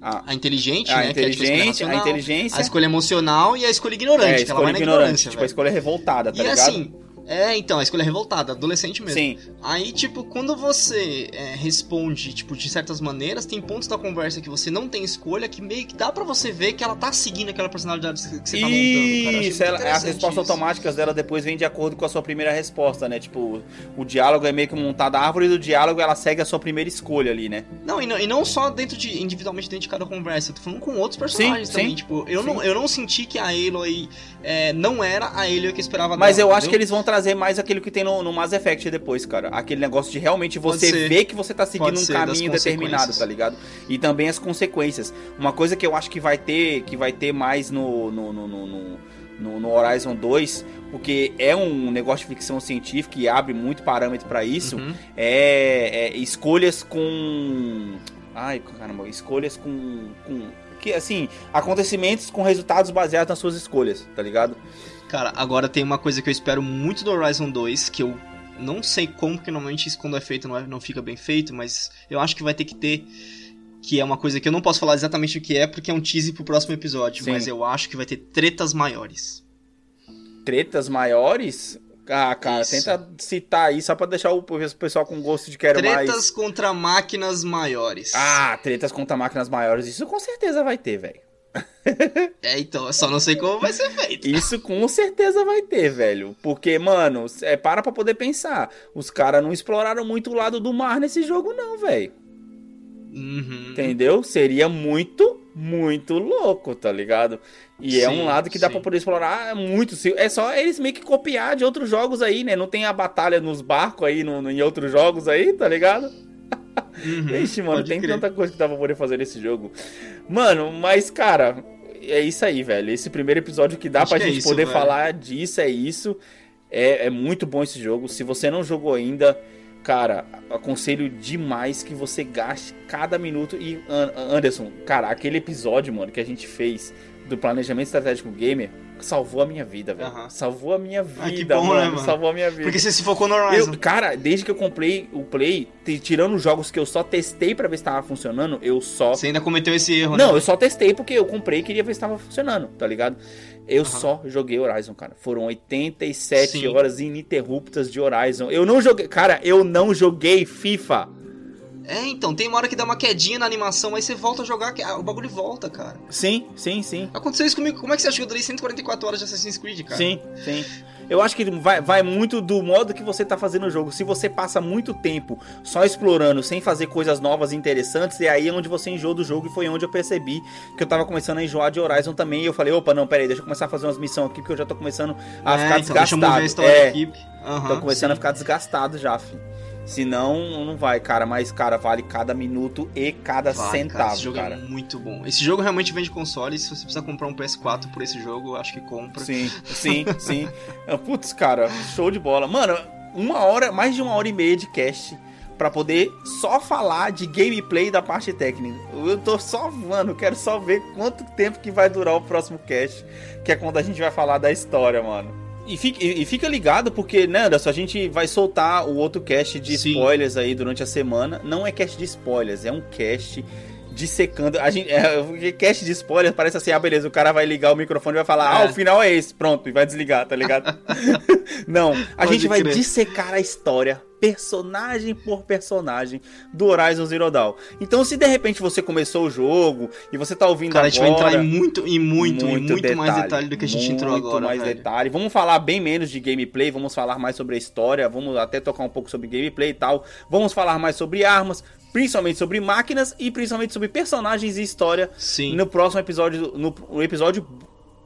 a, a inteligente, a né? Inteligente, que é, tipo, a, a inteligência. A escolha emocional e a escolha ignorante, é, a que escolha ela vai ignorante, na ignorância. Tipo, a escolha revoltada, tá e ligado? assim, é, então, a escolha é revoltada, adolescente mesmo. Sim. Aí, tipo, quando você é, responde, tipo, de certas maneiras, tem pontos da conversa que você não tem escolha, que meio que dá pra você ver que ela tá seguindo aquela personalidade que você tá montando, Isso, ela, as respostas isso. automáticas dela depois vêm de acordo com a sua primeira resposta, né? Tipo, o diálogo é meio que montado, a árvore do diálogo ela segue a sua primeira escolha ali, né? Não, e não, e não só dentro de, individualmente dentro de cada conversa, eu tô falando com outros personagens Sim, também, sim. tipo, eu Sim. não, eu não senti que a Aloy é, não era a Aloy que eu esperava Mas dela, eu acho que eles vão trazer mais aquilo que tem no, no Mass Effect depois, cara. Aquele negócio de realmente você ver que você tá seguindo Pode um caminho determinado, tá ligado? E também as consequências. Uma coisa que eu acho que vai ter, que vai ter mais no, no, no, no, no- no- Horizon 2, porque é um negócio de ficção científica e abre muito parâmetro pra isso, Uhum. é, é escolhas com. Ai, caramba, escolhas com. com que, assim, acontecimentos com resultados baseados nas suas escolhas, tá ligado? Cara, agora tem uma coisa que eu espero muito do Horizon 2, que eu não sei como, que normalmente isso quando é feito não, é- não fica bem feito, mas eu acho que vai ter que ter. Que é uma coisa que eu não posso falar exatamente o que é, porque é um tease pro próximo episódio, Sim. mas eu acho que vai ter tretas maiores. tretas maiores. Ah, cara, Isso. tenta citar aí só pra deixar o pessoal com gosto de quero tretas mais. contra máquinas maiores. Ah, tretas contra máquinas maiores. Isso com certeza vai ter, velho. É, então, eu só não sei como vai ser feito. Isso com certeza vai ter, velho. Porque, mano, é, para pra poder pensar. Os caras não exploraram muito o lado do mar nesse jogo, não, velho. Uhum. Entendeu? Seria muito, muito louco, tá ligado? E é Sim, um lado que dá sim. pra poder explorar muito. É só eles meio que copiar de outros jogos aí, né? Não tem a batalha nos barcos aí, no, no- em outros jogos aí, tá ligado? Uhum, Ixi, mano, tem crer. tanta coisa que dá pra poder fazer nesse jogo. Mano, mas, cara, é isso aí, velho. Esse primeiro episódio que dá Acho pra que é gente isso, poder velho. falar disso é isso. É, é muito bom esse jogo. Se você não jogou ainda, cara, aconselho demais que você gaste cada minuto. E, An- Anderson, cara, aquele episódio, mano, que a gente fez do planejamento estratégico gamer salvou a minha vida, velho. Aham. Salvou a minha vida, Ah, que bom, mano. né, mano? Salvou a minha vida. Porque você se focou no Horizon. Eu, cara, desde que eu comprei o Play, tirando os jogos que eu só testei pra ver se tava funcionando, eu só. Você ainda cometeu esse erro, Não, né? eu só testei porque eu comprei e queria ver se tava funcionando, tá ligado? Eu Aham. só joguei Horizon, cara. Foram 87 Sim. horas ininterruptas de Horizon. Eu não joguei. Cara, eu não joguei FIFA. É, então, tem uma hora que dá uma quedinha na animação, aí você volta a jogar, ah, o bagulho volta, cara. Sim, sim, sim. Aconteceu isso comigo. Como é que você acha que eu durei 144 horas de Assassin's Creed, cara? Sim, sim. Eu acho que vai, vai muito do modo que você tá fazendo o jogo. Se você passa muito tempo só explorando, sem fazer coisas novas e interessantes, é aí onde você enjoa do jogo. E foi onde eu percebi que eu tava começando a enjoar de Horizon também. E eu falei, opa, não, peraí, deixa eu começar a fazer umas missões aqui, porque eu já tô começando a É, ficar então, deixa eu mover a desgastado. história É, equipe. Aham, tô começando sim. a ficar desgastado já, filho. Senão, não vai, cara. Mas, cara, vale cada minuto e cada Vale, centavo, cara, esse jogo cara. é muito bom. Esse jogo realmente vende console. Se você precisar comprar um PS4 por esse jogo, acho que compra. Sim, sim, [laughs] sim. Ah, Putz, cara, show de bola. Mano, uma hora, mais de uma hora e meia de cast pra poder só falar de gameplay da parte técnica. Eu tô só, mano, quero só ver quanto tempo que vai durar o próximo cast, que é quando a gente vai falar da história, mano. E fica, e- fica ligado, porque, né, Anderson, a gente vai soltar o outro cast de Sim. spoilers aí durante a semana. Não é cast de spoilers, é um cast dissecando. A gente, é, porque cast de spoilers parece assim, ah, beleza, o cara vai ligar o microfone e vai falar, ah, É. o final é esse, pronto, e vai desligar, tá ligado? [laughs] Não, a Pode gente vai crer. dissecar a história, personagem por personagem, do Horizon Zero Dawn. Então, se de repente você começou o jogo e você tá ouvindo Cara, a gente vai agora... entrar em muito, em muito, em muito mais detalhe do que a gente entrou muito agora. mais velho. detalhe. Vamos falar bem menos de gameplay, vamos falar mais sobre a história, vamos até tocar um pouco sobre gameplay e tal. Vamos falar mais sobre armas, principalmente sobre máquinas e principalmente sobre personagens e história Sim. no próximo episódio, no, no episódio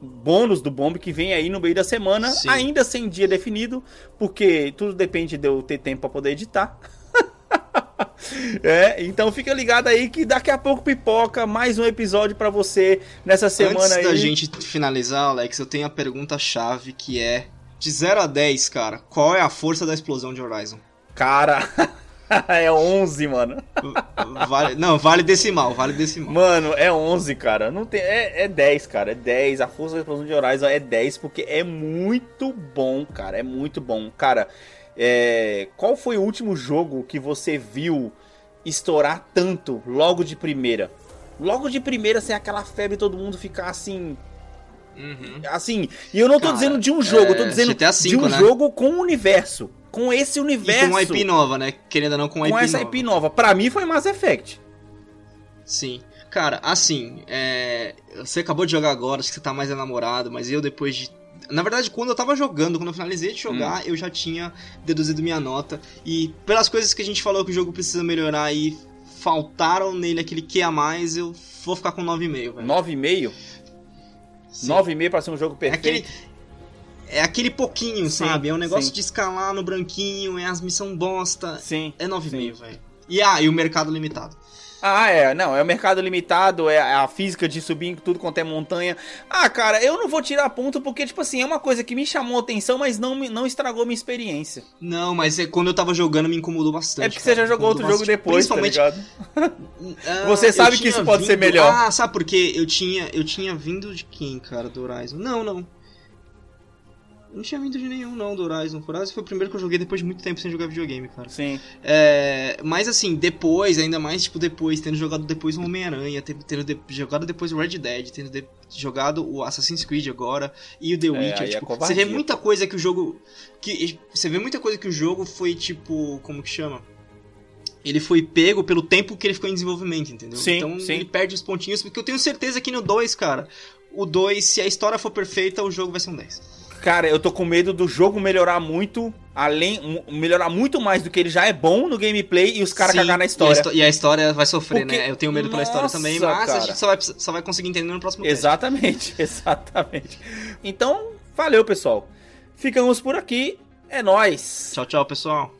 bônus do Bomb que vem aí no meio da semana, Sim. ainda sem dia definido, porque tudo depende de eu ter tempo pra poder editar. [laughs] É, então fica ligado aí que daqui a pouco pipoca mais um episódio pra você nessa semana Antes aí. da gente finalizar, Alex, eu tenho a pergunta-chave que é: de 0 a 10, cara, qual é a força da explosão de Horizon? Cara, [laughs] [laughs] é 11, mano. [laughs] Vale, não, vale decimal, vale decimal. Mano, é 11, cara. Não tem, é, é 10, cara. É 10. A força da explosão de Horizon é 10 porque é muito bom, cara. É muito bom. Cara, é, qual foi o último jogo que você viu estourar tanto logo de primeira? Logo de primeira, sem aquela febre, todo mundo ficar assim. Uhum. Assim. E eu não tô Cara, dizendo de um jogo, eu tô é, dizendo GTA de um né? jogo com o universo. Com esse E universo. com uma IP nova, né? Querendo ou não, com uma com IP essa nova. IP nova. Pra mim foi Mass Effect. Sim. Cara, assim, é... você acabou de jogar agora, acho que você tá mais enamorado, mas eu depois de. Na verdade, quando eu tava jogando, quando eu finalizei de jogar, Hum. eu já tinha deduzido minha nota. E pelas coisas que a gente falou que o jogo precisa melhorar e faltaram nele aquele que a mais, eu vou ficar com 9,5, velho. 9,5. Sim. 9,5 pra ser um jogo É perfeito. aquele. É aquele pouquinho, Sim, sabe? É um negócio sim. de escalar no branquinho, é as missão bosta. Sim. É 9,5, sim. velho. E ah, e o mercado limitado. Ah, é. Não, é o mercado limitado, é a física de subir em tudo quanto é montanha. Ah, cara, eu não vou tirar ponto porque, tipo assim, é uma coisa que me chamou a atenção, mas não, não estragou minha experiência. Não, mas é- quando eu tava jogando me incomodou bastante. é porque cara. você já jogou outro incomodou jogo depois, tá Principalmente ligado? [laughs] Ah, Você sabe que isso pode ser melhor. Ah, sabe por quê? Eu tinha, eu tinha vindo de quem, cara, do Horizon? Não, não. Eu não tinha vindo de nenhum, não, do Horizon. O Horizon foi o primeiro que eu joguei depois de muito tempo sem jogar videogame, cara. Sim. É, mas assim, depois, ainda mais, tipo, depois, tendo jogado depois o Homem-Aranha, tendo, tendo de- jogado depois o Red Dead, tendo de- jogado o Assassin's Creed agora e o The Witcher, aí é tipo, você covardia, vê muita coisa que o jogo. que Você vê muita coisa que o jogo foi, tipo, como que chama? Ele foi pego pelo tempo que ele ficou em desenvolvimento, entendeu? Sim, então sim. ele perde os pontinhos, porque eu tenho certeza que no 2, cara, o 2, se a história for perfeita, o jogo vai ser um 10. Cara, eu tô com medo do jogo melhorar muito, além. melhorar muito mais do que ele já é bom no gameplay e os caras cagar na a, história. histó- e a história vai sofrer, Porque- né? Eu tenho medo pela história Nossa, também, mas a cara. gente só vai, só vai conseguir entender no próximo. Exatamente, [laughs] exatamente. Então, valeu, pessoal. Ficamos por aqui. É nóis. Tchau, tchau, pessoal.